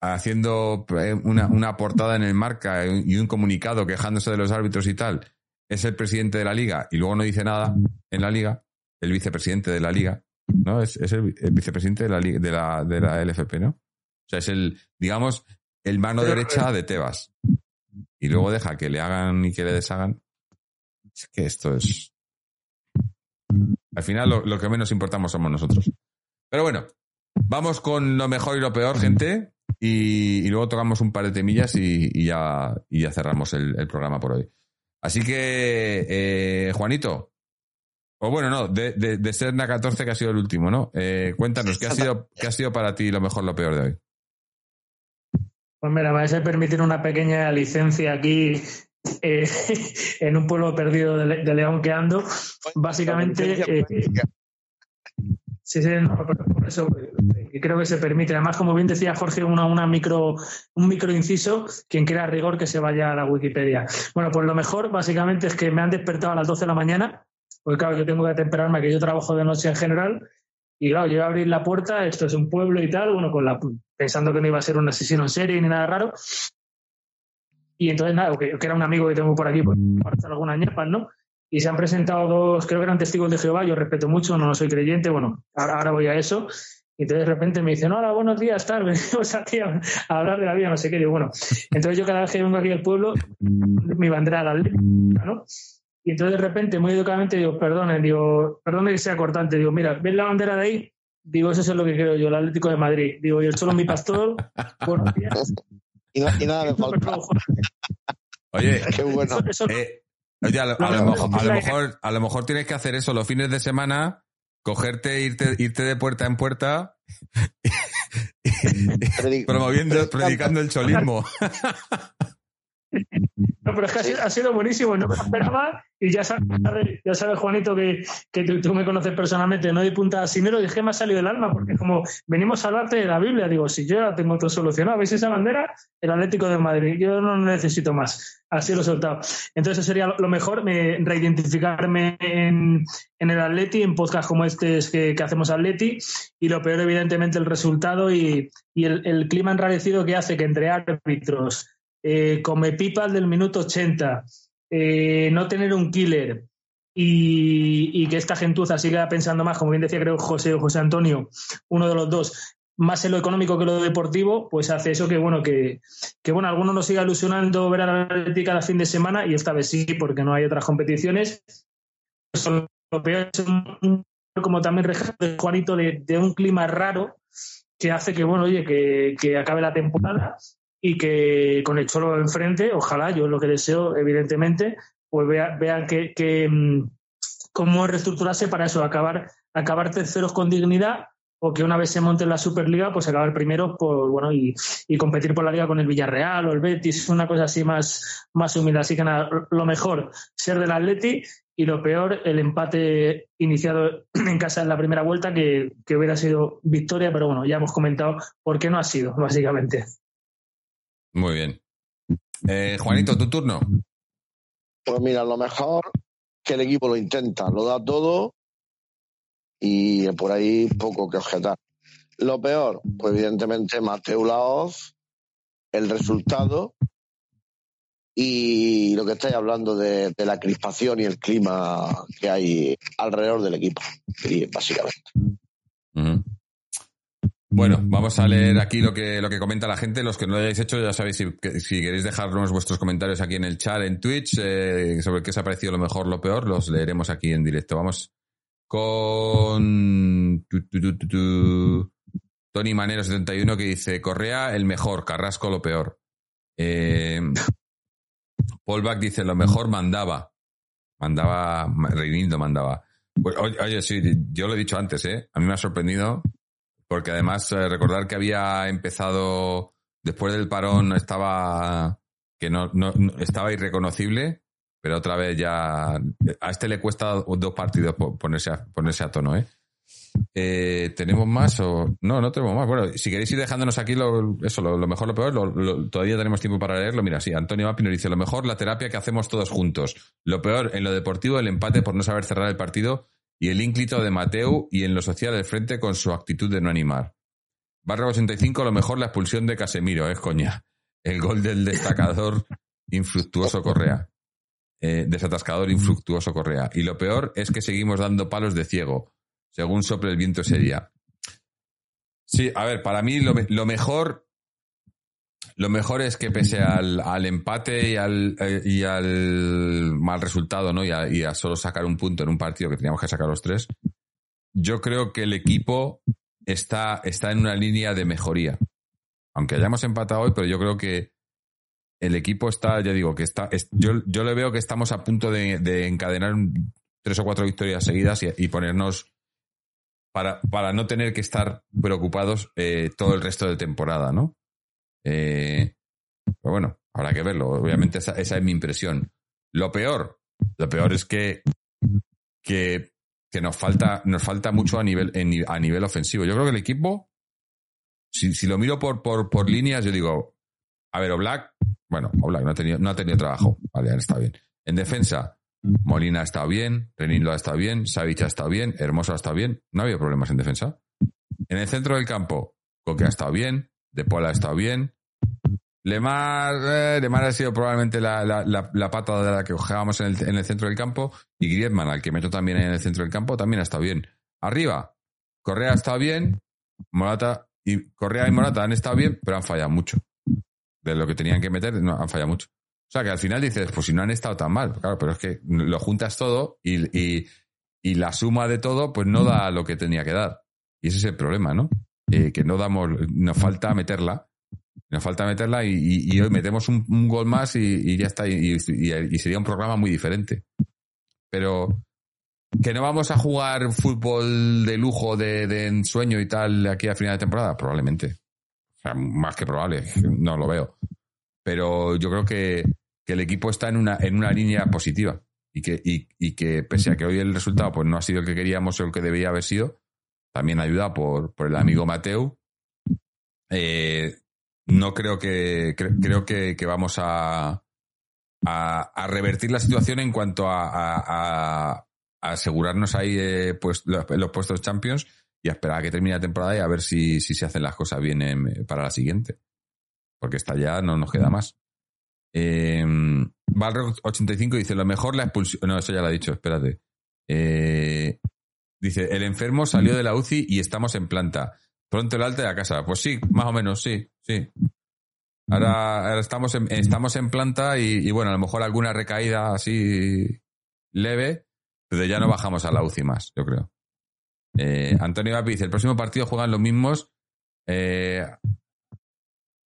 haciendo eh, una, una portada en el marca y un comunicado quejándose de los árbitros y tal, es el presidente de la liga y luego no dice nada en la liga, el vicepresidente de la liga, ¿no? Es, es el, vi- el vicepresidente de la, de, la, de la LFP, ¿no? O sea, es el, digamos, el mano derecha de Tebas. Y luego deja que le hagan y que le deshagan. Es que esto es... Al final lo, lo que menos importamos somos nosotros. Pero bueno, vamos con lo mejor y lo peor, gente. Y, y luego tocamos un par de temillas y, y ya, y ya cerramos el, el programa por hoy. Así que, eh, Juanito, o bueno, no, de, de, de Serna 14 que ha sido el último, ¿no? Eh, cuéntanos, ¿qué ha, sido, ¿qué ha sido para ti lo mejor, lo peor de hoy? Pues mira, me vais a permitir una pequeña licencia aquí eh, en un pueblo perdido de, Le- de León que ando. Básicamente, eh, sí, sí, no, por eso eh, creo que se permite. Además, como bien decía Jorge, una, una micro, un micro inciso, quien quiera rigor que se vaya a la Wikipedia. Bueno, pues lo mejor básicamente es que me han despertado a las 12 de la mañana, porque claro, yo tengo que temperarme, que yo trabajo de noche en general, y claro, yo iba a abrir la puerta, esto es un pueblo y tal, bueno, con la, pensando que no iba a ser un asesino en serie ni nada raro. Y entonces, nada, que, que era un amigo que tengo por aquí, pues, para hacer algunas ñapas, ¿no? Y se han presentado dos, creo que eran testigos de Jehová, yo respeto mucho, no soy creyente, bueno, ahora, ahora voy a eso. Y entonces de repente me dicen, hola, buenos días, tal, venimos aquí a, a hablar de la vida, no sé qué. Digo, bueno, entonces yo cada vez que vengo aquí al pueblo, mi bandera galega, ¿no? Y entonces de repente, muy educadamente, digo, perdone, digo, perdone que sea cortante, digo, mira, ¿ves la bandera de ahí? Digo, eso es lo que creo yo, el Atlético de Madrid. Digo, yo solo mi pastor, buenos días. Y, y nada me falta. Oye, Qué bueno. Eso- eso- eh, oye, a, lo, a lo mejor, a lo mejor- a lo mejor tienes que hacer eso los fines de semana, cogerte, irte, irte de puerta en puerta, promoviendo, predicando el cholismo. No, pero es que ha sido, buenísimo, no me esperaba y ya sabes, ya sabes Juanito, que, que tú, me conoces personalmente, no di punta sin dinero, dije, me ha salido del alma, porque es como, venimos a hablarte de la Biblia, digo, si yo ya tengo todo solucionado, ¿veis esa bandera? El Atlético de Madrid, yo no necesito más, así lo he soltado. Entonces sería lo- mejor, me, reidentificarme en, en el Atleti, en podcast como este es que, que hacemos Atleti, y lo peor evidentemente el resultado y, y el, el clima enrarecido que hace que entre árbitros, eh, come pipas del minuto 80, eh, no tener un killer y, que esta gentuza siga pensando más, como bien decía creo José José Antonio, uno de los dos, más en lo económico que lo deportivo, pues hace eso que bueno, que, que bueno, algunos nos siga ilusionando ver a la Atlético cada fin de semana y esta vez sí, porque no hay otras competiciones. Un- como también de Juanito de, un clima raro que hace que bueno, oye, que acabe la temporada y que con el Cholo enfrente, ojalá, yo lo que deseo, evidentemente, pues vea- vean que, que, mm, cómo reestructurarse para eso, acabar, acabar terceros con dignidad o que una vez se monte la Superliga, pues acabar primero por, bueno, y, y competir por la liga con el Villarreal o el Betis, una cosa así más, más humilde. Así que nada, lo mejor, ser del Atleti y lo peor, el empate iniciado en casa en la primera vuelta, que, que hubiera sido victoria, pero bueno, ya hemos comentado por qué no ha sido, básicamente. Muy bien. Eh, Juanito, tu turno. Pues mira, lo mejor que el equipo lo intenta, lo da todo y por ahí poco que objetar. Lo peor, pues evidentemente Mateo Laoz, el resultado y lo que estáis hablando de, de la crispación y el clima que hay alrededor del equipo, básicamente. Ujú. Bueno, vamos a leer aquí lo que, lo que comenta la gente. Los que no lo hayáis hecho, ya sabéis, si, que- si queréis dejarnos vuestros comentarios aquí en el chat, en Twitch, eh, sobre qué os ha parecido lo mejor, lo peor, los leeremos aquí en directo. Vamos con tu. Tony Manero71 que dice, Correa el mejor, Carrasco lo peor. Eh, Paul Back dice, lo mejor mandaba. Mandaba, Reinildo mandaba. Pues, oye, oye, sí, yo lo he dicho antes, ¿eh? A mí me ha sorprendido porque además eh, recordar que había empezado después del parón estaba que no, no- estaba irreconocible, pero otra vez ya a este le cuesta dos partidos po- ponerse a, ponerse a tono, ¿eh? Eh, ¿Tenemos más o no? No tenemos más. Bueno, si queréis ir dejándonos aquí lo, eso, lo, mejor, lo peor, todavía tenemos tiempo para leerlo. Mira, sí, Antonio Mapino dice lo mejor la terapia que hacemos todos juntos. Lo peor en lo deportivo el empate por no saber cerrar el partido y el ínclito de Mateu y en lo social del frente con su actitud de no animar. Barra 85, lo mejor la expulsión de Casemiro, es coña. El gol del destacador infructuoso Correa. Eh, desatascador infructuoso Correa. Y lo peor es que seguimos dando palos de ciego, según sople el viento ese día. Sí, a ver, para mí lo, lo mejor lo mejor es que pese al, al empate y al, eh, y al mal resultado, ¿no? Y a, solo sacar un punto en un partido que teníamos que sacar los tres, yo creo que el equipo está, está en una línea de mejoría. Aunque hayamos empatado hoy, pero yo creo que el equipo está, ya digo, que está. es- yo, yo le veo que estamos a punto de, de encadenar tres o cuatro victorias seguidas y, y ponernos para, para no tener que estar preocupados eh, todo el resto de temporada, ¿no? Eh, pero bueno, habrá que verlo. Obviamente esa, es mi impresión. Lo peor, lo peor es que, que, nos falta, nos falta mucho a nivel, a nivel ofensivo. Yo creo que el equipo, si, si lo miro por, por, por líneas, yo digo, a ver, Oblak, bueno, Oblak no ha tenido, no ha tenido trabajo. Vale, está bien. En defensa, Molina ha estado bien, Renildo ha estado bien, Savic ha estado bien, Hermoso ha estado bien. No ha habido problemas en defensa. En el centro del campo, Coque ha estado bien, De Paul ha estado bien. Lemar, eh, ha sido probablemente la, la, la, pata de la que cojábamos en el, en el centro del campo. Y Griezmann, al que meto también en el centro del campo, también ha estado bien. Arriba, Correa ha estado bien, Morata y Correa y Morata han estado bien, pero han fallado mucho. De lo que tenían que meter, no, han fallado mucho. O sea que al final dices, pues si no han estado tan mal, claro, pero es que lo juntas todo y, y, y la suma de todo, pues no da lo que tenía que dar. Y ese es el problema, ¿no? Eh, que no damos, nos falta meterla. Nos falta meterla y, hoy metemos un, gol más y, ya está. Y, sería un programa muy diferente. Pero que no vamos a jugar fútbol de lujo, de, ensueño y tal aquí a final de temporada, probablemente. Más que probable, no lo veo. Pero yo creo que, que el equipo está en una, en una línea positiva. Y que, y, y que pese a que hoy el resultado pues, no ha sido el que queríamos o el que debía haber sido, también ayuda por, por el amigo Mateu. Eh, no creo que cre- creo que, que vamos a, a, a revertir la situación en cuanto a, asegurarnos ahí eh, pues, los, los puestos Champions y a esperar a que termine la temporada y a ver si, si se hacen las cosas bien en- para la siguiente. Porque esta ya no nos queda más. Eh, Balrog 85 dice, lo mejor la expulsión... No, eso ya lo ha dicho, espérate. Eh, dice, el enfermo salió de la UCI y estamos en planta. Pronto el alta de la casa. Pues sí, más o menos, sí, sí. Ahora, estamos, en, estamos en planta y, bueno, a lo mejor alguna recaída así leve, pero ya no bajamos a la UCI más, yo creo. Eh, Antonio Vapi dice, el próximo partido juegan los mismos eh,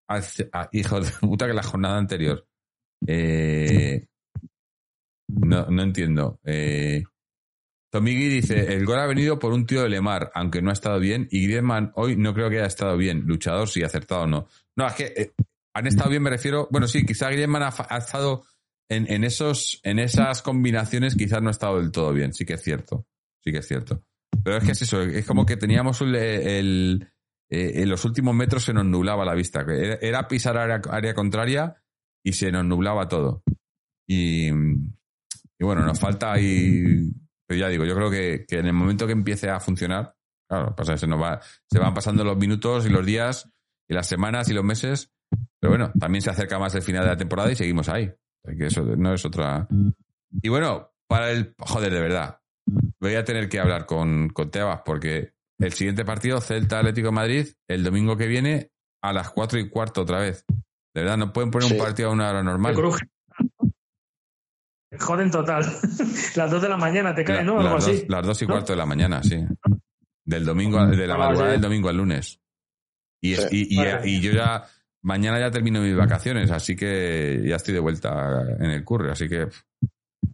ah, hijo de puta que la jornada anterior. Eh, no, no entiendo. Tomigui dice, el gol ha venido por un tío de Lemar, aunque no ha estado bien, y Griezmann hoy no creo que haya estado bien. Luchador sí, acertado o no. No, es que eh, han estado bien, me refiero. Bueno, sí, quizá Griezmann ha, estado en, en esos, en esas combinaciones, quizás no ha estado del todo bien. Sí que es cierto. Sí que es cierto. Pero es que es eso, es como que teníamos el, el- eh, en los últimos metros se nos nublaba la vista. Era, era pisar área, área contraria y se nos nublaba todo. Y, y bueno, nos falta ahí. Pero ya digo, yo creo que, que en el momento que empiece a funcionar, claro, pasa que se nos va, se van pasando los minutos y los días y las semanas y los meses. Pero bueno, también se acerca más el final de la temporada y seguimos ahí. Que eso no es otra. Y bueno, para el. Joder, de verdad. Voy a tener que hablar con, con Tebas porque el siguiente partido, Celta Atlético de Madrid, el domingo que viene, a las cuatro y cuarto otra vez. De verdad, no pueden poner Sí. un partido a una hora normal. Te cruje. Joden total. Las dos de la mañana te cae, La- ¿no? Algo las, así. dos, las dos y ¿No? cuarto de la mañana, sí. Del domingo, a- de la Ah, madrugada del domingo al lunes. Y, es- Sí. y, y- Madre y yo ya, mañana ya termino mis vacaciones, así que ya estoy de vuelta en el curry, así que,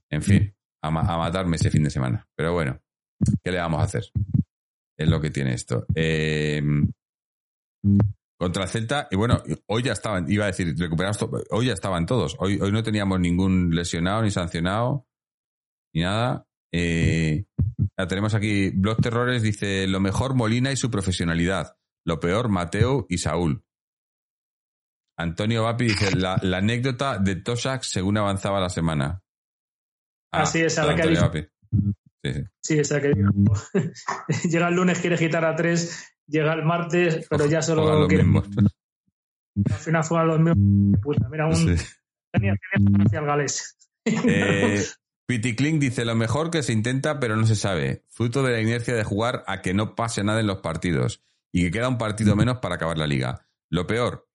en fin, a, a matarme ese fin de semana. Pero bueno, ¿qué le vamos a hacer? Es lo que tiene esto. Eh, contra el Celta, y bueno, hoy ya estaban, iba a decir, recuperados, to- hoy ya estaban todos. Hoy, hoy no teníamos ningún lesionado ni sancionado, ni nada. Eh, la tenemos aquí, Blog Terrores dice, lo mejor Molina y su profesionalidad, lo peor Mateo y Saúl. Antonio Vapi dice, la, la anécdota de Tosak según avanzaba la semana. Ah, sí, esa, la que. Sí, sí. Sí, esa que digo. llega el lunes, quiere quitar a tres, llega el martes, pero ya Juegan solo los quiere. mismos. Al final fueron los mismos. Puta, mira, un Sí. tenía tenía hacia el galés. Eh, Pity Kling dice lo mejor que se intenta pero no se sabe, fruto de la inercia de jugar a que no pase nada en los partidos y que queda un partido menos para acabar la liga. Lo peor,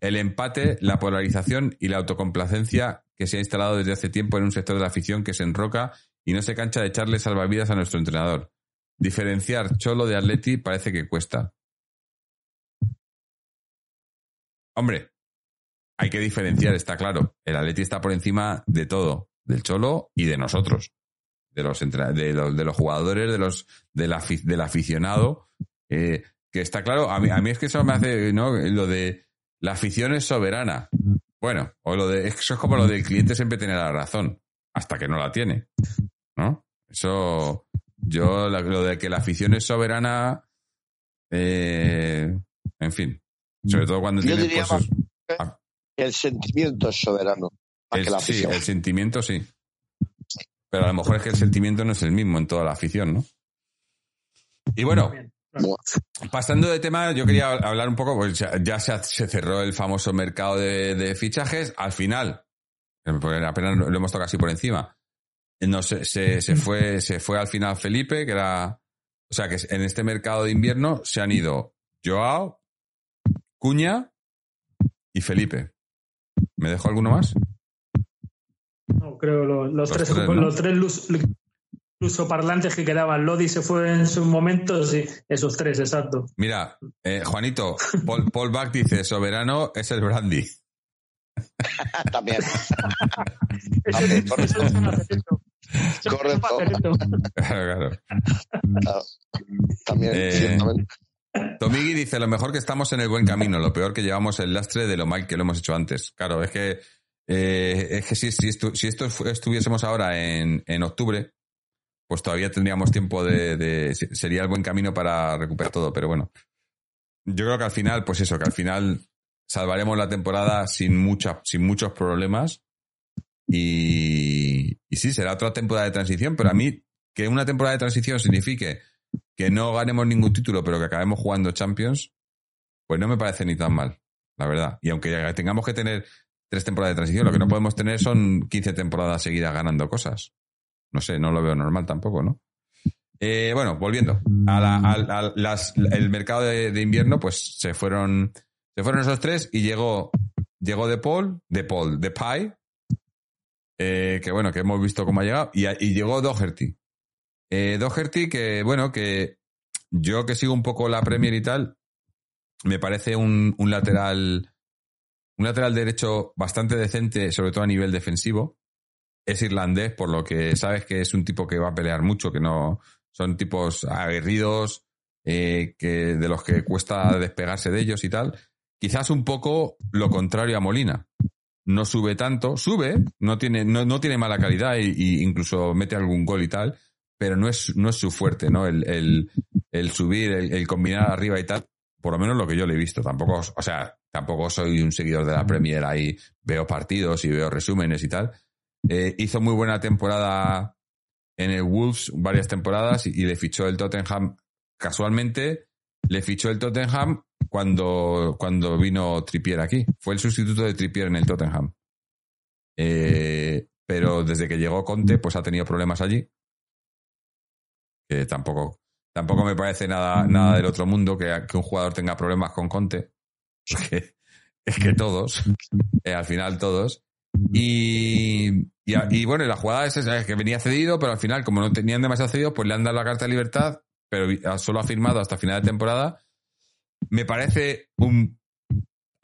el empate, la polarización y la autocomplacencia que se ha instalado desde hace tiempo en un sector de la afición que se enroca y no se cancha de echarle salvavidas a nuestro entrenador. Diferenciar Cholo de Atleti parece que cuesta. Hombre, hay que diferenciar, está claro. El Atleti está por encima de todo, del Cholo y de nosotros, de los, de los, de los jugadores, de los, del, del aficionado. eh, que está claro, a mí, a mí es que eso me hace, ¿no? Lo de la afición es soberana. Bueno, o lo de, eso es como lo del cliente siempre tiene la razón, hasta que no la tiene. ¿No? Eso, yo, lo de que la afición es soberana, eh, en fin. Sobre todo cuando Yo tiene diría pues, más- El sentimiento es soberano, más el, que la sí, el sentimiento sí. Pero a lo mejor es que el sentimiento no es el mismo en toda la afición, ¿no? Y bueno, pasando de tema, yo quería hablar un poco, pues ya, ya se, se cerró el famoso mercado de, de fichajes. Al final, eh, porque apenas lo hemos tocado así por encima, no, se, se, se fue, se fue al final Felipe, que era. O sea que en este mercado de invierno se han ido Joao, Cuña y Felipe. ¿Me dejo alguno más? No, creo los, los Los tres, tres, ¿no? los tres incluso parlantes que quedaban. Lodi se fue en sus momentos, sí, esos tres, exacto. Mira, eh, Juanito, Paul, Paul Bach dice, soberano es el brandy. También. También, eso. Eso Correcto. claro. Claro. También, Eh, ciertamente. Tomigi dice, lo mejor que estamos en el buen camino, lo peor que llevamos el lastre de lo mal que lo hemos hecho antes. Claro, es que, eh, es que si, si, estu- si esto estuviésemos ahora en, en octubre, pues todavía tendríamos tiempo de, de- se- Sería el buen camino para recuperar todo, pero bueno. Yo creo que al final, pues eso, que al final salvaremos la temporada sin, mucha, sin muchos problemas. Y, y sí, será otra temporada de transición, pero a mí que una temporada de transición signifique que no ganemos ningún título, pero que acabemos jugando Champions, pues no me parece ni tan mal, la verdad. Y aunque tengamos que tener tres temporadas de transición, lo que no podemos tener son 15 temporadas seguidas ganando cosas. No sé, no lo veo normal tampoco, ¿no? Eh, bueno, volviendo a la- las- el mercado de, de invierno, pues se fueron, se fueron esos tres y llegó, llegó De Paul, De Paul, De Pai, eh, que bueno, que hemos visto cómo ha llegado, y, llegó Doherty. Eh, Doherty, que bueno, que yo que sigo un poco la Premier y tal, me parece un, un lateral, un lateral derecho bastante decente, sobre todo a nivel defensivo. Es irlandés, por lo que sabes que es un tipo que va a pelear mucho, que no son tipos aguerridos, eh, que de los que cuesta despegarse de ellos y tal. Quizás un poco lo contrario a Molina. No sube tanto, sube, no tiene, no, no tiene mala calidad y, y incluso mete algún gol y tal, pero no es, no es su fuerte, ¿no? El, el, el subir, el, el combinar arriba y tal, por lo menos lo que yo le he visto. Tampoco, o sea, tampoco soy un seguidor de la Premier ahí, veo partidos y veo resúmenes y tal. Eh, hizo muy buena temporada en el Wolves, varias temporadas, y, y le fichó el Tottenham. Casualmente, le fichó el Tottenham cuando, cuando vino Trippier aquí. Fue el sustituto de Trippier en el Tottenham. Eh, pero desde que llegó Conte, pues ha tenido problemas allí. Que tampoco, tampoco me parece nada, nada del otro mundo que, que un jugador tenga problemas con Conte. Es que todos, eh, al final todos. Y, y, y bueno, la jugada es esa, es que venía cedido, pero al final, como no tenían demasiado cedido, pues le han dado la carta de libertad, pero vi- solo ha firmado hasta final de temporada. Me parece un.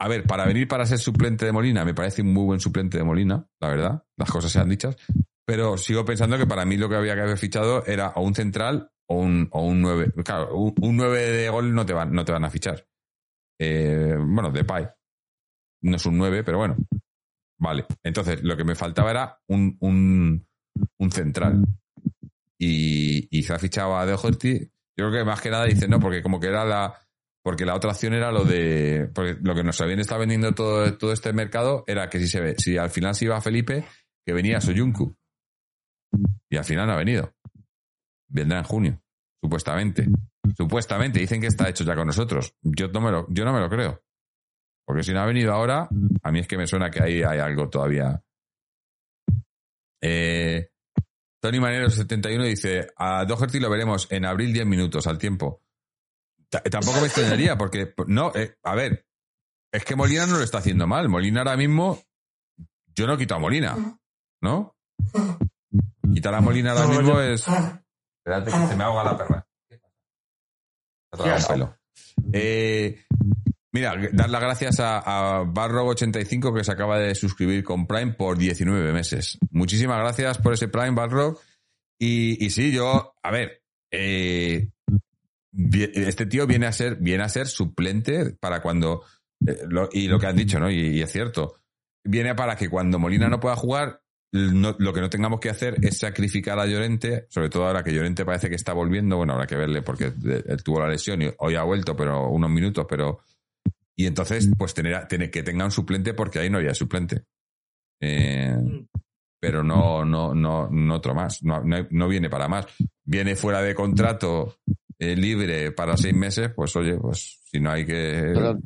A ver, para venir para ser suplente de Molina, me parece un muy buen suplente de Molina, la verdad, las cosas sean dichas. Pero sigo pensando que para mí lo que había que haber fichado era o un central o un, o un 9. Claro, un, un 9 de gol no te van, no te van a fichar. Eh, bueno, de Pai. No es un 9, pero bueno. Vale. Entonces, lo que me faltaba era un, un, un central. Y, y se ha fichado a Doherty. Yo creo que más que nada dice, no, porque como que era la. Porque la otra opción era lo de. Porque lo que nos habían estado vendiendo todo, todo este mercado era que si se ve, si al final se iba Felipe, que venía Soyuncu. Y al final no ha venido. Vendrá en junio, supuestamente. Supuestamente, dicen que está hecho ya con nosotros. Yo no me lo, yo no me lo creo. Porque si no ha venido ahora, a mí es que me suena que ahí hay algo todavía. Eh, Tony Manero 71 dice, a Doherty lo veremos en abril 10 minutos al tiempo. Ta- tampoco me extrañaría, porque, no, eh, a ver, es que Molina no lo está haciendo mal. Molina ahora mismo, yo no quito a Molina, ¿no? Quitar a Molina ahora mismo es... Espérate que se me ahoga la perra. Eh, mira, dar las gracias a, a Barrock85 que se acaba de suscribir con Prime por 19 meses. Muchísimas gracias por ese Prime, Barrock. Y, y sí, yo, a ver, eh, este tío viene a ser, viene a ser suplente para cuando, eh, y lo que han dicho, ¿no? Y, y es cierto, viene para que cuando Molina no pueda jugar, no- lo que no tengamos que hacer es sacrificar a Llorente, sobre todo ahora que Llorente parece que está volviendo, bueno, habrá que verle porque eh, él tuvo la lesión y hoy ha vuelto, pero unos minutos, pero... Y entonces, pues tener, tener que tenga un suplente porque ahí no había suplente. Eh, pero no, no, no, no otro más. No, no, no viene para más. Viene fuera de contrato eh, libre para seis meses, pues oye, pues si no hay que. Pero-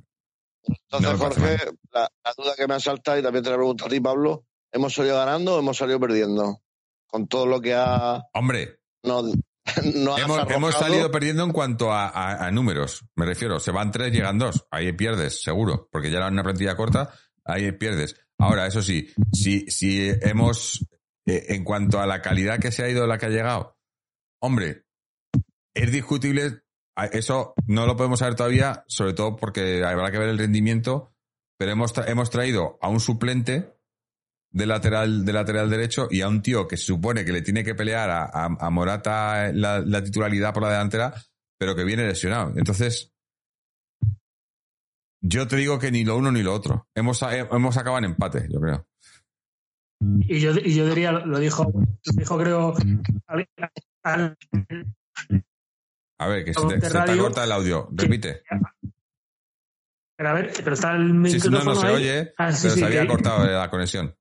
Entonces, No Jorge, la, la duda que me asalta, y también te la pregunto a ti, Pablo, ¿hemos salido ganando o hemos salido perdiendo? Con todo lo que ha... Hombre, No, no hemos, hemos salido perdiendo en cuanto a, a- a números. Me refiero, se van tres, llegan dos. Ahí pierdes, seguro, porque ya era una plantilla corta, ahí pierdes. Ahora, eso sí, si, si hemos, eh, en cuanto a la calidad que se ha ido, la que ha llegado, Hombre, es discutible, eso no lo podemos saber todavía, sobre todo porque habrá que ver el rendimiento, pero hemos, tra- hemos traído a un suplente de lateral, de lateral derecho y a un tío que se supone que le tiene que pelear a, a- a Morata la, la titularidad por la delantera, pero que viene lesionado. Entonces, yo te digo que ni lo uno ni lo otro. Hemos, hemos acabado en empate, yo creo. Y yo, y yo diría, lo dijo, lo dijo creo, al- al- A ver, que se te, se corta el audio. Repite. pero a ver, pero está el Sí, sí, micrófono no, no se ahí. oye, Ah, sí, pero sí, se había que- cortado la conexión.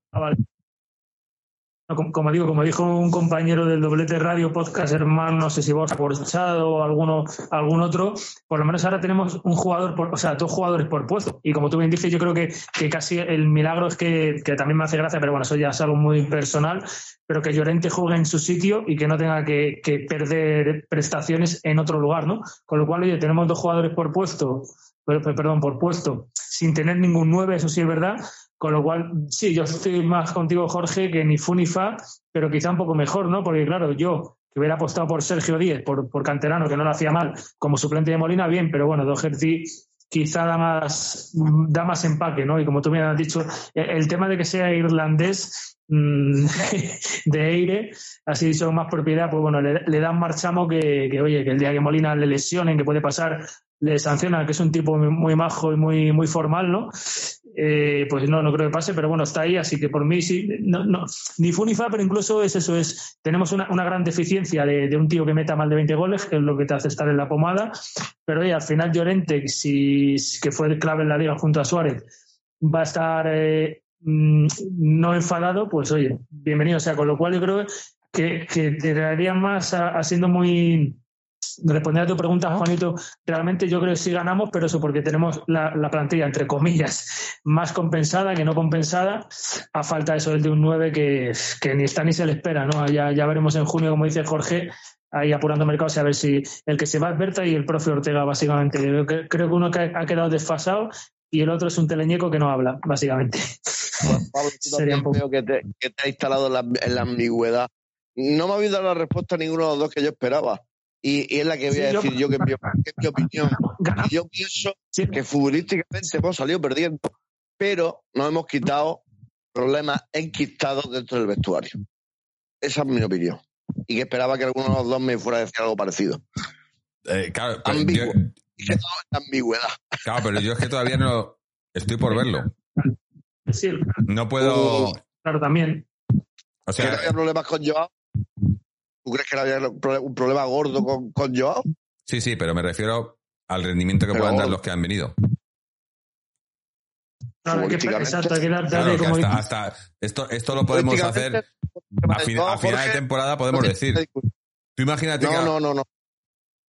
Ah, como, digo, como dijo un compañero del doblete radio podcast hermano, no sé si vos Porchado o alguno, algún otro, por lo menos ahora tenemos un jugador, por, o sea, dos jugadores por puesto. Y como tú bien dices, yo creo que, que casi el milagro es que, que también me hace gracia, pero bueno, eso ya es algo muy personal, pero que Llorente juegue en su sitio y que no tenga que, perder prestaciones en otro lugar, ¿no? Con lo cual, oye, tenemos dos jugadores por puesto, per- per- perdón, por puesto, sin tener ningún nueve, eso sí es verdad, con lo cual, sí, yo estoy más contigo, Jorge, que ni fu ni fa, pero quizá un poco mejor, ¿no? Porque, claro, yo que hubiera apostado por Sergio Díez, por, por Canterano, que no lo hacía mal, como suplente de Molina, bien, pero bueno, Doherty quizá da más, da más empaque, ¿no? Y como tú me has dicho, el, el tema de que sea irlandés de aire, así con más propiedad, pues bueno, le, le da un marchamo que, oye, que el día que Molina le lesionen, que puede pasar, le sancionan, que es un tipo muy, majo y muy, muy formal, ¿no? Eh, pues no, no creo que pase, pero bueno, está ahí, así que por mí sí, no, no, ni fu ni fa, pero incluso es eso, es, tenemos una, una gran deficiencia de, de un tío que meta más de 20 goles, que es lo que te hace estar en la pomada, pero oye, al final Llorente, si, que fue clave en la liga junto a Suárez, va a estar eh, mm, no enfadado, pues oye, bienvenido, o sea, con lo cual yo creo que, que te daría más a, a siendo muy responder a tu pregunta, Juanito, realmente yo creo que sí ganamos, pero eso porque tenemos la, la plantilla, entre comillas, más compensada que no compensada, a falta eso de un 9 que, que ni está ni se le espera, ¿no? Ya, ya veremos en junio, como dice Jorge, ahí apurando mercados, a ver si el que se va es Berta y el profe Ortega, básicamente. Creo que uno que ha quedado desfasado y el otro es un teleñeco que no habla, básicamente. Pues, Pablo, tú Sería también un poco- veo que te, que te ha instalado en la, en la ambigüedad. No me habéis dado la respuesta a ninguno de los dos que yo esperaba. Y, y es la que voy a Sí, decir yo, que, es mi, que es mi opinión. Ganamos. Y yo pienso Sí. que futbolísticamente hemos salido perdiendo, pero nos hemos quitado problemas enquistados dentro del vestuario. Esa es mi opinión. Y que esperaba que alguno de los dos me fuera a decir algo parecido. Eh, claro, yo, Y que todo es la ambigüedad. claro, pero yo es que todavía no estoy por verlo. Sí, No puedo. claro, también. O ¿Que sea, había problemas con Joao? ¿Tú crees que no había un problema gordo con, con Joao? sí, sí, pero me refiero al rendimiento que Pero- puedan dar los que han venido. Claro, que, exacto, hay que dar- Claro, que como hasta, esto, esto lo podemos hacer a, fin- a final de temporada, podemos decir. Tú imagínate que. No, no, no, no.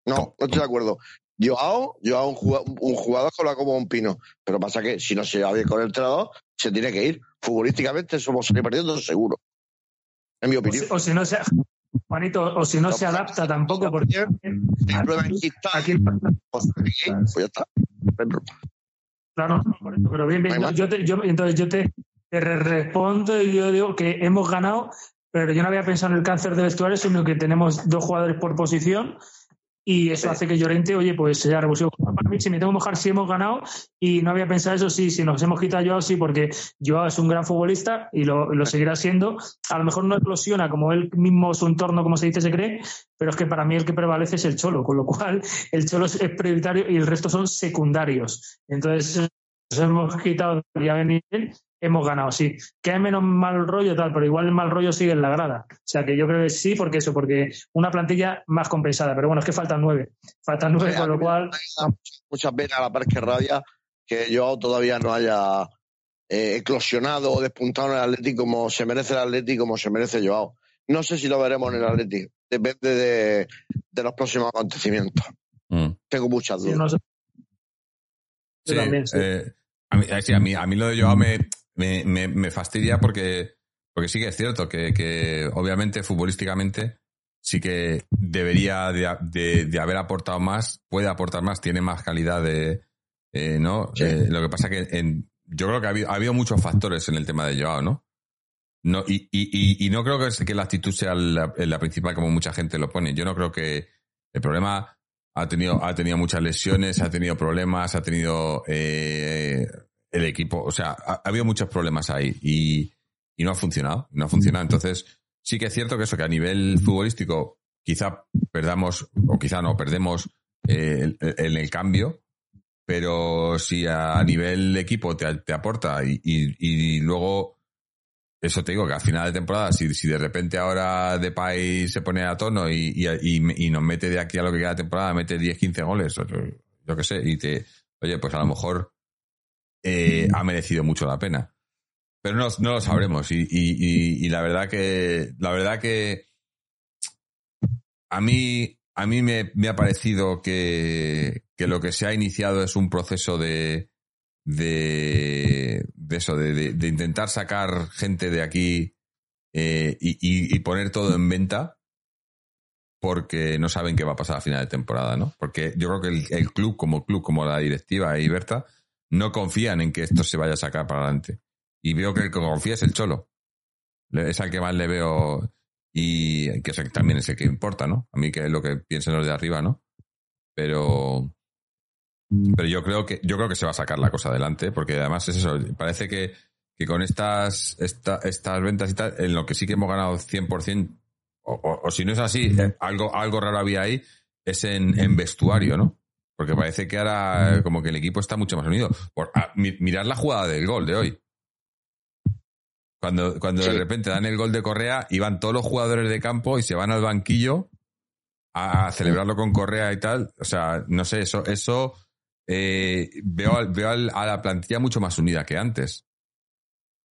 No estoy de acuerdo. Joao, Joao un jugador, un jugador que lo como un pino. Pero pasa que si no se va bien con el entrenador, se tiene que ir. Futbolísticamente somos salir perdiendo seguro. En mi o, opinión. si, o si no se, Juanito, o si no se adapta tampoco, porque problema es quitar, aquí, pues pues ya está. claro, por eso, pero bien, bien, No yo te, yo, entonces yo te, te re- respondo y yo digo que hemos ganado, pero yo no había pensado en el cáncer de vestuario, sino que tenemos dos jugadores por posición y eso Sí. hace que Llorente, oye, pues sea revulsivo. Para mí, si me tengo que mojar, sí hemos ganado y no había pensado eso, sí, si nos hemos quitado a Joao, sí, porque Joao es un gran futbolista y lo, lo seguirá siendo. A lo mejor no explosiona como él mismo, su entorno, como se dice, se cree, pero es que para mí el que prevalece es el Cholo, con lo cual el Cholo es prioritario y el resto son secundarios. Entonces, nos hemos quitado venir bien, hemos ganado, sí. Que hay menos mal rollo, tal, pero igual el mal rollo sigue en la grada. O sea que yo creo que sí, porque eso, porque una plantilla más compensada. Pero bueno, es que faltan nueve. Faltan nueve, con lo cual. Muchas veces a la par que rabia que Joao todavía no haya eh, eclosionado o despuntado en el Atlético como se merece el Atlético, como se merece Joao. No sé si lo veremos en el Atlético. Depende de, de los próximos acontecimientos. Mm. Tengo muchas sí, dudas. no sé. Yo Sí, también, sí. eh, a, mí, sí, a, mí, a mí lo de Joao me, me, me, me fastidia porque, porque sí que es cierto que, que obviamente futbolísticamente sí que debería de, de- de haber aportado más, puede aportar más, tiene más calidad de, eh, ¿no? Sí. Eh, lo que pasa que en, yo creo que ha habido, ha habido muchos factores en el tema de Joao, ¿no? No, y, y, y, no creo que, que la actitud sea la, la, principal como mucha gente lo pone. Yo no creo que el problema ha tenido, ha tenido muchas lesiones, ha tenido problemas, ha tenido eh, el equipo, o sea, ha, habido muchos problemas ahí y, y, no ha funcionado, no ha funcionado. Entonces, sí que es cierto que eso, que a nivel futbolístico quizá perdamos, o quizá no, perdemos eh, en el cambio, pero si a nivel equipo te, te aporta y, y, luego eso te digo que a final de temporada, si, si de repente ahora Depay se pone a tono y, y, y, nos mete de aquí a lo que queda de temporada, mete 10, 15 goles, yo qué sé, y te, oye, pues a lo mejor eh, ha merecido mucho la pena. Pero no, no lo sabremos. Y, y, y, la verdad que, la verdad que a mí, a mí me, me ha parecido que, que lo que se ha iniciado es un proceso de, de, de eso, de, de, intentar sacar gente de aquí eh, y, y, poner todo en venta porque no saben qué va a pasar a final de temporada, ¿no? Porque yo creo que el, el club, como club, como la directiva y Berta, no confían en que esto se vaya a sacar para adelante. Y veo que el que confía es el Cholo. Es al que más le veo y que también es el que importa, ¿no? A mí que es lo que piensen los de arriba, ¿no? Pero pero yo creo que yo creo que se va a sacar la cosa adelante porque además es eso, parece que, que con estas estas ventas y tal en lo que sí que hemos ganado 100% o, o, si no es así, algo algo raro había ahí es en, en vestuario, ¿no? Porque parece que ahora como que el equipo está mucho más unido. Por, ah, mirad la jugada del gol de hoy. Cuando, cuando de repente dan el gol de Correa y van todos los jugadores de campo y se van al banquillo a, celebrarlo con Correa y tal. O sea, no sé, eso, eso eh, veo, veo a la plantilla mucho más unida que antes.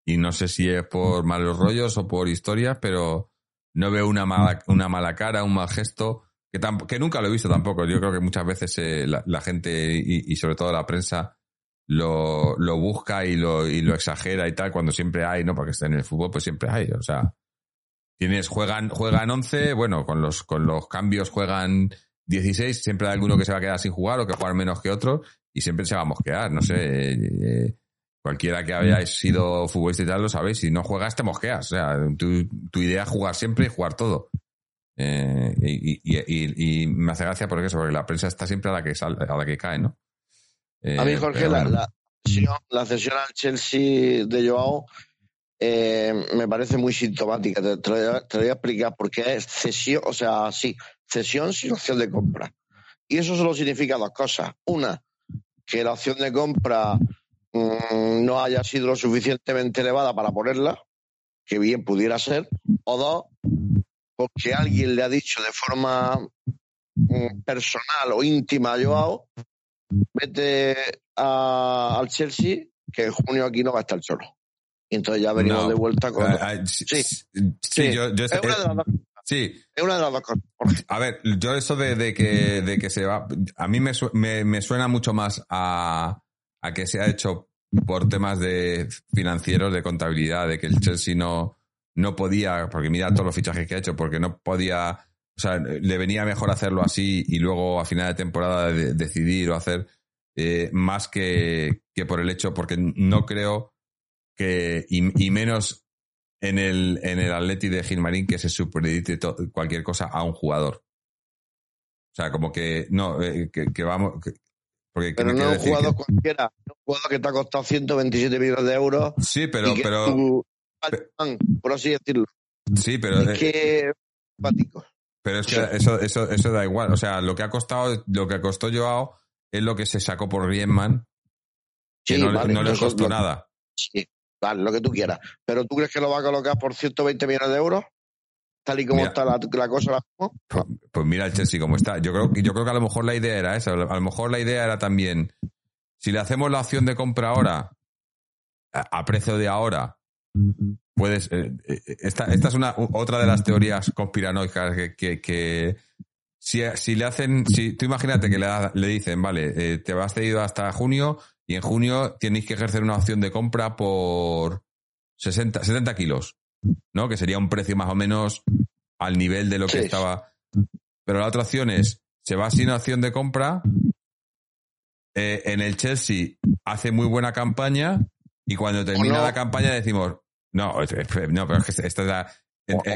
Y no sé si es por malos rollos o por historias, pero no veo una mala, una mala cara, un mal gesto que, que nunca lo he visto tampoco. Yo creo que muchas veces eh, la, gente y, sobre todo la prensa lo, lo busca y lo, y lo exagera y tal, cuando siempre hay, ¿no? Porque en el fútbol, pues siempre hay. O sea, tienes, juegan, juegan 11, bueno, con los, con los cambios juegan 16, siempre hay alguno que se va a quedar sin jugar o que jugar menos que otro y siempre se va a mosquear, no sé. Eh, cualquiera que hayáis sido futbolista y tal lo sabéis, si no juegas te mosqueas. O sea, tu, tu idea es jugar siempre y jugar todo. Eh, y, me hace gracia porque eso, porque la prensa está siempre a la que sale, a la que cae, ¿no? a mí, eh, Jorge, la, la, la, cesión al Chelsea de Joao eh, me parece muy sintomática. Te, te, voy a explicar por qué es cesión, o sea, sí, cesión sin opción de compra. Y eso solo significa dos cosas. Una, que la opción de compra mmm, no haya sido lo suficientemente elevada para ponerla, que bien pudiera ser. O dos, porque alguien le ha dicho de forma mm, personal o íntima a Joao, vete a, al Chelsea, que en junio aquí no va a estar solo. Y entonces ya venimos no. de vuelta con... Uh, sí, sí, sí, yo, yo, es, una de las dos, sí. es una de las dos cosas. A ver, yo eso de, de, que, de que se va... A mí me, me, me suena mucho más a, a que se ha hecho por temas de financieros, de contabilidad, de que el Chelsea no no podía, porque mira todos los fichajes que ha hecho, porque no podía, o sea, le venía mejor hacerlo así y luego a final de temporada de, decidir o hacer eh, más que, que, por el hecho, porque no creo que, y, y, menos en el, en el Atleti de Gilmarín, que se superdite cualquier cosa a un jugador. O sea, como que, no, eh, que, que, vamos, que, porque pero no un jugador que... cualquiera, un jugador que te ha costado 127 millones de euros. Sí, pero, pero, por así decirlo. Sí, pero. Es que. Pero es que eso, eso, eso da igual. O sea, lo que ha costado, lo que costó Joao es lo que se sacó por Griezmann, que sí, no, vale, no, le costó lo, nada. Sí, vale, lo que tú quieras. Pero ¿tú crees que lo va a colocar por 120 millones de euros? Tal y como mira, está la, la cosa. Pues, pues, mira el Chelsea como está. Yo creo, yo creo que a lo mejor la idea era esa. A lo mejor la idea era también, si le hacemos la opción de compra ahora, a, a precio de ahora, Puedes. Eh, eh, esta, esta, es una otra de las teorías conspiranoicas que, que, que si, si, le hacen. Si, tú imagínate que le, le dicen, vale, eh, te vas cedido hasta junio y en junio tienes que ejercer una opción de compra por 60, 70 kilos, ¿no? Que sería un precio más o menos al nivel de lo que sí. estaba. Pero la otra opción es, se va sin opción de compra, eh, en el Chelsea hace muy buena campaña y cuando termina no. la campaña decimos, No, no, pero es que esta es la.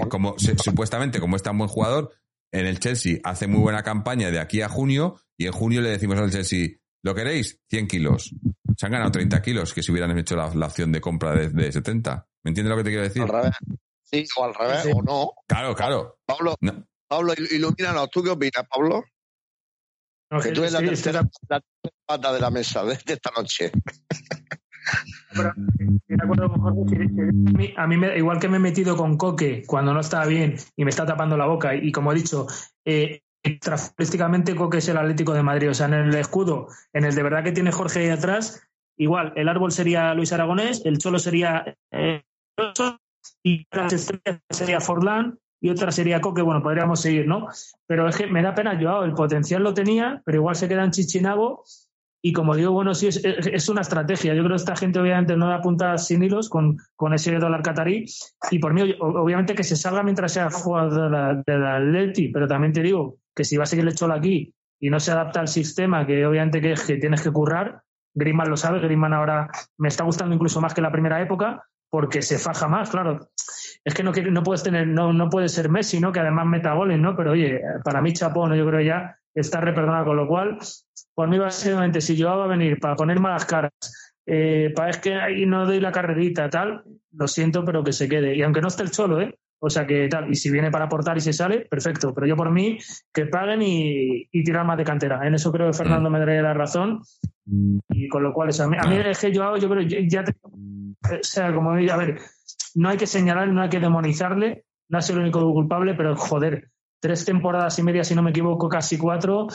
como, se- supuestamente, como es tan buen jugador, en el Chelsea hace muy buena campaña de aquí a junio y en junio le decimos al Chelsea, ¿lo queréis? 100 kilos. Se han ganado 30 kilos que si hubieran hecho la, la opción de compra de, de 70. ¿Me entiendes lo que te quiero decir? Al revés. Sí, o al revés, Sí. o no. Claro, claro. Pablo, No. Pablo, il- ilumínanos. ¿Tú qué opinas, Pablo? No, Que tú eres sí, tercera, la tercera pata de la mesa de, de esta noche. Pero, acuerdo que a mí, a mí me- igual que me he metido con Coque cuando no estaba bien y me está tapando la boca, y, como he dicho, eh, Coque es el Atlético de Madrid. O sea, en el escudo, en el de verdad que tiene Jorge ahí atrás, igual el árbol sería Luis Aragonés, el cholo sería eh, y las estrellas sería Forlán y otra sería Coque. Bueno, podríamos seguir, ¿no? Pero es que me da pena, Joao, el potencial lo tenía, pero igual se queda en Chichinabo y como digo, bueno, sí, es, es- una estrategia. Yo creo que esta gente obviamente no da puntadas sin hilos con, con ese dólar catarí. Y por mí, obviamente que se salga mientras sea jugador de la, Atleti, pero también te digo que si va a seguir el cholo aquí y no se adapta al sistema, que obviamente que, que tienes que currar, Griezmann lo sabe, Griezmann ahora me está gustando incluso más que la primera época, porque se faja más, claro. Es que no, no puedes tener, no, no puede ser Messi, ¿no? Que además meta goles, ¿no? Pero oye, para mí Chapón, yo creo ya está reperdonado, con lo cual, por mí básicamente, si yo va a venir para poner malas caras, eh, para es que ahí no doy la carrerita, tal, lo siento, pero que se quede. Y aunque no esté el cholo, ¿eh? O sea que tal, y si viene para aportar y se sale, perfecto. Pero yo por mí, que paguen y, y tirar más de cantera. En eso creo que Fernando me daría la razón. Y con lo cual, eso, a mí, a mí es que yo, yo creo ya o sea, como a ver, no hay que señalar, no hay que demonizarle, no sido el único culpable, pero joder, tres temporadas y media, si no me equivoco, casi cuatro,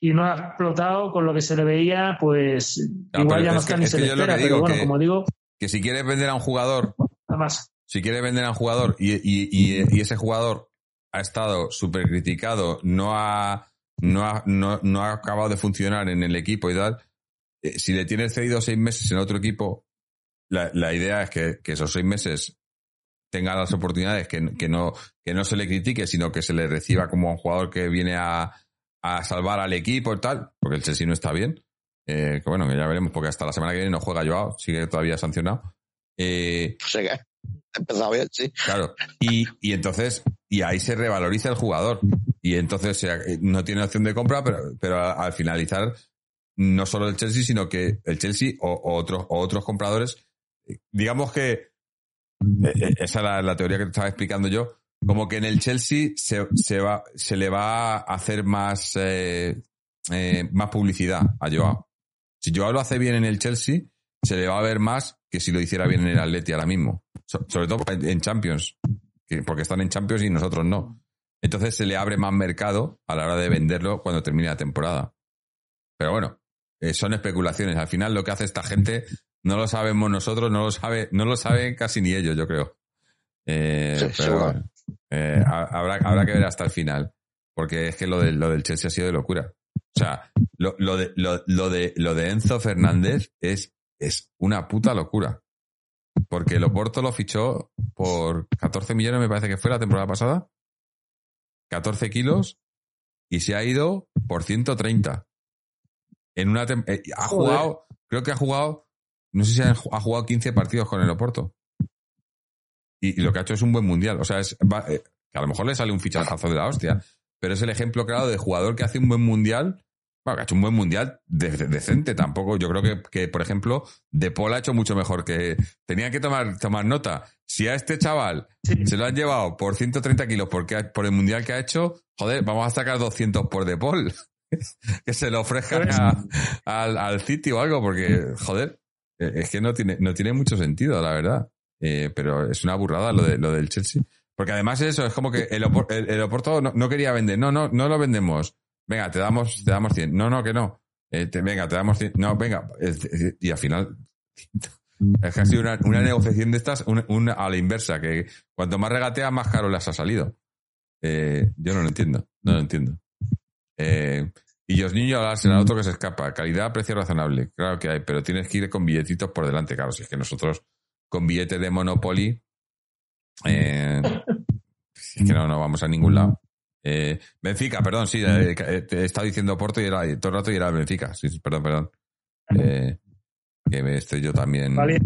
y no ha explotado con lo que se le veía, pues No, igual ya no es está que- ni es se le espera, pero bueno, que- como digo, Que si quieres vender a un jugador, nada más. si quieres vender a un jugador y, y- y- y ese jugador ha estado súper criticado, no ha, no, ha, no, no ha acabado de funcionar en el equipo y tal, eh, si le tienes cedido seis meses en otro equipo, la, la idea es que, que esos seis meses tenga las oportunidades, que, que, no, que no se le critique, sino que se le reciba como un jugador que viene a, a salvar al equipo y tal, porque el Chelsea no está bien. Eh, que bueno, que ya veremos, porque hasta la semana que viene no juega Joao, sigue todavía sancionado. Eh, sé qué. Ha empezado bien, sí. Claro. Y, y entonces, y ahí se revaloriza el jugador. Y entonces o sea, eh, no tiene opción de compra, pero, pero al finalizar, no solo el Chelsea, sino que el Chelsea o, o otros, o otros compradores, eh, digamos que, eh, esa es la, la teoría que te estaba explicando yo, como que en el Chelsea se, se va, se le va a hacer más, eh, eh, más publicidad a Joao. Si Joao lo hace bien en el Chelsea, se le va a ver más que si lo hiciera bien en el Atleti ahora mismo. So- sobre todo en Champions, que- porque están en Champions y nosotros no. Entonces se le abre más mercado a la hora de venderlo cuando termine la temporada. Pero bueno, eh, son especulaciones. Al final lo que hace esta gente no lo sabemos nosotros, no lo sabe, no lo saben casi ni ellos, yo creo. Eh, Sí, pero bueno, eh, ha- habrá, habrá que ver hasta el final. Porque es que lo, de, lo del Chelsea ha sido de locura. O sea, lo, lo de, lo, lo de, lo de Enzo Fernández es, es una puta locura. Porque el Oporto lo fichó por 14 millones, me parece que fue la temporada pasada. 14 kilos y se ha ido por 130. En una eh, ha Joder. jugado, creo que ha jugado, no sé si ha ha jugado 15 partidos con el Oporto. Y, y lo que ha hecho es un buen mundial. O sea, es, va- eh, que a lo mejor le sale un fichajazo de la hostia, pero es el ejemplo claro de jugador que hace un buen mundial. Bueno, que ha hecho un buen mundial de- de- decente tampoco. Yo creo que, que, por ejemplo, De Paul ha hecho mucho mejor que. Tenían que tomar, tomar nota. Si a este chaval Sí. se lo han llevado por 130 kilos porque, ha- por el mundial que ha hecho, joder, vamos a sacar 200 por De Paul. que se lo ofrezcan a- al, al City o algo, porque, joder, eh, es que no tiene, no tiene mucho sentido, la verdad. Eh, pero es una burrada lo, de, lo del Chelsea. Porque además eso, es como que el, Opor- el, Oporto no, quería vender. No, no, no lo vendemos. Venga, te damos, te damos 100. No, no, que no. Eh, venga, te damos 100. No, venga. Y al final... Es que ha sido una, una negociación de estas una, una a la inversa, que cuanto más regatea, más caro las ha salido. Eh, yo no lo entiendo, no lo entiendo. Eh, y Josniño ahora será otro que se escapa. Calidad, precio razonable. Claro que hay, pero tienes que ir con billetitos por delante. Claro, si es que nosotros con billetes de Monopoly, eh, es que no, no vamos a ningún lado. Eh, Benfica, perdón, sí, eh, eh, te he estado diciendo Porto y era todo el rato y era Benfica. Sí, perdón, perdón. Eh, que me estoy yo también. Vale.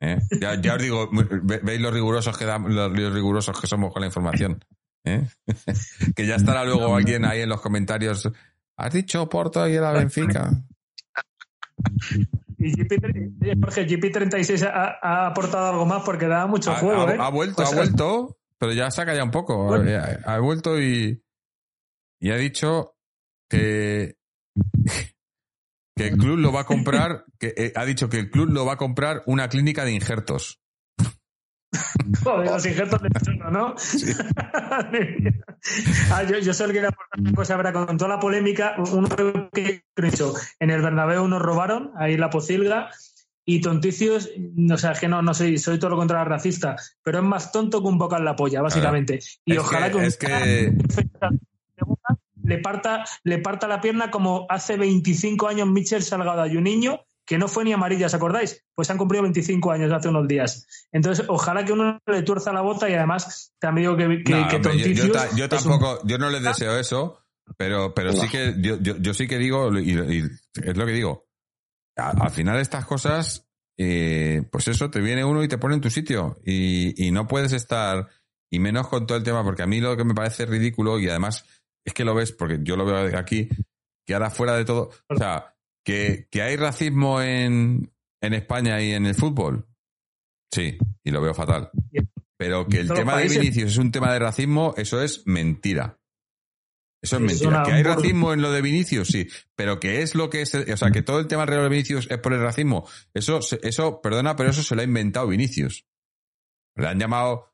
¿eh? Ya, ya os digo, ve- veis los rigurosos que dam- los, los rigurosos que somos con la información. ¿eh? que ya estará luego alguien ahí en los comentarios. ¿Has dicho Porto y era Benfica? Y GP, Jorge, GP36 ha, ha aportado algo más porque daba mucho Ha, juego, ha- ¿eh? ha vuelto, sea, ha vuelto, pero ya saca ya un poco. Bueno. Eh, Ha, ha vuelto y, y ha dicho que, que el club lo va a comprar, que eh, ha dicho que el club lo va a comprar una clínica de injertos. Joder, los injertos de churro, ¿no? Ah, yo, yo solo quería aportar una cosa, ¿verdad? con toda la polémica, uno que dicho, en el Bernabéu nos robaron, ahí la pocilga, y tonticios, o sea, es que no, no soy, soy todo lo contrario racista, pero es más tonto que un boca en la polla, básicamente. Y Es ojalá que- que, un es que- le parta, le parta la pierna como hace 25 años Michel Salgado y un niño que no fue ni amarilla, ¿os acordáis? Pues han cumplido 25 años hace unos días. Entonces, ojalá que uno le tuerza la bota y además también digo que, que, No, que hombre, yo, yo Tonticius ta- yo es un- tampoco, yo no les deseo eso, pero, pero sí que yo, yo, yo sí que digo, y, y es lo que digo, al final estas cosas, eh, pues eso, te viene uno y te pone en tu sitio y, y no puedes estar, y menos con todo el tema, porque a mí lo que me parece ridículo y además es que lo ves, porque yo lo veo aquí, que ahora fuera de todo, o sea, que, que hay racismo en, en España y en el fútbol, sí, y lo veo fatal. Pero que el Todos tema de. Vinicius es un tema de racismo, eso es mentira. Eso es mentira. que hay racismo en lo de Vinicius, sí. Pero que es lo que es, o sea, que todo el tema alrededor de Vinicius es por el racismo. Eso, eso, perdona, pero eso se lo ha inventado Vinicius. Le han llamado,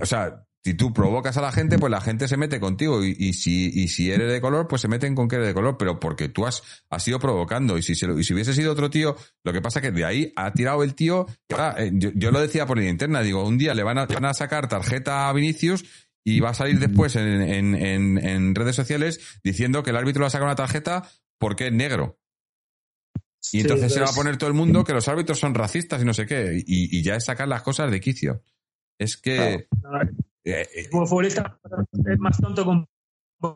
o sea, si tú provocas a la gente, pues la gente se mete contigo. Y, y si, y si eres de color, pues se meten con que eres de color, pero porque tú has, has ido provocando. Y si, se lo- y si hubiese sido otro tío, lo que pasa que de ahí ha tirado el tío. ahora, eh, yo, yo lo decía por la interna, digo, un día le van a, van a sacar tarjeta a Vinicius y va a salir después en, en, en, en redes sociales diciendo que el árbitro le ha sacado una tarjeta porque es negro. Y Sí, entonces se va a poner todo el mundo que los árbitros son racistas y no sé qué. Y, y ya es sacar las cosas de quicio. Es que. Como futbolista es más tonto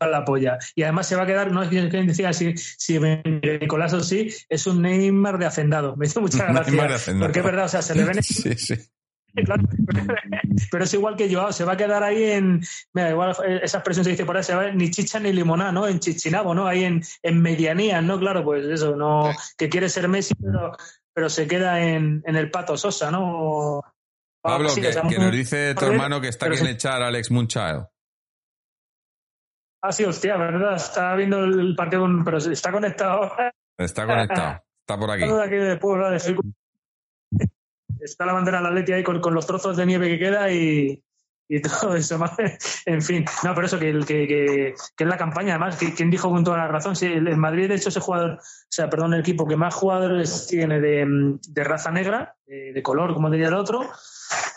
en la polla. Y además se va a quedar, no es que decía si, si Nicolás o sí, es un Neymar de hacendado. Me hizo mucha gracia. Porque es verdad, o sea, se le ven sí, sí. Claro, pero es igual que Joao, se va a quedar ahí en. Mira, igual eh, esa expresión se dice por ahí, se va ni chicha ni limoná, ¿no? En chichinabo, ¿no? Ahí en, en medianías, ¿no? Claro, pues eso, no. Que quiere ser Messi, pero, pero se queda en, en el pato Sosa, ¿no? O- Pablo, sí, que, o sea, que un- nos dice tu hermano que está pero aquí en sí. echar a Alex Moonchild. Ah, sí, hostia, ¿verdad? Está viendo el partido, pero está conectado. Está conectado. Está por aquí. Está la bandera de la Atleti ahí con, con los trozos de nieve que queda y, y todo eso. más. En fin, no, pero eso, que, que, que, que es la campaña, además, que, quien dijo con toda la razón, si el Madrid, de hecho, es el jugador, o sea, perdón, el equipo que más jugadores tiene de, de raza negra, de, de color, como diría el otro.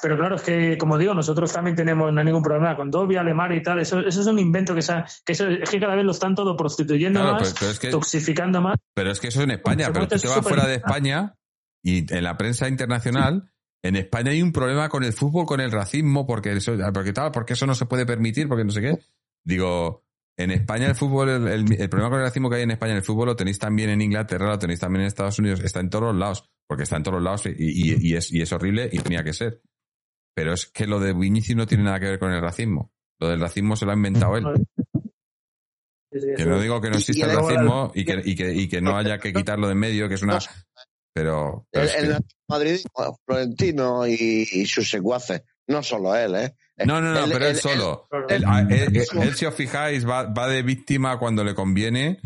Pero claro, es que, como digo, nosotros también tenemos no hay ningún problema con Dobia, Lemar y tal. Eso, eso es un invento que, se ha- que eso- es que cada vez lo están todo prostituyendo Claro, más, pero, pero es que, toxificando más. pero es que eso es en España. Pero tú te vas fuera de España y en la prensa internacional, en España hay un problema con el fútbol, con el racismo, porque eso, porque tal, porque eso no se puede permitir, porque no sé qué. Digo, en España el fútbol, el, el- el problema con el racismo que hay en España en el fútbol lo tenéis también en Inglaterra, lo tenéis también en Estados Unidos, está en todos los lados, porque está en todos los lados y, y- y es, y es horrible y tenía que ser. Pero es que lo de Vinicius no tiene nada que ver con el racismo. Lo del racismo se lo ha inventado él. Que no digo que no exista el racismo y que, y, que, y que no haya que quitarlo de en medio, que es una... Pero... pero El, que- el Madrid, Florentino y, y sus secuaces. No solo él, ¿eh? No, no, no, pero él solo. Él, si os fijáis, va, va de víctima cuando le conviene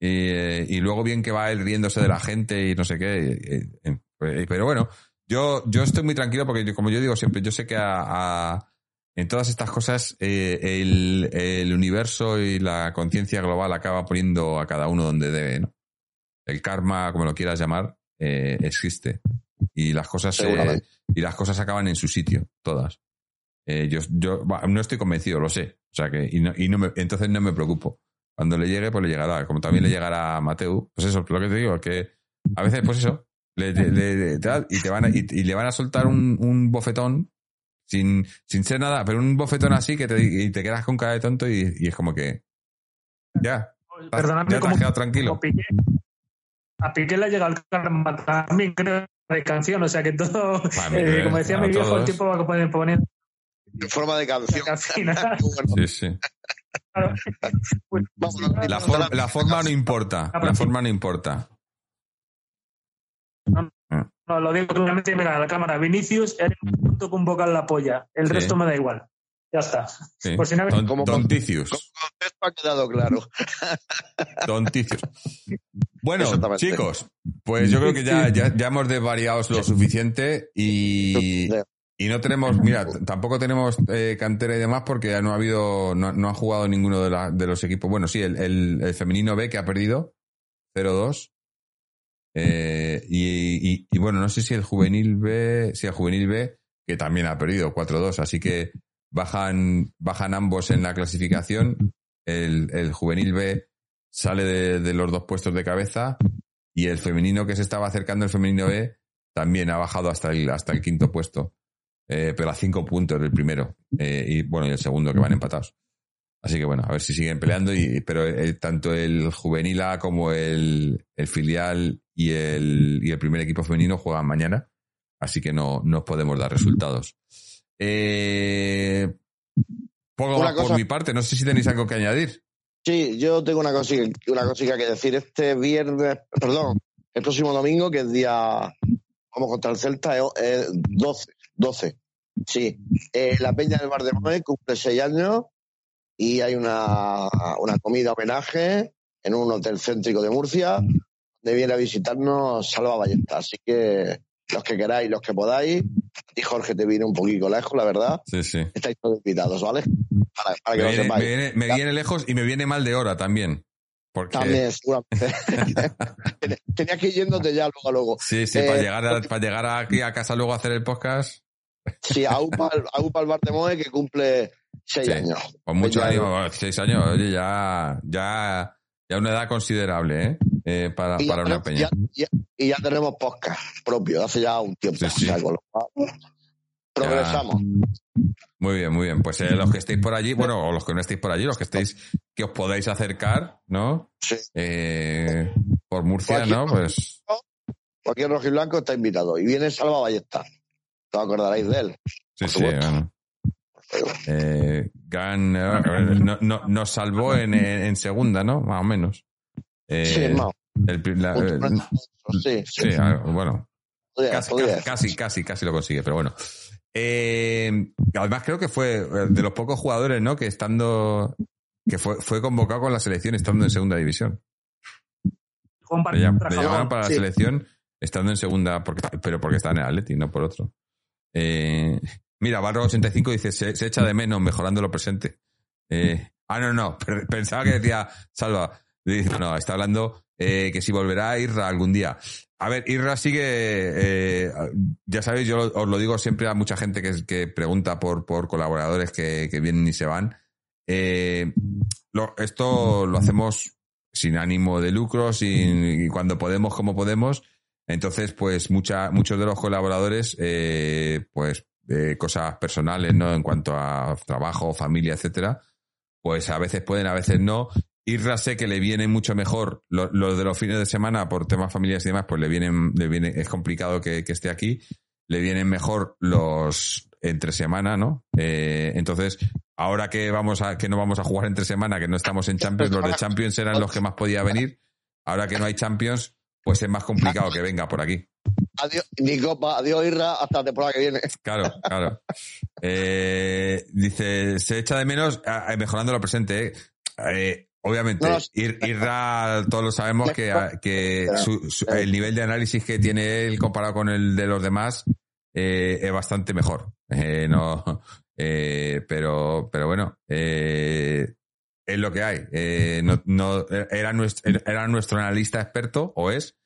y, eh, y luego bien que va él riéndose de la gente y no sé qué. eh, eh, eh, Pero bueno, yo, yo estoy muy tranquilo porque, yo- como yo digo siempre, yo sé que a, a- en todas estas cosas eh, el, el universo y la conciencia global acaba poniendo a cada uno donde debe. ¿no? El karma, como lo quieras llamar, eh, existe. Y las cosas y las cosas acaban en su sitio, todas. Yo yo bah, no estoy convencido, lo sé. O sea que, y no, y no me, entonces no me preocupo. Cuando le llegue, pues le llegará. Como también le llegará a Mateu, pues eso, lo que te digo, que a veces, pues eso, le, le- le- tal, y te van a, y, y le van a soltar un, un bofetón sin, sin ser nada, pero un bofetón así que te, y te quedas con cara de tonto y, y es como que ya, Perdonadme, ya te has quedado tranquilo. como Piqué. A Piqué le llega el karma también, creo. de canción, o sea que todo, eh, como decía mi viejo, el tiempo va a poner, En forma de canción. Sí, sí. Claro. Pues, sí, La, for- la forma no importa. La forma no importa. no, lo digo claramente, mira, a la cámara, Vinicius, eres un punto con vocal la polla, el Sí. resto me da igual. Ya está. Sí. Por si no- Don, Como- Don Ticius. Como concepto ha quedado claro. Don Ticius. Bueno, chicos, pues yo creo que ya, ya, ya hemos desvariado lo suficiente y, y no tenemos, mira, tampoco tenemos eh, cantera y demás porque no ha habido, no, no ha jugado ninguno de, la- de los equipos. Bueno, sí, el, el- el femenino B que ha perdido 0-2. Eh, y, y- y bueno, no sé si el juvenil B, si el juvenil B, que también ha perdido 4-2, así que bajan, bajan ambos en la clasificación. El, el juvenil B sale de, de los dos puestos de cabeza y el femenino que se estaba acercando, el femenino B, también ha bajado hasta el, hasta el quinto puesto, eh, pero a cinco puntos del primero eh, y bueno, y el segundo que van empatados. Así que bueno, a ver si siguen peleando, y, pero eh, tanto el juvenil A como el, el filial y el, y el primer equipo femenino juegan mañana, así que no, no os podemos dar resultados. Eh, poco Una más por mi parte, no sé si tenéis algo que añadir. Sí, yo tengo una cosita, una cosita que decir. Este viernes, perdón, el próximo domingo, que es día, vamos contra el Celta, es, es 12, 12. Sí. Eh, la Peña del Bar de Moe cumple seis años y hay una, una comida homenaje en un hotel céntrico de Murcia, donde viene a visitarnos Salva Ballesta. Así que los que queráis, los que podáis, y Jorge te viene un poquito lejos, la verdad, Sí, sí. estáis todos invitados, ¿vale? Para, para que Me lo viene, sepáis. me viene- me viene lejos y me viene mal de hora también. Porque, También, seguramente. Ten- Tenías que ir yéndote ya luego a luego. Sí, sí, Eh, para, llegar a- para llegar aquí a casa luego a hacer el podcast. Sí, a UPA, a UPA el Bar de Moe que cumple seis Sí. años. Con mucho Ya- ánimo, seis años, oye, ya, ya, ya una edad considerable, ¿eh? Eh, para, para una tenemos- peña. ya- ya- y ya tenemos podcast propio, hace ya un tiempo. Sí, sí. O sea, con lo cual, progresamos. Muy bien, muy bien. Pues eh, los que estéis por allí, bueno, o los que no estéis por allí, los que estéis, que os podáis acercar, ¿no? Sí. Eh, por Murcia, Cualquier- ¿no? Pues Cualquier rojiblanco está invitado. Y viene Salva Ballesta. Os acordaréis de él. sí, sí. bueno. Eh, Gan eh, no- no- nos salvó en, en, segunda, ¿no? Más o menos. Eh, sí, el la- eh, Sí, sí. sí, bueno, podría- casi, podría casi, casi, casi, casi lo consigue, pero bueno. Eh, además creo que fue de los pocos jugadores, ¿no? Que estando, que fue, fue convocado con la selección estando en segunda división. Le, llam- llamaron para la sí. selección estando en segunda, porque, pero porque está en el Atleti, no por otro. Eh, mira, Barro 85 dice, se, echa de menos mejorando lo presente. Eh, ah, no, no, pensaba que decía Salva. No, está hablando eh, que si volverá Irra algún día. A ver, Irra sigue, eh, ya sabéis, yo os lo digo siempre a mucha gente que, que pregunta por, por colaboradores que, que vienen y se van. Eh, lo- esto lo hacemos sin ánimo de lucro, sin, y cuando podemos, como podemos. Entonces, pues mucha, muchos de los colaboradores, eh, pues cosas personales, ¿no? En cuanto a trabajo, familia, etcétera, pues a veces pueden, a veces no. Irra sé que le viene mucho mejor lo, lo de los fines de semana por temas familiares y demás, pues le vienen, le viene, es complicado que, que esté aquí. Le vienen mejor los entre semana, ¿no? Eh, entonces, ahora que vamos a, que no vamos a jugar entre semana, que no estamos en Champions, los de Champions eran los que más podía venir. Ahora que no hay Champions, pues es más complicado que venga por aquí. Adiós, ni copa, adiós Irra, hasta la temporada que viene. Claro, claro. Eh, dice, se echa de menos a- a- mejorando lo presente. ¿eh? Eh, obviamente, No, Ir- Irra, todos lo sabemos que, que su- su- el nivel de análisis que tiene él comparado con el de los demás eh, es bastante mejor. No, pero, pero bueno, eh, es lo que hay. Eh, no, no, era, nuestro, era nuestro analista experto, o es,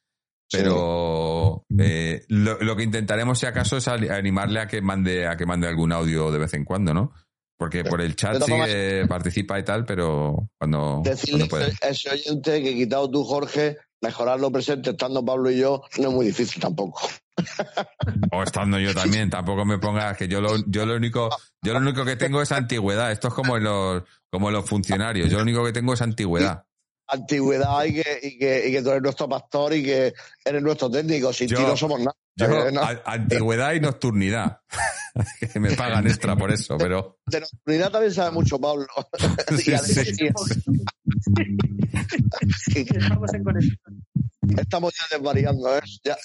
pero eh, lo, lo que intentaremos si acaso es animarle a que mande a que mande algún audio de vez en cuando, ¿no? Porque por el chat sí que participa y tal, pero cuando, Decirle cuando puede. a ese oyente que quitado tú, Jorge, mejorar lo presente estando Pablo y yo no es muy difícil tampoco. O estando yo también, tampoco me pongas que yo lo, yo lo único, yo lo único que tengo es antigüedad. Esto es como en los, como en los funcionarios. Yo lo único que tengo es antigüedad. Antigüedad y que, y que, y que tú eres nuestro pastor y que eres nuestro técnico. Sin Yo- ti no somos nada. Yo, antigüedad y nocturnidad. que me pagan extra por eso, pero. De nocturnidad también sabe mucho Pablo. sí, Estamos en conexión. Estamos ya desvariando, ¿eh? Ya,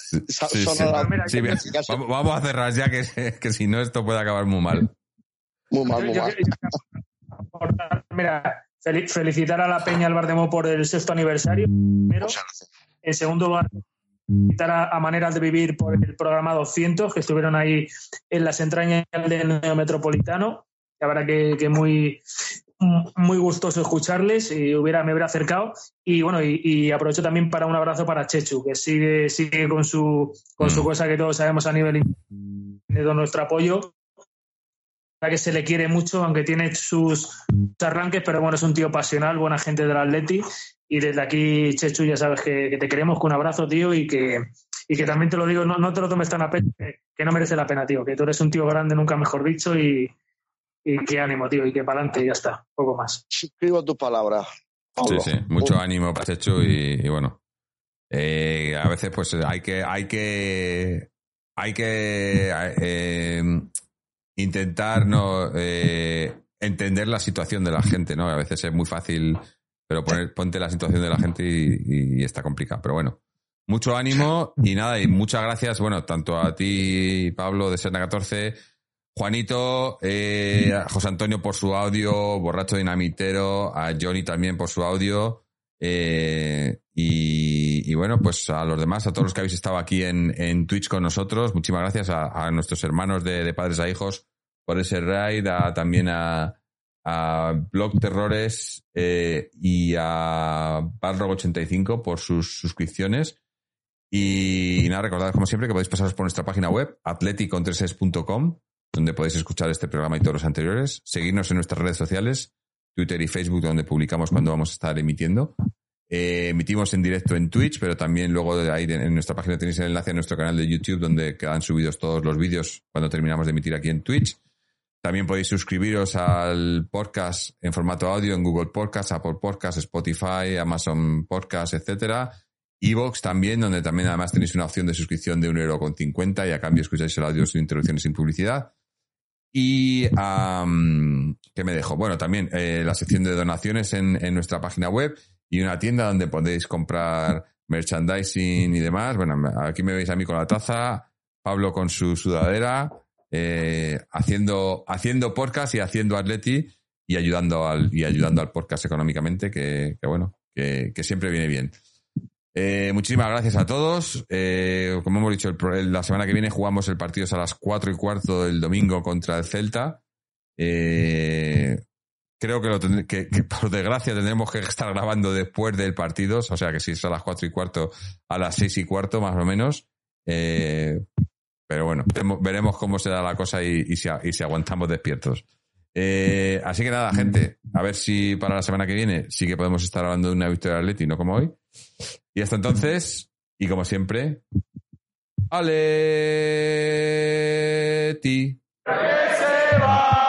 vamos, a cerrar ya, que, que si no, esto puede acabar muy mal. Muy mal, muy mal. Mira, felicitar a la Peña Albardemo por el sexto aniversario. Pero, en segundo lugar, felicitar a, Maneras de Vivir por el programa 200, que estuvieron ahí en las entrañas del Neometropolitano. La verdad que, que muy, muy gustoso escucharles y hubiera, me hubiera acercado. Y bueno, y, aprovecho también para un abrazo para Chechu, que sigue, sigue con su con su mm. cosa que todos sabemos a nivel de nuestro apoyo que se le quiere mucho, aunque tiene sus arranques, pero bueno, es un tío pasional, buena gente del Atleti. Y desde aquí, Chechu, ya sabes que, te queremos con un abrazo, tío, y que, y que también te lo digo, no, te lo tomes tan a pecho, que, no merece la pena, tío, que tú eres un tío grande, nunca mejor dicho, y, y qué ánimo, tío, y que para adelante, ya está, poco más. Suscribo tus palabras. Sí, sí, mucho ánimo para Chechu y, bueno, eh, a veces pues hay que, hay que, hay que eh, intentar no eh, entender la situación de la gente, ¿no? A veces es muy fácil, pero poner, ponte la situación de la gente y, está complicado. Pero bueno, mucho ánimo y nada, y muchas gracias, bueno, tanto a ti, Pablo, de Serna 14, Juanito, eh, José Antonio por su audio, Borracho Dinamitero, a Johnny también por su audio. Eh, y, bueno, pues a los demás, a todos los que habéis estado aquí en, en Twitch con nosotros, muchísimas gracias a, nuestros hermanos de, padres a hijos por ese raid, a, también a, a Blog Terrores eh, y a Barrog85 por sus suscripciones. Y, nada, recordad como siempre que podéis pasaros por nuestra página web, atleticontreses.com, donde podéis escuchar este programa y todos los anteriores. Seguirnos en nuestras redes sociales, Twitter y Facebook, donde publicamos cuando vamos a estar emitiendo. Eh, emitimos en directo en Twitch, pero también luego de ahí en nuestra página tenéis el enlace a nuestro canal de YouTube donde quedan subidos todos los vídeos cuando terminamos de emitir aquí en Twitch. También podéis suscribiros al podcast en formato audio en Google Podcast, Apple Podcast, Spotify, Amazon Podcast, etcétera. Evox también, donde también además tenéis una opción de suscripción de un euro con 50 y a cambio escucháis el audio sin interrupciones sin publicidad. Y ¿qué me dejo? Bueno, también eh, la sección de donaciones en, en nuestra página web y una tienda donde podéis comprar merchandising y demás. Bueno, aquí me veis a mí con la taza, Pablo con su sudadera, eh, haciendo, haciendo podcast y haciendo atleti y ayudando al, y ayudando al podcast económicamente, que, bueno, que, siempre viene bien. Eh, muchísimas gracias a todos. Eh, como hemos dicho, la semana que viene jugamos el partido a las 4 y cuarto del domingo contra el Celta. Eh, creo que, lo que, por desgracia tendremos que estar grabando después del partido, o sea que si es a las cuatro y cuarto, a las seis y cuarto más o menos. Eh, pero bueno, veremos cómo se da la cosa y, si, aguantamos despiertos. Eh, así que nada, gente, a ver si para la semana que viene sí que podemos estar hablando de una victoria de Atleti, no como hoy. Y hasta entonces, y como siempre, ¡Aleti! ¡Que se va!